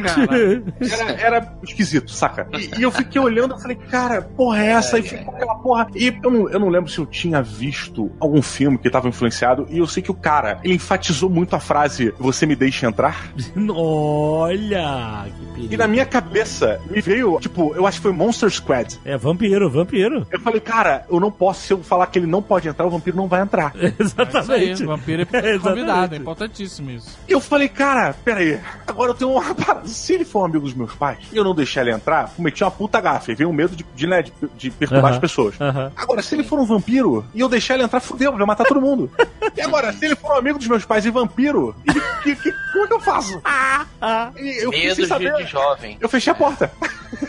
Era, era esquisito, saca? E, e eu fiquei olhando e falei, cara, porra é essa? E ficou aquela porra. E eu não, eu não lembro se eu tinha visto algum filme que tava influenciado. E eu sei que o cara, ele enfatizou muito a frase: Você me deixa entrar? Olha, que perigo. E na minha cabeça me veio, tipo, eu acho que foi Monster Squad. É vampiro, vampiro. Eu falei, cara, eu não posso, se eu falar que ele não pode entrar, o vampiro não vai entrar. Isso aí, Exatamente. vampiro é Exatamente. convidado, é importantíssimo isso. E eu falei, cara, peraí, agora eu tenho uma parada. Se ele for um amigo dos meus pais e eu não deixar ele entrar, cometi uma puta gafe. Veio um medo de, de, né, de, de perturbar Aham. as pessoas. Aham. Agora, se ele for um vampiro e eu deixar ele entrar, fudeu, vai matar todo mundo. e agora, se ele for um amigo dos meus pais e vampiro, ele- que, que- como é que eu faço? E eu Medo saber. de jovem. Eu fechei a porta.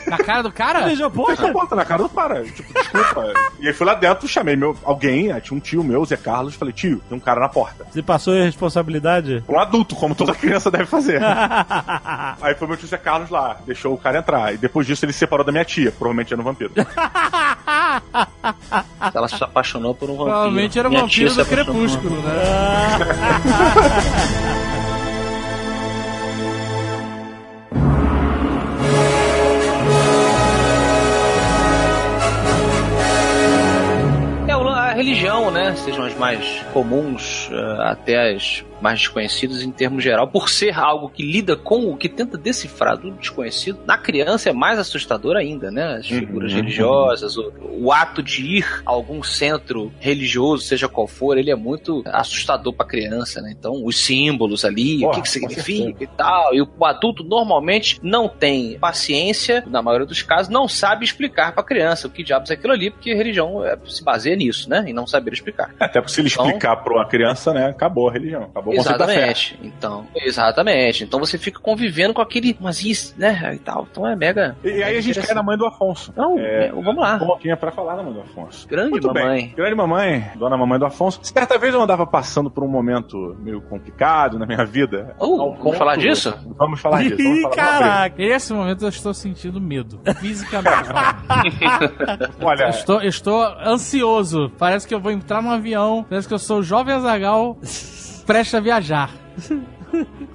Na cara do cara? Beijou a porta? Fechei a porta na cara do cara. Tipo, desculpa. e aí fui lá dentro, chamei meu, alguém, tinha um tio meu, Zé Carlos, falei, tio, tem um cara na porta. Você passou a responsabilidade? Um adulto, como toda criança deve fazer. aí foi meu tio Zé Carlos lá, deixou o cara entrar. E depois disso ele se separou da minha tia, provavelmente era um vampiro. Ela se apaixonou por um vampiro. Provavelmente era o Minha vampiro tia do um crepúsculo, né? religião, né? Sejam as mais comuns eh, até as mais desconhecidas em termos geral, por ser algo que lida com o que tenta decifrar do desconhecido, na criança é mais assustador ainda, né? As figuras religiosas, o, o ato de ir a algum centro religioso, seja qual for, ele é muito assustador pra criança, né? Então, os símbolos ali, o Porra, que, que com significa e tal. E o adulto normalmente não tem paciência, na maioria dos casos, não sabe explicar pra criança o que diabos é aquilo ali, porque a religião é, se baseia nisso, né? E não saber explicar. Até porque se ele Então- explicar pra uma criança, né, acabou a religião, acabou Exatamente. Então, exatamente. Então você fica convivendo com aquele, mas isso, né? E tal. Então é mega. E aí a gente cai na mãe do Afonso. Não, É, vamos lá. Como tinha pra falar da mãe do Afonso. Grande Muito mamãe. bem. Grande mamãe, dona mamãe do Afonso. Certa vez eu andava passando por um momento meio complicado na minha vida. Uh, Ao vamos falar disso? Vamos falar disso. Vamos Ih, falar caraca! Nesse momento eu estou sentindo medo. Fisicamente. Olha, eu, estou, eu estou ansioso. Parece que eu vou entrar num avião. Parece que eu sou o jovem Azagal prestes a viajar.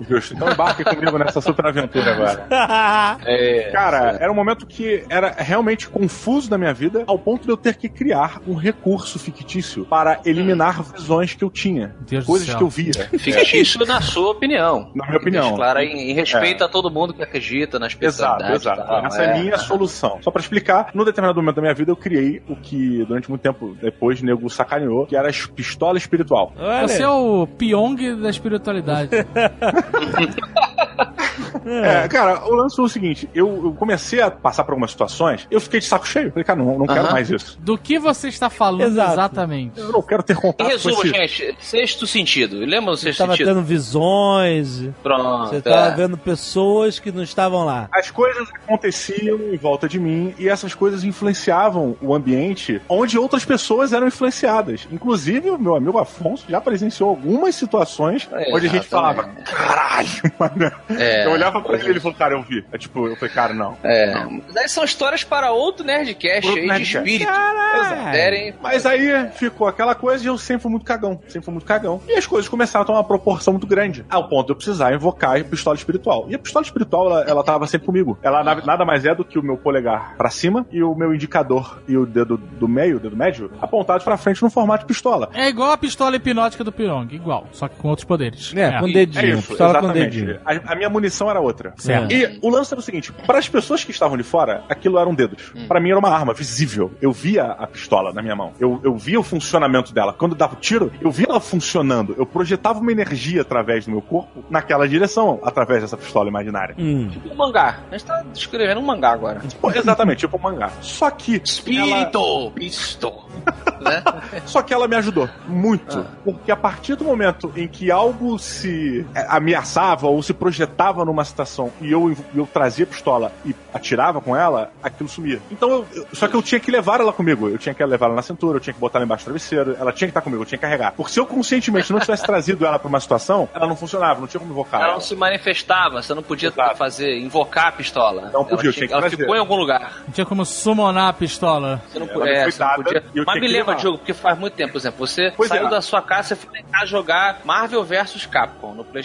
justo. Então embarque comigo nessa super aventura agora. É, Cara, era um momento que era realmente confuso na minha vida, ao ponto de eu ter que criar um recurso fictício para eliminar visões que eu tinha. Deus coisas que eu via. fictício na sua opinião. Na minha opinião. Claro, em, em respeito a todo mundo que acredita na Exato, espiritualidade. exato. e tal, Essa é a minha solução. Só pra explicar, num determinado momento da minha vida eu criei o que durante muito tempo depois o nego sacaneou, que era a pistola espiritual. Olha. Você é o Pyong da espiritualidade. É, cara, o lance foi o seguinte: eu, eu comecei a passar por algumas situações, eu fiquei de saco cheio. Falei, cara, não, não quero mais isso. Do que você está falando Exato. exatamente? Eu não quero ter Em contato resumo, com esse... gente, sexto sentido. Lembra do Você sexto estava sentido? tendo visões, Pronto. você estava é. vendo pessoas que não estavam lá. As coisas aconteciam em volta de mim e essas coisas influenciavam o ambiente onde outras pessoas eram influenciadas. Inclusive, o meu amigo Afonso já presenciou algumas situações É, onde a gente falava. Caralho, mano. É, eu olhava pra ele e ele falou: cara, eu vi. É tipo, eu falei, cara, não. É, daí são histórias para outro Nerdcast Outro aí de Nerdcast. espírito. Caralho. Mas aí ficou aquela coisa e eu sempre fui muito cagão. Sempre fui muito cagão. E as coisas começaram a tomar uma proporção muito grande. Ao ponto de eu precisar invocar a pistola espiritual. E a pistola espiritual, ela, ela tava sempre comigo. Ela na- nada mais é do que o meu polegar pra cima e o meu indicador e o dedo do meio, o dedo médio, apontados pra frente no formato de pistola. É igual a pistola hipnótica do Pyong, igual, só que com outros poderes. É, com É dedinho. isso, pistola com exatamente. dedinho. A, a minha munição era outra. Certo. E o lance era o seguinte: para as pessoas que estavam de fora, aquilo eram dedos. Pra mim era uma arma visível. Eu via a pistola na minha mão. Eu, eu via o funcionamento dela. Quando eu dava o tiro, eu via ela funcionando. Eu projetava uma energia através do meu corpo naquela direção, através dessa pistola imaginária. Hum. Um mangá. A gente tá descrevendo um mangá agora. Pô, Exatamente, tipo um mangá. Só que. Ela, Espírito! Pisto! né? só que ela me ajudou muito. Ah. Porque a partir do momento em que algo se ameaçava ou se projetava numa situação e eu, eu trazia a pistola e atirava com ela, aquilo sumia. Então, eu- eu- só que eu tinha que levar ela comigo. Eu tinha que levar ela na cintura, eu tinha que botar ela embaixo do travesseiro, ela tinha que estar comigo, eu tinha que carregar. Porque se eu conscientemente não tivesse trazido ela pra uma situação, ela não funcionava, não tinha como invocar Ela ela. não se manifestava, você não podia Exato. fazer, invocar a pistola. Não podia, ela eu tinha que ela ficou em algum lugar. Não tinha como summonar a pistola. Você não, Ela é, você não podia. e eu Mas me lembra. Diogo, porque faz muito tempo, por exemplo, você Pois saiu é. da sua casa, você foi tentar jogar Marvel vs Capcom no Playstation.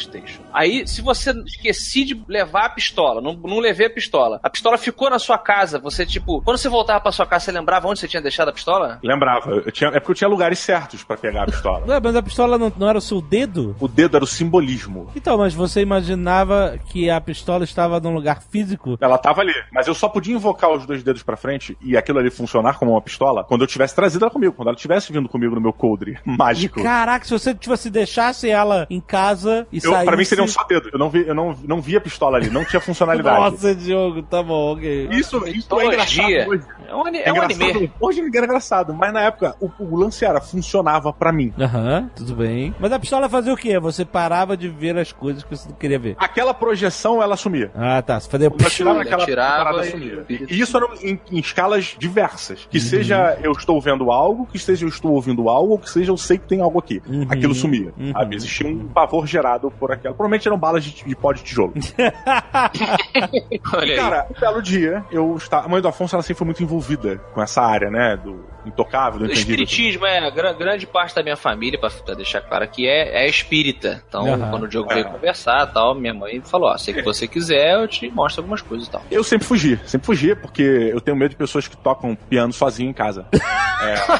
Aí, se você esqueci de levar a pistola, não, não levei a pistola, a pistola ficou na sua casa, você, tipo, quando você voltava pra sua casa, você lembrava onde você tinha deixado a pistola? Lembrava, eu tinha, é porque eu tinha lugares certos pra pegar a pistola. Ué, mas a pistola não, não era o seu dedo? o dedo era o simbolismo. Então, mas você imaginava que a pistola estava num lugar físico? Ela tava ali, mas eu só podia invocar os dois dedos pra frente e aquilo ali funcionar como uma pistola quando eu tivesse trazido ela comigo, quando ela tivesse vindo comigo no meu coldre mágico. Caraca, se você tipo, se deixasse ela em casa e Eu, saísse... pra mim seria um só dedo. Eu não, vi, eu não, não via a pistola ali, não tinha funcionalidade. Nossa, Diogo, tá bom, ok. Isso, isso é engraçado hoje. É um, É, é um engraçado. anime. Hoje é engraçado, mas na época o, o lance era, funcionava pra mim. Aham, tudo bem. Mas a pistola fazia o quê? Você parava de ver as coisas que você não queria ver. Aquela projeção, ela sumia. Ah, tá. Você fazia. Eu tirava Ela aquela tirava parada e- sumia. E isso era em, em escalas diversas. Que seja eu estou vendo algo, que seja eu estou ouvindo algo, ou que seja eu sei que tem algo aqui. Uhum. Aquilo sumia. Uhum. Sabe? Existia um pavor gerado por aquela. Provavelmente eram balas de, de pó de tijolo. Olha aí. Cara, um belo dia, eu estava. A mãe do Afonso ela sempre foi muito envolvida com essa área, né? Do intocável, do O entendido. espiritismo é gra- grande parte da minha família, pra, pra deixar claro aqui, é, é espírita. Então, Aham. quando o Diogo É. veio conversar tal, minha mãe falou: Ó, se que você quiser, eu te mostro algumas coisas e tal. Eu sempre fugi, sempre fugi, porque eu tenho medo de pessoas que tocam piano sozinho em casa. Aham.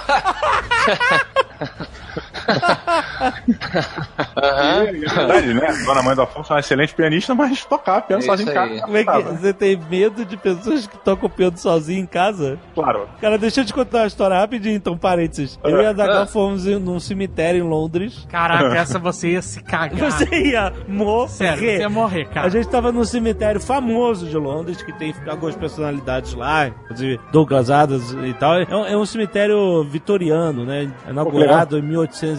E, é verdade, né? Dona Mãe do Afonso é uma excelente pianista, mas tocar piano É sozinho em isso casa. Como é que tava. você tem medo de pessoas que tocam piano sozinho em casa? Claro. Cara, deixa eu te contar uma história rapidinho, então, parênteses. Eu e a Zagal Ah. fomos num cemitério em Londres. Caraca, essa você ia se cagar. Você ia morrer. Sério, você ia morrer, cara. A gente tava num cemitério famoso de Londres, que tem algumas personalidades lá, inclusive Douglas Adams e tal. É um, é um cemitério vitoriano, né? Inaugurado em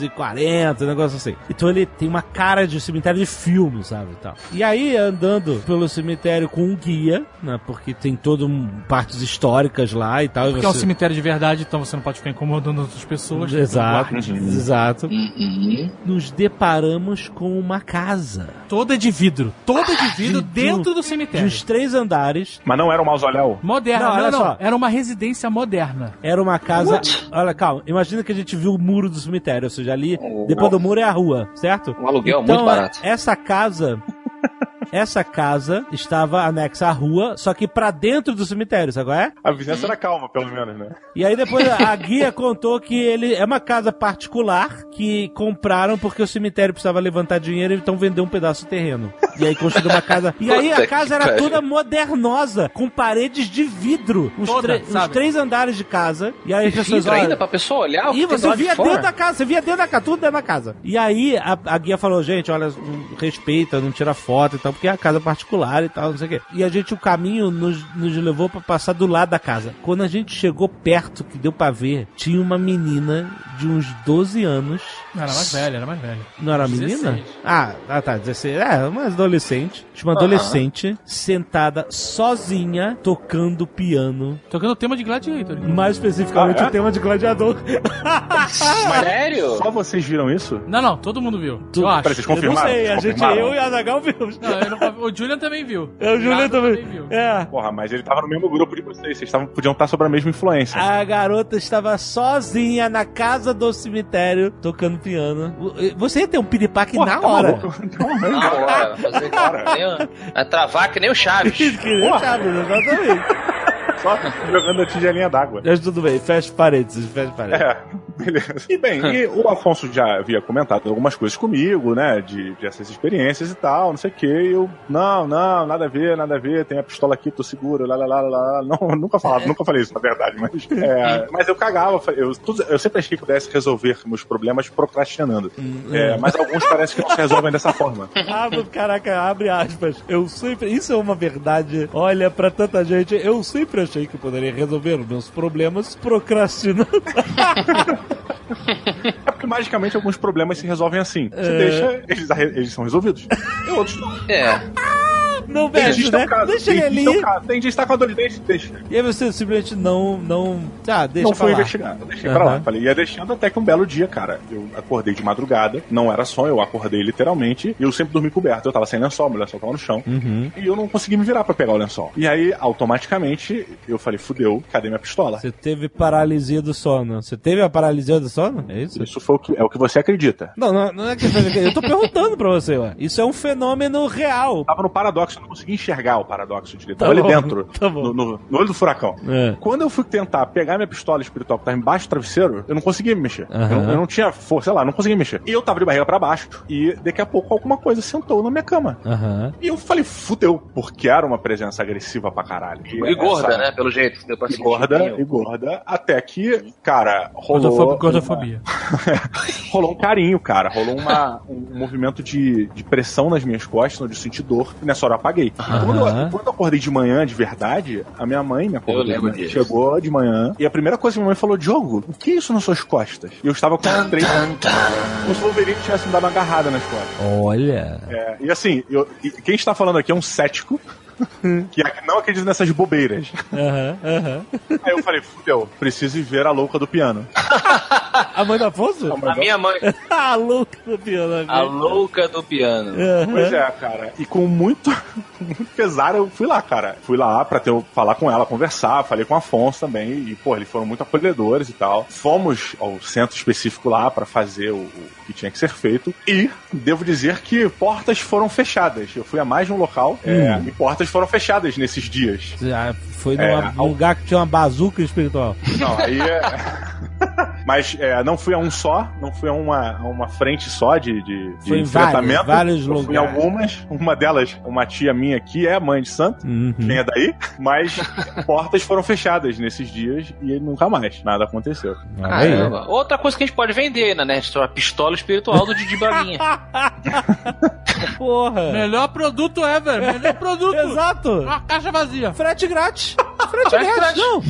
1840, um negócio assim. Então ele tem uma cara de cemitério de filme, sabe? E, tal. e aí, andando pelo cemitério com um guia, né? Porque tem todo um partes históricas lá e tal. e Porque é um você- cemitério de verdade, então você não pode ficar incomodando outras pessoas. Exato, Uhum. exato. Uhum. Nos deparamos com uma casa. Toda de vidro. Toda de vidro De- dentro do De cemitério. uns três andares. Mas não era um mausoléu. Moderna. Não, Não, olha não, só. Era uma residência moderna. Era uma casa. Olha, calma. Imagina que a gente viu o muro do cemitério. Seja, ali, depois do muro é a rua, certo? Um aluguel Então, muito barato. Essa casa. Essa casa estava anexa à rua, só que pra dentro do cemitério, sabe qual é? A vizinhança era calma, pelo menos, né? E aí depois a guia contou que ele é uma casa particular que compraram porque o cemitério precisava levantar dinheiro, então vendeu um pedaço de terreno. E aí construiu uma casa. E aí a casa era toda modernosa, com paredes de vidro. Uns, Toda, uns três andares de casa. E aí as pessoas Vidro ainda pra pessoa olhar e você de via fora? dentro da casa, você via dentro da casa, tudo dentro da casa. E aí a, a guia falou, gente, olha, respeita, não tira foto e tal, porque é a casa particular e tal, não sei o quê. E a gente, o caminho nos, nos levou pra passar do lado da casa. Quando a gente chegou perto, que deu pra ver, tinha uma menina de uns 12 anos. Não, era mais velha, era mais velha. Não era 16. menina? Ah, ah, tá, 16. É, uma adolescente. Tinha uma Aham. adolescente sentada sozinha tocando piano. Tocando o tema de Gladiator. Mais especificamente Ah, é? o tema de gladiador. Sério? Só vocês viram isso? Não, não, todo mundo viu. Tu- Eu acho. Peraí, vocês Eu não confirmaram? sei, a gente, confirmaram? eu e a Zagal vimos. Não, eu não- o Julian também viu. É, o Julian Nada também. viu. É. Porra, mas ele tava no mesmo grupo de vocês. Vocês tavam, podiam estar sobre a mesma influência. A garota estava sozinha na casa do cemitério tocando piano. Você ia ter um piripaque Porra, na tá hora. maluco? Não, não, Na hora. Fazer que nem o- travar que nem o Chaves. Que nem Chaves, exatamente. Só jogando a tigelinha d'água. Mas tudo bem, fecha parênteses, fecha parênteses. É, beleza. E bem, e o Afonso já havia comentado algumas coisas comigo, né? De, de essas experiências e tal, não sei o que. E eu, não, não, nada a ver, nada a ver, tem a pistola aqui, tô seguro, lá, lá, lá, lá. Não, nunca falava, nunca falei isso, na verdade, mas. é, mas eu cagava, eu, tudo- eu sempre achei que pudesse resolver meus problemas procrastinando. É, mas alguns parece que não se resolvem dessa forma. Abre, caraca, abre aspas. Eu sempre. Isso é uma verdade. Olha, pra tanta gente, eu sempre achei que poderia resolver os meus problemas procrastinando. É porque magicamente alguns problemas se resolvem assim. Você É. deixa, eles, eles são resolvidos. E outros não. É. Não mexe, é né? caso, Deixa ele é ali. caso, Tem gente que está com a dor de dente, deixa. E aí você simplesmente não. não ah, deixa não fui lá. investigar. Eu deixei pra lá. Falei, ia deixando até que um belo dia, cara, eu acordei de madrugada, não era só, eu acordei literalmente, e eu sempre dormi coberto. Eu tava sem lençol, meu lençol tava no chão. Uhum. E eu não consegui me virar pra pegar o lençol. E aí, automaticamente, eu falei, fudeu, cadê minha pistola? Você teve paralisia do sono. Você teve a paralisia do sono? É isso? Isso foi o que, é o que você acredita. Não, não, não é que eu tô perguntando pra você, ué. Isso é um fenômeno real. Tava no paradoxo, eu não conseguia enxergar o paradoxo direito. Tá dentro, tá bom. no, no- no olho do furacão. É. Quando eu fui tentar pegar minha pistola espiritual que tava embaixo do travesseiro, eu não conseguia me mexer. Aham. Eu, não- eu não tinha força, sei lá, não conseguia mexer. E eu tava de barriga pra baixo, e daqui a pouco alguma coisa sentou na minha cama. Aham. E eu falei, fudeu, porque era uma presença agressiva pra caralho. E gorda, essa- né? Pelo jeito. Deu pra E sentir gorda, e gorda, até que, cara, rolou. Gordofobia. gordofobia. rolou um carinho, cara. Rolou uma, um movimento de, de pressão nas minhas costas, onde eu senti dor. E nessa hora eu apaguei. Quando, eu, quando eu acordei de manhã, de verdade, a minha mãe me acordou. Eu lembro né? disso. Chegou de manhã e a primeira coisa que minha mãe falou, Diogo, o que é isso nas suas costas? E eu estava com a três como se o Wolverine tivesse me dado uma agarrada nas costas. Olha. É, e assim, eu- e quem está falando aqui é um cético que não acredita nessas bobeiras. Aham, aham. Aí eu falei, fudeu, preciso ir ver a louca do piano. A mãe do Afonso? A minha mãe, a louca do piano. a louca do piano. Pois é, cara. E com muito, muito pesar eu fui lá, cara. Fui lá pra ter, falar com ela, conversar. Falei com o Afonso também. E, pô, eles foram muito acolhedores e tal. Fomos ao centro específico lá pra fazer o que tinha que ser feito. E devo dizer que portas foram fechadas. Eu fui a mais de um local é, e portas foram fechadas nesses dias. Foi numa- É, num lugar que tinha uma bazuca espiritual. Não, aí é. Mas é, não fui a um só, não fui a uma, a uma frente só de, de, de Foi em enfrentamento. vários- vários Eu fui em lugares. algumas, uma delas, uma tia minha que é mãe de santo, Uhum. quem é daí, mas portas foram fechadas nesses dias e nunca mais, nada aconteceu. Olha aí. Caramba. Outra coisa que a gente pode vender na Nerd Store, a pistola espiritual do Didi Braguinha. Porra. Melhor produto ever, melhor produto. Exato. Uma caixa vazia. Frete grátis. Frete Frete grátis. grátis. Não.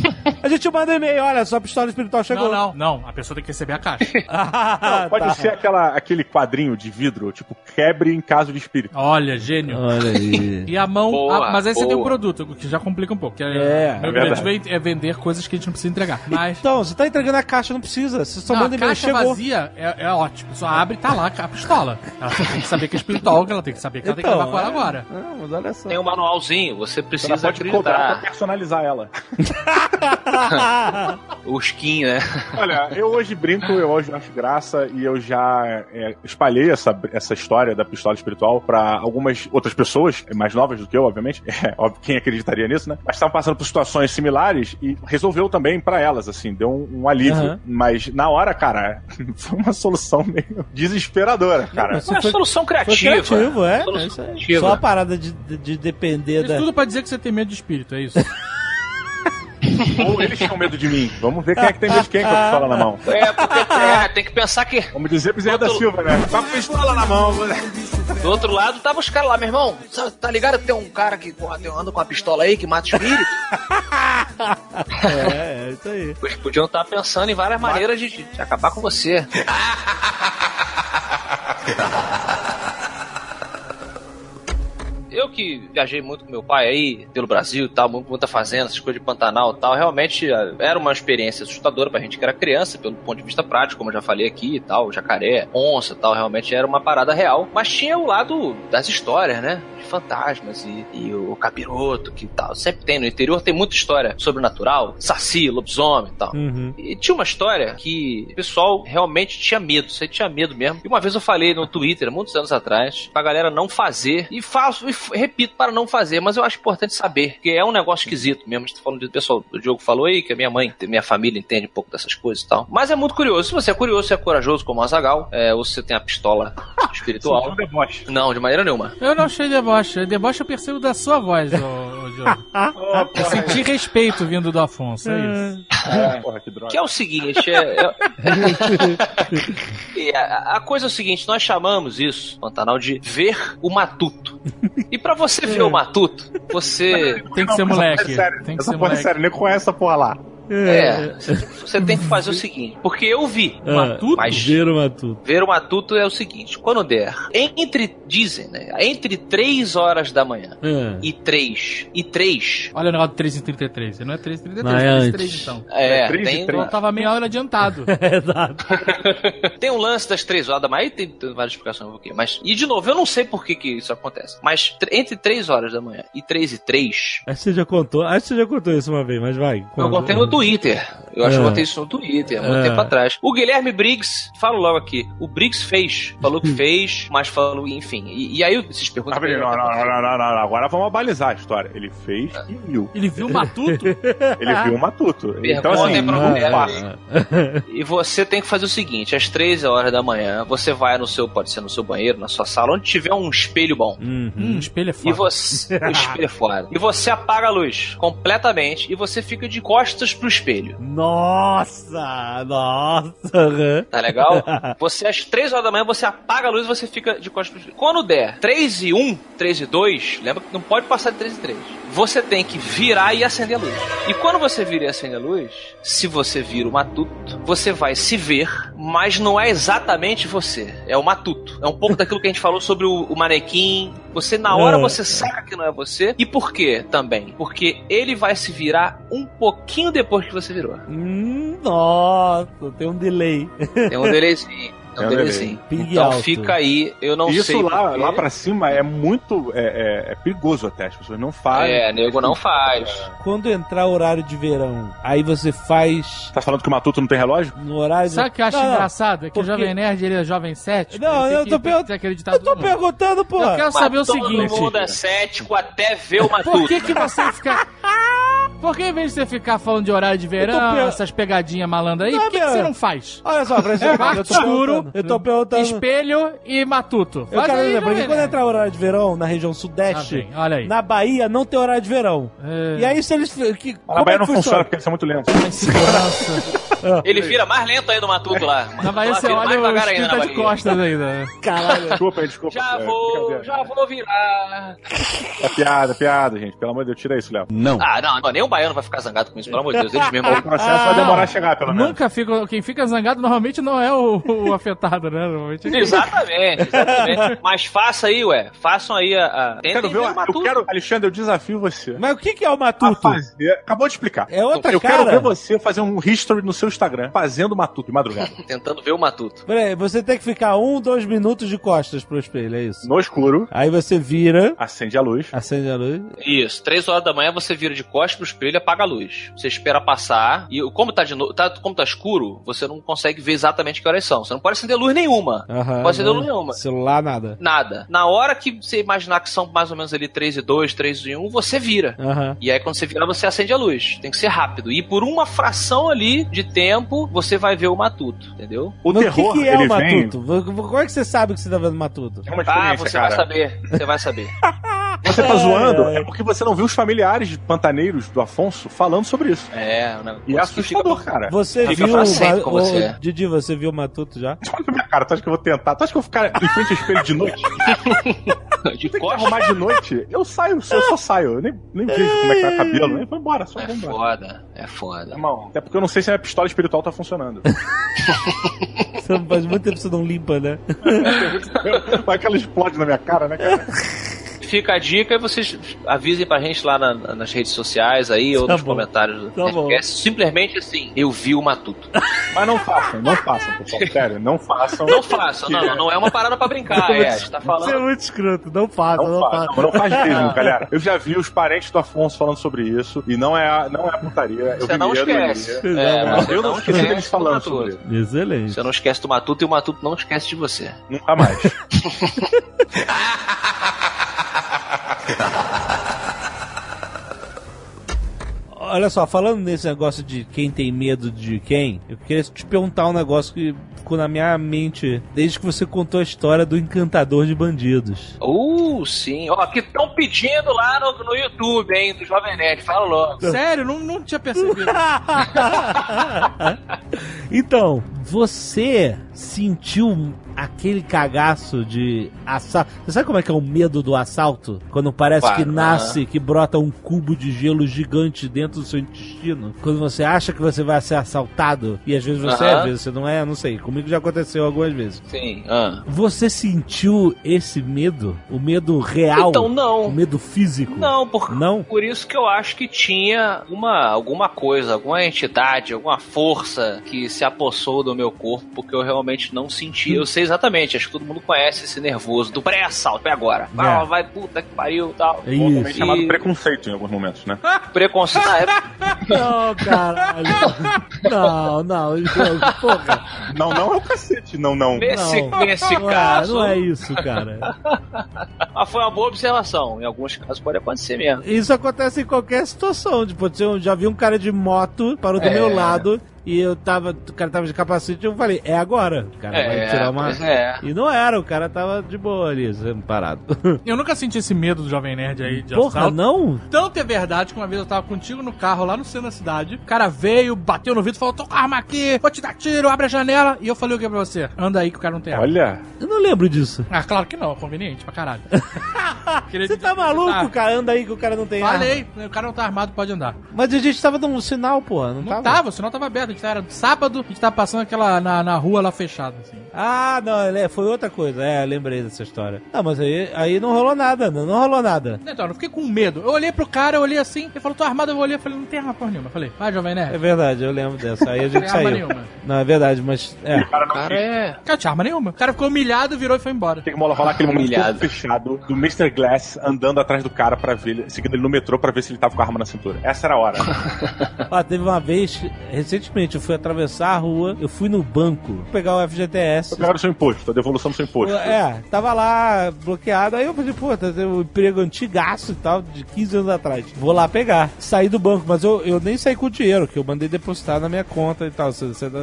A gente manda e-mail. Olha, sua pistola espiritual chegou. Não, não, não. A pessoa tem que receber a caixa. Ah, Pode tá. ser aquela, aquele quadrinho de vidro, tipo, quebre em caso de espírito. Olha, gênio. Olha aí. E a mão. Boa, ah, mas aí você tem um boa. produto, o que já complica um pouco. Que É, meu é grande verdade. bem é vender coisas que a gente não precisa entregar. Mas. Então, você tá entregando a caixa, não precisa. Você só Não, manda a caixa Chegou. vazia é, é ótimo. Só abre e tá lá a pistola. Ela só tem que saber que é espiritual, que ela tem que saber que ela tem que Então, ela é. agora. Não, mas olha só. Tem um manualzinho, você Você precisa pode cobrar pra acreditar. personalizar ela. O skin, né? Olha, eu hoje brinco, eu hoje acho graça e eu já é, espalhei essa, essa história da pistola espiritual pra algumas outras pessoas, mais novas do que eu, obviamente. É, óbvio, quem acreditaria nisso, né? Mas estavam passando por situações similares e resolveu também pra elas, assim, deu um, um alívio. Aham. Mas na hora, cara, foi uma solução meio desesperadora, cara. Isso Uma foi- solução Foi criativa. criativo, é. Solução é criativa. Só a parada de, de, de depender Isso da. tudo pra dizer que você tem medo de espírito, é isso. Ou eles tinham medo de mim. Vamos ver quem é que tem medo de quem com a pistola na mão. É, porque é, tem que pensar que Vamos dizer Bezerra da Outro- Silva, né? Com a pistola na mão. do outro lado tava os caras lá, meu irmão. Tá ligado que tem um cara que porra, anda com uma pistola aí que mata espírito? É, é isso aí. Eles podiam estar pensando em várias maneiras de, de acabar com você. Eu que viajei muito com meu pai aí, pelo Brasil e tal, muita fazenda, essas coisas de Pantanal e tal, realmente eh, era uma experiência assustadora pra gente que era criança, pelo ponto de vista prático, como eu já falei aqui e tal, jacaré, onça e tal, realmente era uma parada real. Mas tinha o lado das histórias, né? De fantasmas e, e o capiroto que tal. Sempre tem, no interior tem muita história sobrenatural, saci, lobisomem e tal. Uhum. E tinha uma história que o pessoal realmente tinha medo, você tinha medo mesmo. E uma vez eu falei no Twitter, muitos anos atrás, pra galera não fazer, e faço, e repito para não fazer, mas eu acho importante saber, porque é um negócio esquisito mesmo. A gente tá falando do pessoal, o Diogo falou aí, que a minha mãe, minha família entende um pouco dessas coisas e tal. Mas é muito curioso. Se você é curioso, você é corajoso como o Azagal, é, ou se você tem a pistola espiritual. um deboche. Não, de maneira nenhuma. Eu não achei deboche. Deboche eu percebo da sua voz, ô, Diogo. Eu senti respeito vindo do Afonso, é isso. É, porra, que droga. Que é o seguinte, é, é- E a, a coisa é o seguinte, nós chamamos isso, Pantanal, de ver o matuto. E pra você ver o matuto, você Tem que ser moleque. é. Tem que ser é moleque. sério, nem conhece essa porra lá. É, você tem que fazer o seguinte, porque eu vi Ah, Matuto? mas Ver o matuto. ver o matuto é o seguinte, quando der, entre dizem, né, entre 3 horas da manhã É. e 3 e 3, Olha o negócio de 3 em 33. Não é 3 em 33, Mas é 3 em antes. 3 então. é, É, três e tem três. Eu tava meia hora adiantado. Exato. Tem um lance das três horas da manhã, aí tem, tem várias explicações por quê. Mas, e de novo, eu não sei por que, que isso acontece. Mas tr- entre 3 horas da manhã e 3 e 3, Acho que você já contou. Acho que você já contou isso uma vez, mas vai. eu contei no Twitter. Eu acho que É. eu contei isso no Twitter, há muito É. tempo atrás. O Guilherme Briggs, falo logo aqui, o Briggs fez, falou que fez, mas falou, enfim. E, e aí vocês perguntam. Ah, pra ele, não, não, não, não, não, não, agora vamos abalizar a história. Ele fez e viu. Ele viu o matuto? Ele viu o matuto. Então, Perguntem assim, pra não mulher. faça. E você tem que fazer o seguinte: às 13 horas da manhã, você vai no seu, pode ser no seu banheiro, na sua sala, onde tiver um espelho bom. Uhum. Hum, espelho é E foda. você. O espelho é fora. E você apaga a luz completamente e você fica de costas pro espelho. Nossa! Nossa! Tá legal? Você, às 3 horas da manhã, você apaga a luz e você fica de costas pro espelho. Quando der 3 e 1, 3 e 2, lembra que não pode passar de 3 e 3. Você tem que virar e acender a luz. E quando você vira e acende a luz, se você vira o matuto, você vai se ver, mas não é exatamente você. É o matuto. É um pouco daquilo que a gente falou sobre o, o manequim. Você, na hora, É. você saca que não é você. E por quê também? Porque ele vai se virar um pouquinho depois que você virou. Hum, nossa, tem um delay. Tem um delayzinho. É um delay. Então alto. fica aí, eu não Isso sei. lá, porquê. lá pra cima é muito é, é- é perigoso até. As pessoas não fazem. É, nego não faz. Quando entrar o horário de verão, aí você faz Tá falando que o Matuto não tem relógio? no horário de... Sabe o que eu acho Não, não. engraçado? É que Porque- o Jovem Nerd ele é Jovem Cético. Não, eu tô acreditado Eu tô todo perguntando, pô. Eu quero saber o Todo seguinte. mundo é cético até ver o matuto. Por que, que você fica. Por que em vez de você ficar falando de horário de verão, per- essas pegadinhas malandras aí, Não, por que, que meu- você não faz? Olha só, Francisco, Quarto eu tô escuro. Eu tô perguntando... Espelho e matuto. Eu Faz quero aí, dizer, porque quando Nerd. entrar o horário de verão na região Ah, sudeste, bem, olha aí. na Bahia não tem horário de verão. É. E aí se eles... Que, Na como Bahia é que não funciona porque eles são muito lentos. Segurança. Ele vira mais lento aí do matuto lá. Na Bahia você olha o escrita de Bahia. costas ainda. Caralho. Desculpa aí, desculpa. Já é, vou, já vou virar. É piada, piada, gente. Pelo amor de Deus, tira isso, Léo. Não. Ah, não, não, nem baiano vai ficar zangado com isso, pelo amor de Deus. Eles mesmos. O processo vai demorar a chegar, pelo menos. Nunca fica. Quem fica zangado normalmente não é o, o afetado, né? Normalmente Exatamente, exatamente. Mas faça aí, ué. Façam aí a. a... Eu quero ver, o- o matuto. eu quero, Alexandre, eu desafio você. Mas o que que é o matuto? fazer. Acabou de explicar. É outra eu cara? quero ver você fazer um history no seu Instagram, fazendo matuto de madrugada. Tentando ver o matuto. Peraí, você tem que ficar um, dois minutos de costas pro espelho, é isso? No escuro, Aí você vira, acende a luz. acende a luz. Isso, três horas da manhã você vira de costas pro espelho e apaga a luz. Você espera passar e como tá, de no... tá, como tá escuro, você não consegue ver exatamente que horas são. Você não pode acender luz nenhuma. Aham, Não pode acender né? luz nenhuma. Celular, nada. Nada. Na hora que você imaginar que são mais ou menos ali 3 e 2, 3 e 1, você vira. Aham. E aí quando você virar, você acende a luz. Tem que ser rápido. E por uma fração ali de tempo, você vai ver o matuto, entendeu? O Mas terror, o que, que é ele o vem... matuto? Como é que você sabe que você tá vendo matuto? É uma Ah, você cara. vai saber. Você vai saber. Você tá Ai, zoando, é porque você não viu os familiares pantaneiros do Afonso falando sobre isso. É, negócio E é que fica- assustador, cara. Você Fica viu pra o sempre ô, você. Didi, você viu o matuto já? Olha pra minha cara, tu acha que eu vou tentar? Tu acha que eu vou ficar em frente ao espelho de noite? de Tem que arrumar de noite? Eu saio, eu só saio. Eu nem, nem vejo como é que tá o cabelo. Eu vou embora, só É vou embora. foda, é foda. Irmão, até porque eu não sei se a minha pistola espiritual tá funcionando. Você não faz muito tempo que você não limpa, né? Vai que ela explode na minha cara, né, cara? Fica a dica e vocês avisem pra gente lá na- nas redes sociais aí ou Tá nos bom. comentários do Tá podcast. Simplesmente assim, eu vi o Matuto. Mas não façam, não façam, pessoal. Sério, não façam. Não façam, não, não, não é uma parada pra brincar, é. A gente tá Você é falando. muito escroto. Não faça, Não, não, faz, faça. não, não faz mesmo, galera. Eu já vi os parentes do Afonso falando sobre isso e não é, não é putaria. Eu Você vi não esquece. É, Não, você eu não esqueci deles do falando sobre isso. Excelente. Você não esquece do Matuto e o Matuto não esquece de você. Nunca mais. Olha só, falando nesse negócio de quem tem medo de quem, eu queria te perguntar um negócio que ficou na minha mente desde que você contou a história do encantador de bandidos. Uh, sim. Ó, que estão pedindo lá no, no YouTube, hein, do Jovem Nerd. Fala logo. Sério, não, não tinha percebido. então, você sentiu aquele cagaço de assalto? Você sabe como é que é o medo do assalto? Quando parece que nasce, que brota um cubo de gelo gigante dentro do seu intestino. Quando você acha que você vai ser assaltado, e às vezes você é, Aham. às vezes você não é, não sei. Comigo já aconteceu algumas vezes. Sim. Ah. Você sentiu esse medo? O medo real? Então, O não. medo físico? Não, por, Não? por isso que eu acho que tinha uma, alguma coisa, alguma entidade, alguma força que se apossou do meu corpo, porque eu realmente não senti. Eu sei exatamente, acho que todo mundo conhece esse nervoso do pré-assalto, é agora. Ah, É. vai, puta que pariu e tal. É isso. chamado E- preconceito em alguns momentos, né? Preconceito. Ah, é- Não, caralho. Não, não. não, Porra. Não, não é o cacete. Não, não. nesse, Não. nesse Não é, caso, não é isso, cara. ah, foi uma boa observação. Em alguns casos pode acontecer mesmo. Isso acontece em qualquer situação. Tipo, eu já vi um cara de moto parou do É. meu lado e eu tava, o cara tava de capacete, eu falei, é agora. O cara É, vai tirar uma. é. E não era, o cara tava de boa ali, sendo parado. Eu nunca senti esse medo do Jovem Nerd aí de Porra, assalto. não? Tanto é verdade que uma vez eu tava contigo no carro lá no centro da cidade. O cara veio, bateu no vidro e falou: tô com a arma aqui, vou te dar tiro, abre a janela. E eu falei o que pra você? Anda aí que o cara não tem arma. Olha, Eu não lembro disso. Ah, claro que não, conveniente pra caralho. Você tá maluco, desacreditar. cara? Anda aí que o cara não tem arma. Falei, o cara não tá armado, pode andar. Mas a gente tava dando sinal, porra, não, Não tava, o sinal tava aberto. A gente era sábado, a gente tava passando aquela na, na rua lá fechada, assim. Ah, não, ele- foi outra coisa. É, lembrei dessa história. Não, mas aí, aí não rolou nada, não, não rolou nada. Então, eu fiquei com medo. Eu olhei pro cara, eu olhei assim, ele falou, tô armado, eu olhei, eu falei, não tem arma porra nenhuma. Eu falei, vai, Jovem É Nerd. verdade, eu lembro dessa. Aí a Não gente tem arma saiu. nenhuma. Não, é verdade, mas. É. o cara não Cara, é. Cara, não tinha arma nenhuma. O cara ficou humilhado, virou e foi embora. Tem que rolar aquele momento fechado do Mr. Glass andando atrás do cara pra ver, seguindo ele no metrô pra ver se ele tava com a arma na cintura. Essa era a hora. Ó, teve uma vez, recentemente, eu fui atravessar a rua, eu fui no banco pegar o FGTS. Pegaram seu imposto, a devolução do seu imposto. É, tava lá bloqueado, aí eu falei, pô, tá um emprego antigaço e tal, de 15 anos atrás. Vou lá pegar. Saí do banco, mas eu, eu nem saí com o dinheiro, que eu mandei depositar na minha conta e tal,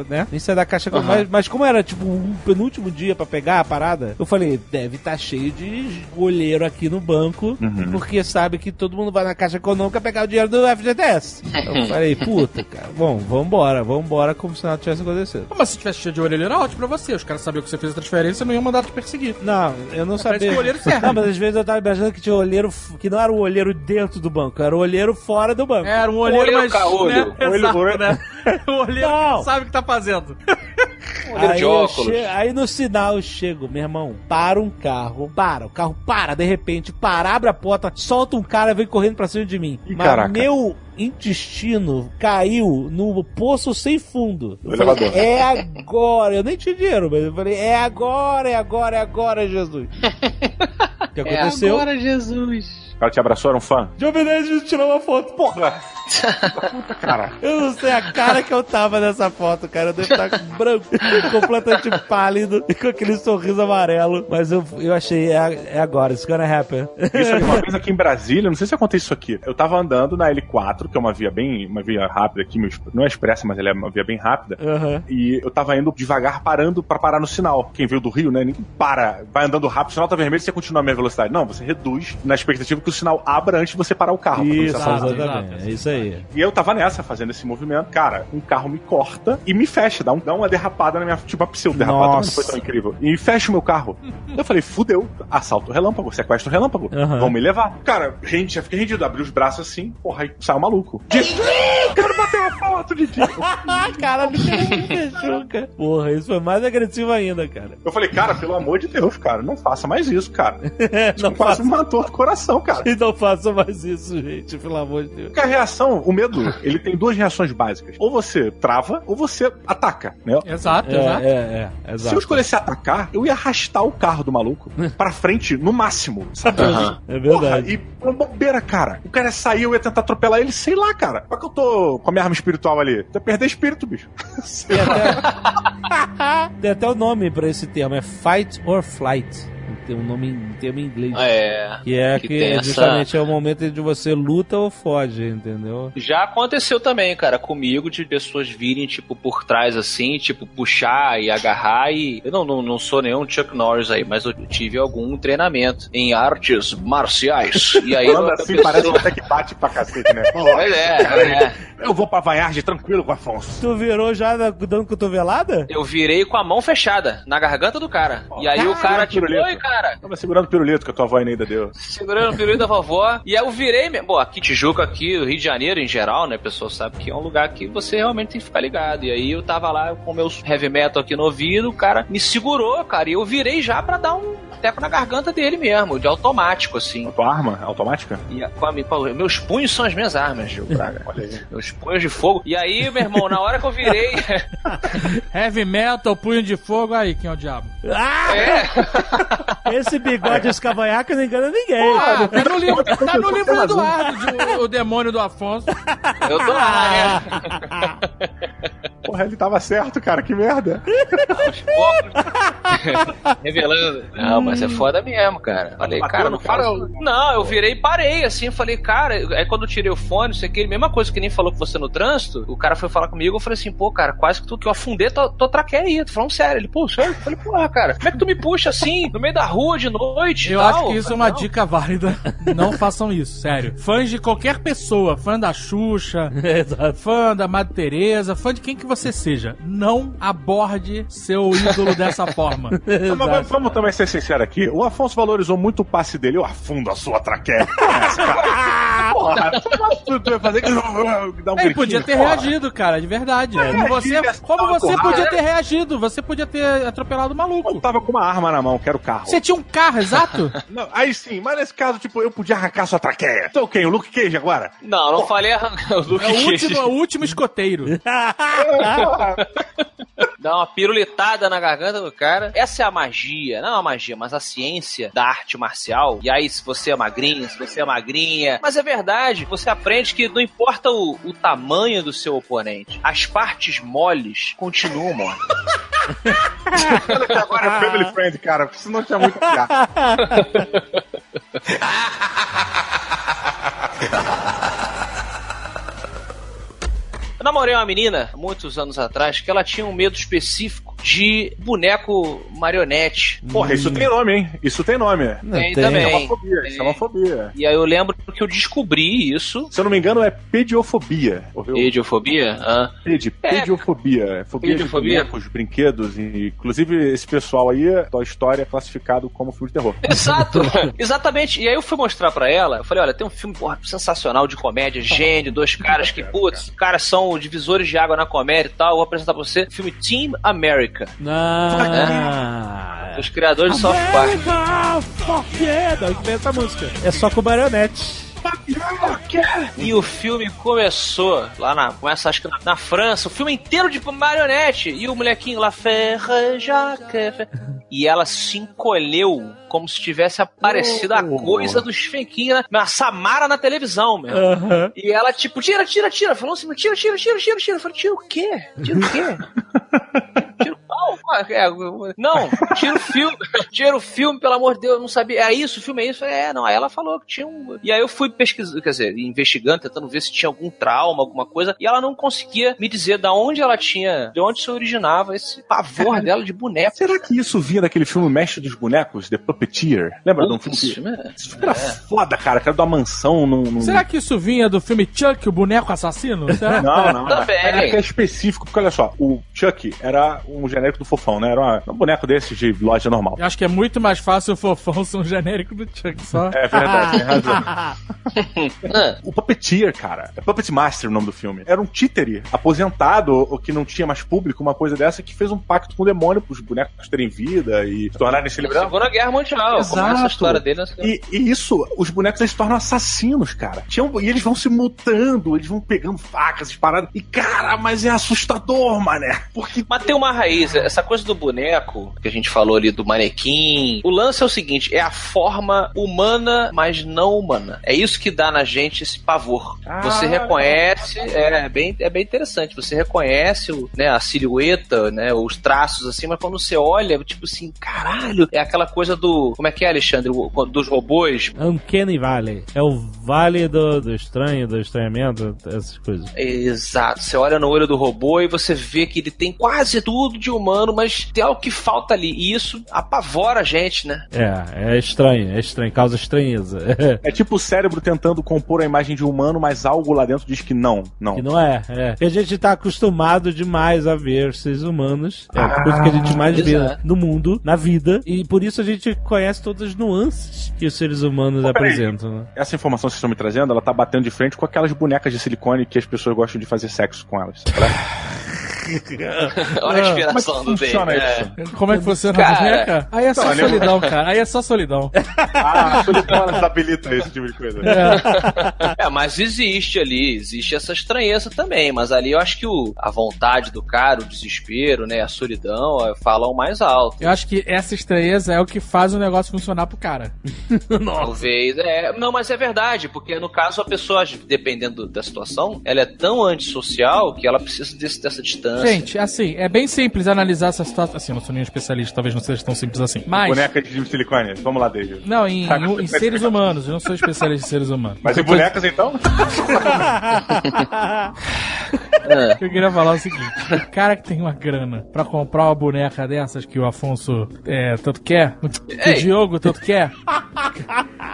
né? Nem saí da caixa. com- Mas, mas como era, tipo, um penúltimo dia pra pegar a parada, eu falei, deve estar cheio de olheiro aqui no banco, porque sabe que todo mundo vai na caixa econômica pegar o dinheiro do FGTS. Eu falei, puta, cara, bom, vambora, vambora, como se nada tivesse acontecido. Mas se tivesse cheio de orelha, era ótimo pra você. Os caras sabiam que você fez a transferência e não iam mandar te perseguir. Não, eu não isso sabia. que o olheiro serve. Não, mas às vezes eu tava imaginando que tinha olheiro que não era o olheiro dentro do banco, era o olheiro fora do banco. Era um olheiro, Olheiro mais... caolho. Né? Exato, olho- né? O olheiro Não. que sabe o que tá fazendo. Olheiro aí, de óculos. che- aí no sinal eu chego, meu irmão, para um carro, para, o carro para, de repente, para, abre a porta, solta um cara, vem correndo pra cima de mim. Ih, Mas caraca. meu intestino caiu no poço sem fundo. Eu falei, é agora, eu nem tinha dinheiro, mas eu falei, é agora, é agora, é agora, Jesus. O que É aconteceu? agora, Jesus. O cara te abraçou, era um fã? Jovem Nerd tirou uma foto. Porra! Cara, Eu não sei a cara que eu tava nessa foto, cara. Eu devo estar branco, completamente pálido e com aquele sorriso amarelo. Mas eu, eu achei, é, é agora, it's gonna happen. isso aqui, uma vez aqui em Brasília, não sei se acontece isso aqui. Eu tava andando na L4, que é uma via bem, uma via rápida aqui, não é expressa, mas ela é uma via bem rápida. Aham. E eu tava indo devagar, parando pra parar no sinal. Quem veio do Rio, né? Ninguém para, vai andando rápido, o sinal tá vermelho, você continua a mesma velocidade. Não, você reduz na expectativa que o sinal abra antes de você parar o carro. Isso, exatamente. É isso aí. E eu tava nessa, fazendo esse movimento. Cara, um carro me corta e me fecha, dá, um- dá uma derrapada na minha. Tipo, uma pseudo-derrapada, não foi tão incrível. E fecha o meu carro. Eu falei, fudeu, assalto relâmpago, sequestro relâmpago. Aham. Vão me levar. Cara, gente, já fiquei rendido, abri os braços assim, porra, aí saiu maluco. Didi! O cara bateu a foto, Didi! Ah, cara, me fechou, cara. Porra, isso foi mais agressivo ainda, cara. Eu falei, cara, pelo amor de Deus, cara, não faça mais isso, cara. não Quase faça, me matou do coração, cara. Não faça mais isso, gente, pelo amor de Deus. Porque a reação, o medo, ele tem duas reações básicas. Ou você trava, ou você ataca, né? Exato, É, exato. é, é, Se eu exato. escolhesse atacar, eu ia arrastar o carro do maluco pra frente no máximo, sabe? É Porra, verdade. e uma bobeira, cara. O cara saiu, eu ia tentar atropelar ele, sei lá, cara. Só que eu tô com a minha arma espiritual ali. Você perder espírito, bicho. Sei Tem lá. até, tem até o nome pra esse termo, é fight or flight. Tem um nome um termo em inglês. É. Que é que que, essa- justamente é o momento em que você luta ou foge, entendeu? Já aconteceu também, cara, comigo, de pessoas virem, tipo, por trás assim, tipo, puxar e agarrar e. Eu não, não, não sou nenhum Chuck Norris aí, mas eu tive algum treinamento em artes marciais. E aí. Falando a assim, pessoa- parece até que bate pra cacete, né? Pois é, é. Eu vou pra Vaiarde tranquilo com o Afonso. Tu virou já da- dando cotovelada? Eu virei com a mão fechada na garganta do cara. E aí o cara, tipo, oi, cara. Tava segurando o pirulito que a tua avó ainda deu. Segurando o pirulito da vovó. E aí eu virei mesmo. Bom, aqui Tijuca, aqui, Rio de Janeiro em geral, né? A pessoa sabe que é um lugar que você realmente tem que ficar ligado. E aí eu tava lá com meus heavy metal aqui no ouvido, o cara me segurou, cara. E eu virei já pra dar um teco na garganta dele mesmo, de automático, assim. A tua arma automática? E a- com a, com a- meus punhos são as minhas armas, Gil Braga. Olha aí. Meus punhos de fogo. E aí, meu irmão, na hora que eu virei. Heavy metal, punho de fogo, aí, quem é o diabo? Ah! é, Esse bigode escavanhaque não engana ninguém. Ah, tá no livro, tá no livro do Eduardo, de- o, o demônio do Afonso. eu tô lá, né? Porra, ele tava certo, cara, que merda. Aos poucos. Revelando. Não, mas é foda mesmo, cara. Falei, Bateu cara, não fala. Não, eu virei e parei, assim. Falei, cara, aí quando eu tirei o fone, isso aqui, mesma coisa que nem falou com você no trânsito, o cara foi falar comigo, eu falei assim, pô, cara, quase que, tu, que eu afundei tua, tua traqueia aí. Tô falando sério. Ele, pô, sério? Eu falei, porra, cara, como é que tu me puxa assim, no meio da rua de noite? Eu tal? acho que isso é uma Não. dica válida. Não façam isso, sério. Fãs de qualquer pessoa, fã da Xuxa, fã da Madre Teresa, fã de quem que você seja, não aborde seu ídolo dessa forma. Mas vamos- vamos também ser sinceros aqui. O Afonso valorizou muito o passe dele. Eu afundo a sua traqueia. Porra. Porra, tu fazer um Ele podia ter porra. reagido, cara, de verdade. É, como você, reagir, como você podia ter reagido? Você podia ter atropelado o Eu maluco. tava com uma arma na mão, que era o carro. Você tinha um carro, exato? Não, aí sim, mas nesse caso, tipo, eu podia arrancar sua traqueia. Então quem? O Luke Cage agora? Não, não falei arrancar o Luke É o Cage. último, é o último escoteiro. Dá uma pirulitada na garganta do cara. Essa é a magia, não a magia, mas a ciência da arte marcial. E aí, se você é magrinho, se você é magrinha. Mas é verdade, você aprende que não importa o, o tamanho do seu oponente, as partes moles continuam moles. Olha que agora é family friend, cara, porque senão tinha muito piada. Eu namorei uma menina, muitos anos atrás, que ela tinha um medo específico de boneco marionete. Porra, isso tem nome, hein? Isso tem nome. Tem, tem. também. É uma fobia, isso é uma fobia. E aí eu lembro que eu descobri isso. Se eu não me engano, é pediofobia. Ouviu? Ediofobia? Ah. Pedi, É. pediofobia. É fobia Pediofobia? de bonecos, brinquedos. E, inclusive, esse pessoal aí, Toy Story é classificado como filme de terror. Exato, exatamente. E aí eu fui mostrar pra ela, eu falei, olha, tem um filme porra, sensacional de comédia, gênio, dois caras que, putz, caras são divisores de água na comédia e tal, eu vou apresentar pra você, filme Team America, Ah. dos criadores de South Park. America, fuck yeah! Essa música? É só com marionete. E o filme começou lá na, começa acho que na, na França, o filme inteiro de marionete, e o molequinho lá, Ferre, Jacques, e ela se encolheu como se tivesse aparecido a coisa dos fequinhos, na Samara na televisão, meu. E ela, tipo, tira, tira, tira. Falou assim, tira, tira, tira, tira, tira. Eu falei, tira o quê? Tira o quê? Tira o? É, Não, tira o filme. Tira o filme, pelo amor de Deus. Eu não sabia. É isso, o filme é isso. É, não. Aí ela falou que tinha um. E aí eu fui pesquisando, quer dizer, investigando, tentando ver se tinha algum trauma, alguma coisa. E ela não conseguia me dizer da onde ela tinha, de onde se originava esse pavor dela de boneco. Será que isso vinha daquele filme Mestre dos Bonecos, The Puppeteer? Lembra de um filme filme é- Esse filme era foda, cara. Que era de uma mansão num... num- Será que isso vinha do filme Chuck, o boneco assassino? Será? Não, não. Também. Era que é específico, porque olha só, o Chuck era um genérico do fofão, né? Era uma- um boneco desses de loja normal. Eu acho que é muito mais fácil o fofão ser um genérico do Chuck só. É verdade, tem razão. Ah, O Puppeteer, cara. É Puppet Master o nome do filme. Era um títere aposentado, ou que não tinha mais público, uma coisa dessa, que fez um pacto com o demônio pros bonecos terem vida e se tornarem celebridades. Segunda Guerra Mundial. Começa a história dele nessa... E, e isso, os bonecos eles se tornam assassinos, cara. Tinham, e eles vão se mutando, eles vão pegando facas, paradas. E, cara, mas é assustador, mané. Porque. Mas tem uma raiz, essa coisa do boneco, que a gente falou ali do manequim. O lance é o seguinte: é a forma humana, mas não humana. É isso que dá na gente esse pavor. Ah. Você reconhece, é bem, é bem interessante. Você reconhece o, né, a silhueta, né, os traços assim, mas quando você olha, tipo assim, caralho, é aquela coisa do. Como é que é, Alexandre? O- Dos robôs. Uncanny Valley. É o vale do, do estranho, do estranhamento, essas coisas. Exato. Você olha no olho do robô e você vê que ele tem quase tudo de humano, mas tem algo que falta ali. E isso apavora a gente, né? É, é estranho, é estranho, causa estranheza. É tipo o cérebro tentando compor a imagem de humano, mas algo lá dentro diz que não, não. Que não é, é. Porque a gente tá acostumado demais a ver seres humanos. É a coisa que a gente mais vê exato. no mundo, na vida. E por isso a gente conhece todas as nuances que os seres humanos Pô, apresentam. né? Essa informação que vocês estão me trazendo, ela tá batendo de frente com aquelas bonecas de silicone que as pessoas gostam de fazer sexo com elas. sabe? Olha a Como é que inspiração do funciona dele. isso? Como é que funciona Cara. a boneca? Aí é só solidão, cara. Aí é só solidão. Ah, silicone habilita esse tipo de coisa. É. É, mas existe ali, existe essa estranheza também. Mas ali eu acho que o, a vontade do cara, o desespero, né, a solidão, é, falam mais alto. Eu acho que essa estranheza é o que faz o negócio funcionar pro cara. Talvez, é. Não, mas é verdade, porque no caso a pessoa, dependendo da situação, ela é tão antissocial que ela precisa desse- dessa distância Gente, assim, é bem simples analisar essa situação. Assim, eu não sou nenhum especialista, talvez não seja tão simples assim. Mas. Boneca de silicone. Vamos lá, David. Não, em, em- em seres humanos. Eu não sou especialista em seres humanos. Mas em bonecas, então? O que eu queria falar é o seguinte: o cara que tem uma grana pra comprar uma boneca dessas que o Afonso é, tanto quer, que o Diogo tanto quer.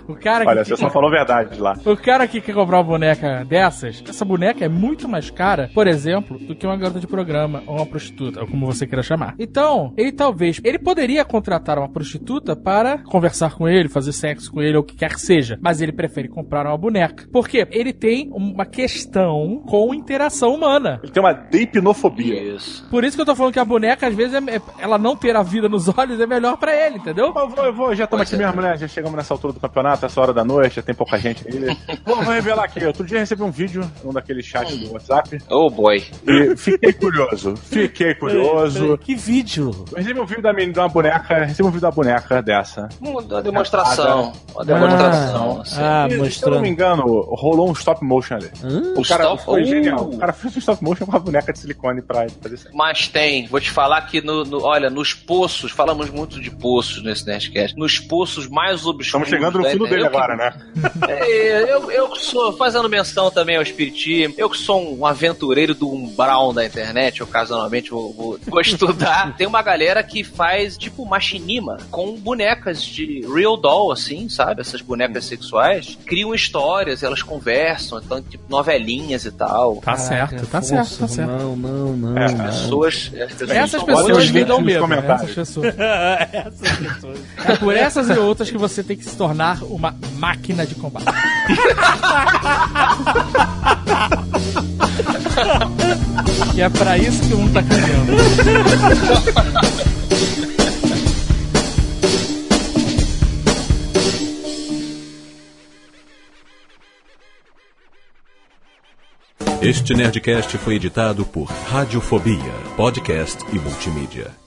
O cara Olha, que, você só falou verdade lá. o cara que quer comprar uma boneca dessas, essa boneca é muito mais cara, por exemplo, do que uma garota de programa ou uma prostituta, ou como você queira chamar. Então, ele talvez, ele poderia contratar uma prostituta para conversar com ele, fazer sexo com ele, ou o que quer que seja, mas ele prefere comprar uma boneca. Por quê? Ele tem uma questão com interação humana. Ele tem uma deipnofobia. Isso. Por isso que eu tô falando que a boneca, às vezes, é- é- ela não ter a vida nos olhos é melhor pra ele, entendeu? Eu vou, eu vou, já estamos aqui mesmo, né? Já chegamos nessa altura do campeonato, essa hora da noite, já tem pouca gente aí. Vou, vou revelar aqui. Outro dia eu recebi um vídeo, um daqueles chats do WhatsApp, Oh boy. e fiquei curioso. Fiquei curioso. Que vídeo? Eu recebi um vídeo da menina, de uma boneca, recebi um vídeo da boneca dessa. Uma demonstração. Uma demonstração. assim. Ah, E, Se eu não mostrando. me engano, rolou um stop motion ali. Hum? O cara Stop- foi Uh. genial. O cara fez um stop motion com a boneca de silicone pra fazer isso. Mas tem, vou te falar que no, no- olha, nos poços, falamos muito de poços nesse Nerdcast, nos poços mais obscuros. Estamos chegando no fundo dele internet, eu que- agora, né? É, eu, eu que sou, fazendo menção também ao Espiritismo, eu que sou um aventureiro do umbral da internet, ocasionalmente vou, vou, vou estudar. Tem uma galera que faz tipo machinima com bonecas de real doll, assim, sabe? Essas bonecas sexuais. Criam histórias, elas conversam, então, tipo, novelinhas e tal. Tá certo, tá certo, tá certo. Não, não, não. É, não. Pessoas, as pessoas Essas pessoas me dão medo. né? Essas pessoas. Essas pessoas. É por essas e outras que você tem que se tornar uma máquina de combate. e é pra isso que o mundo tá caminhando. Este Nerdcast foi editado por Radiofobia, podcast e multimídia.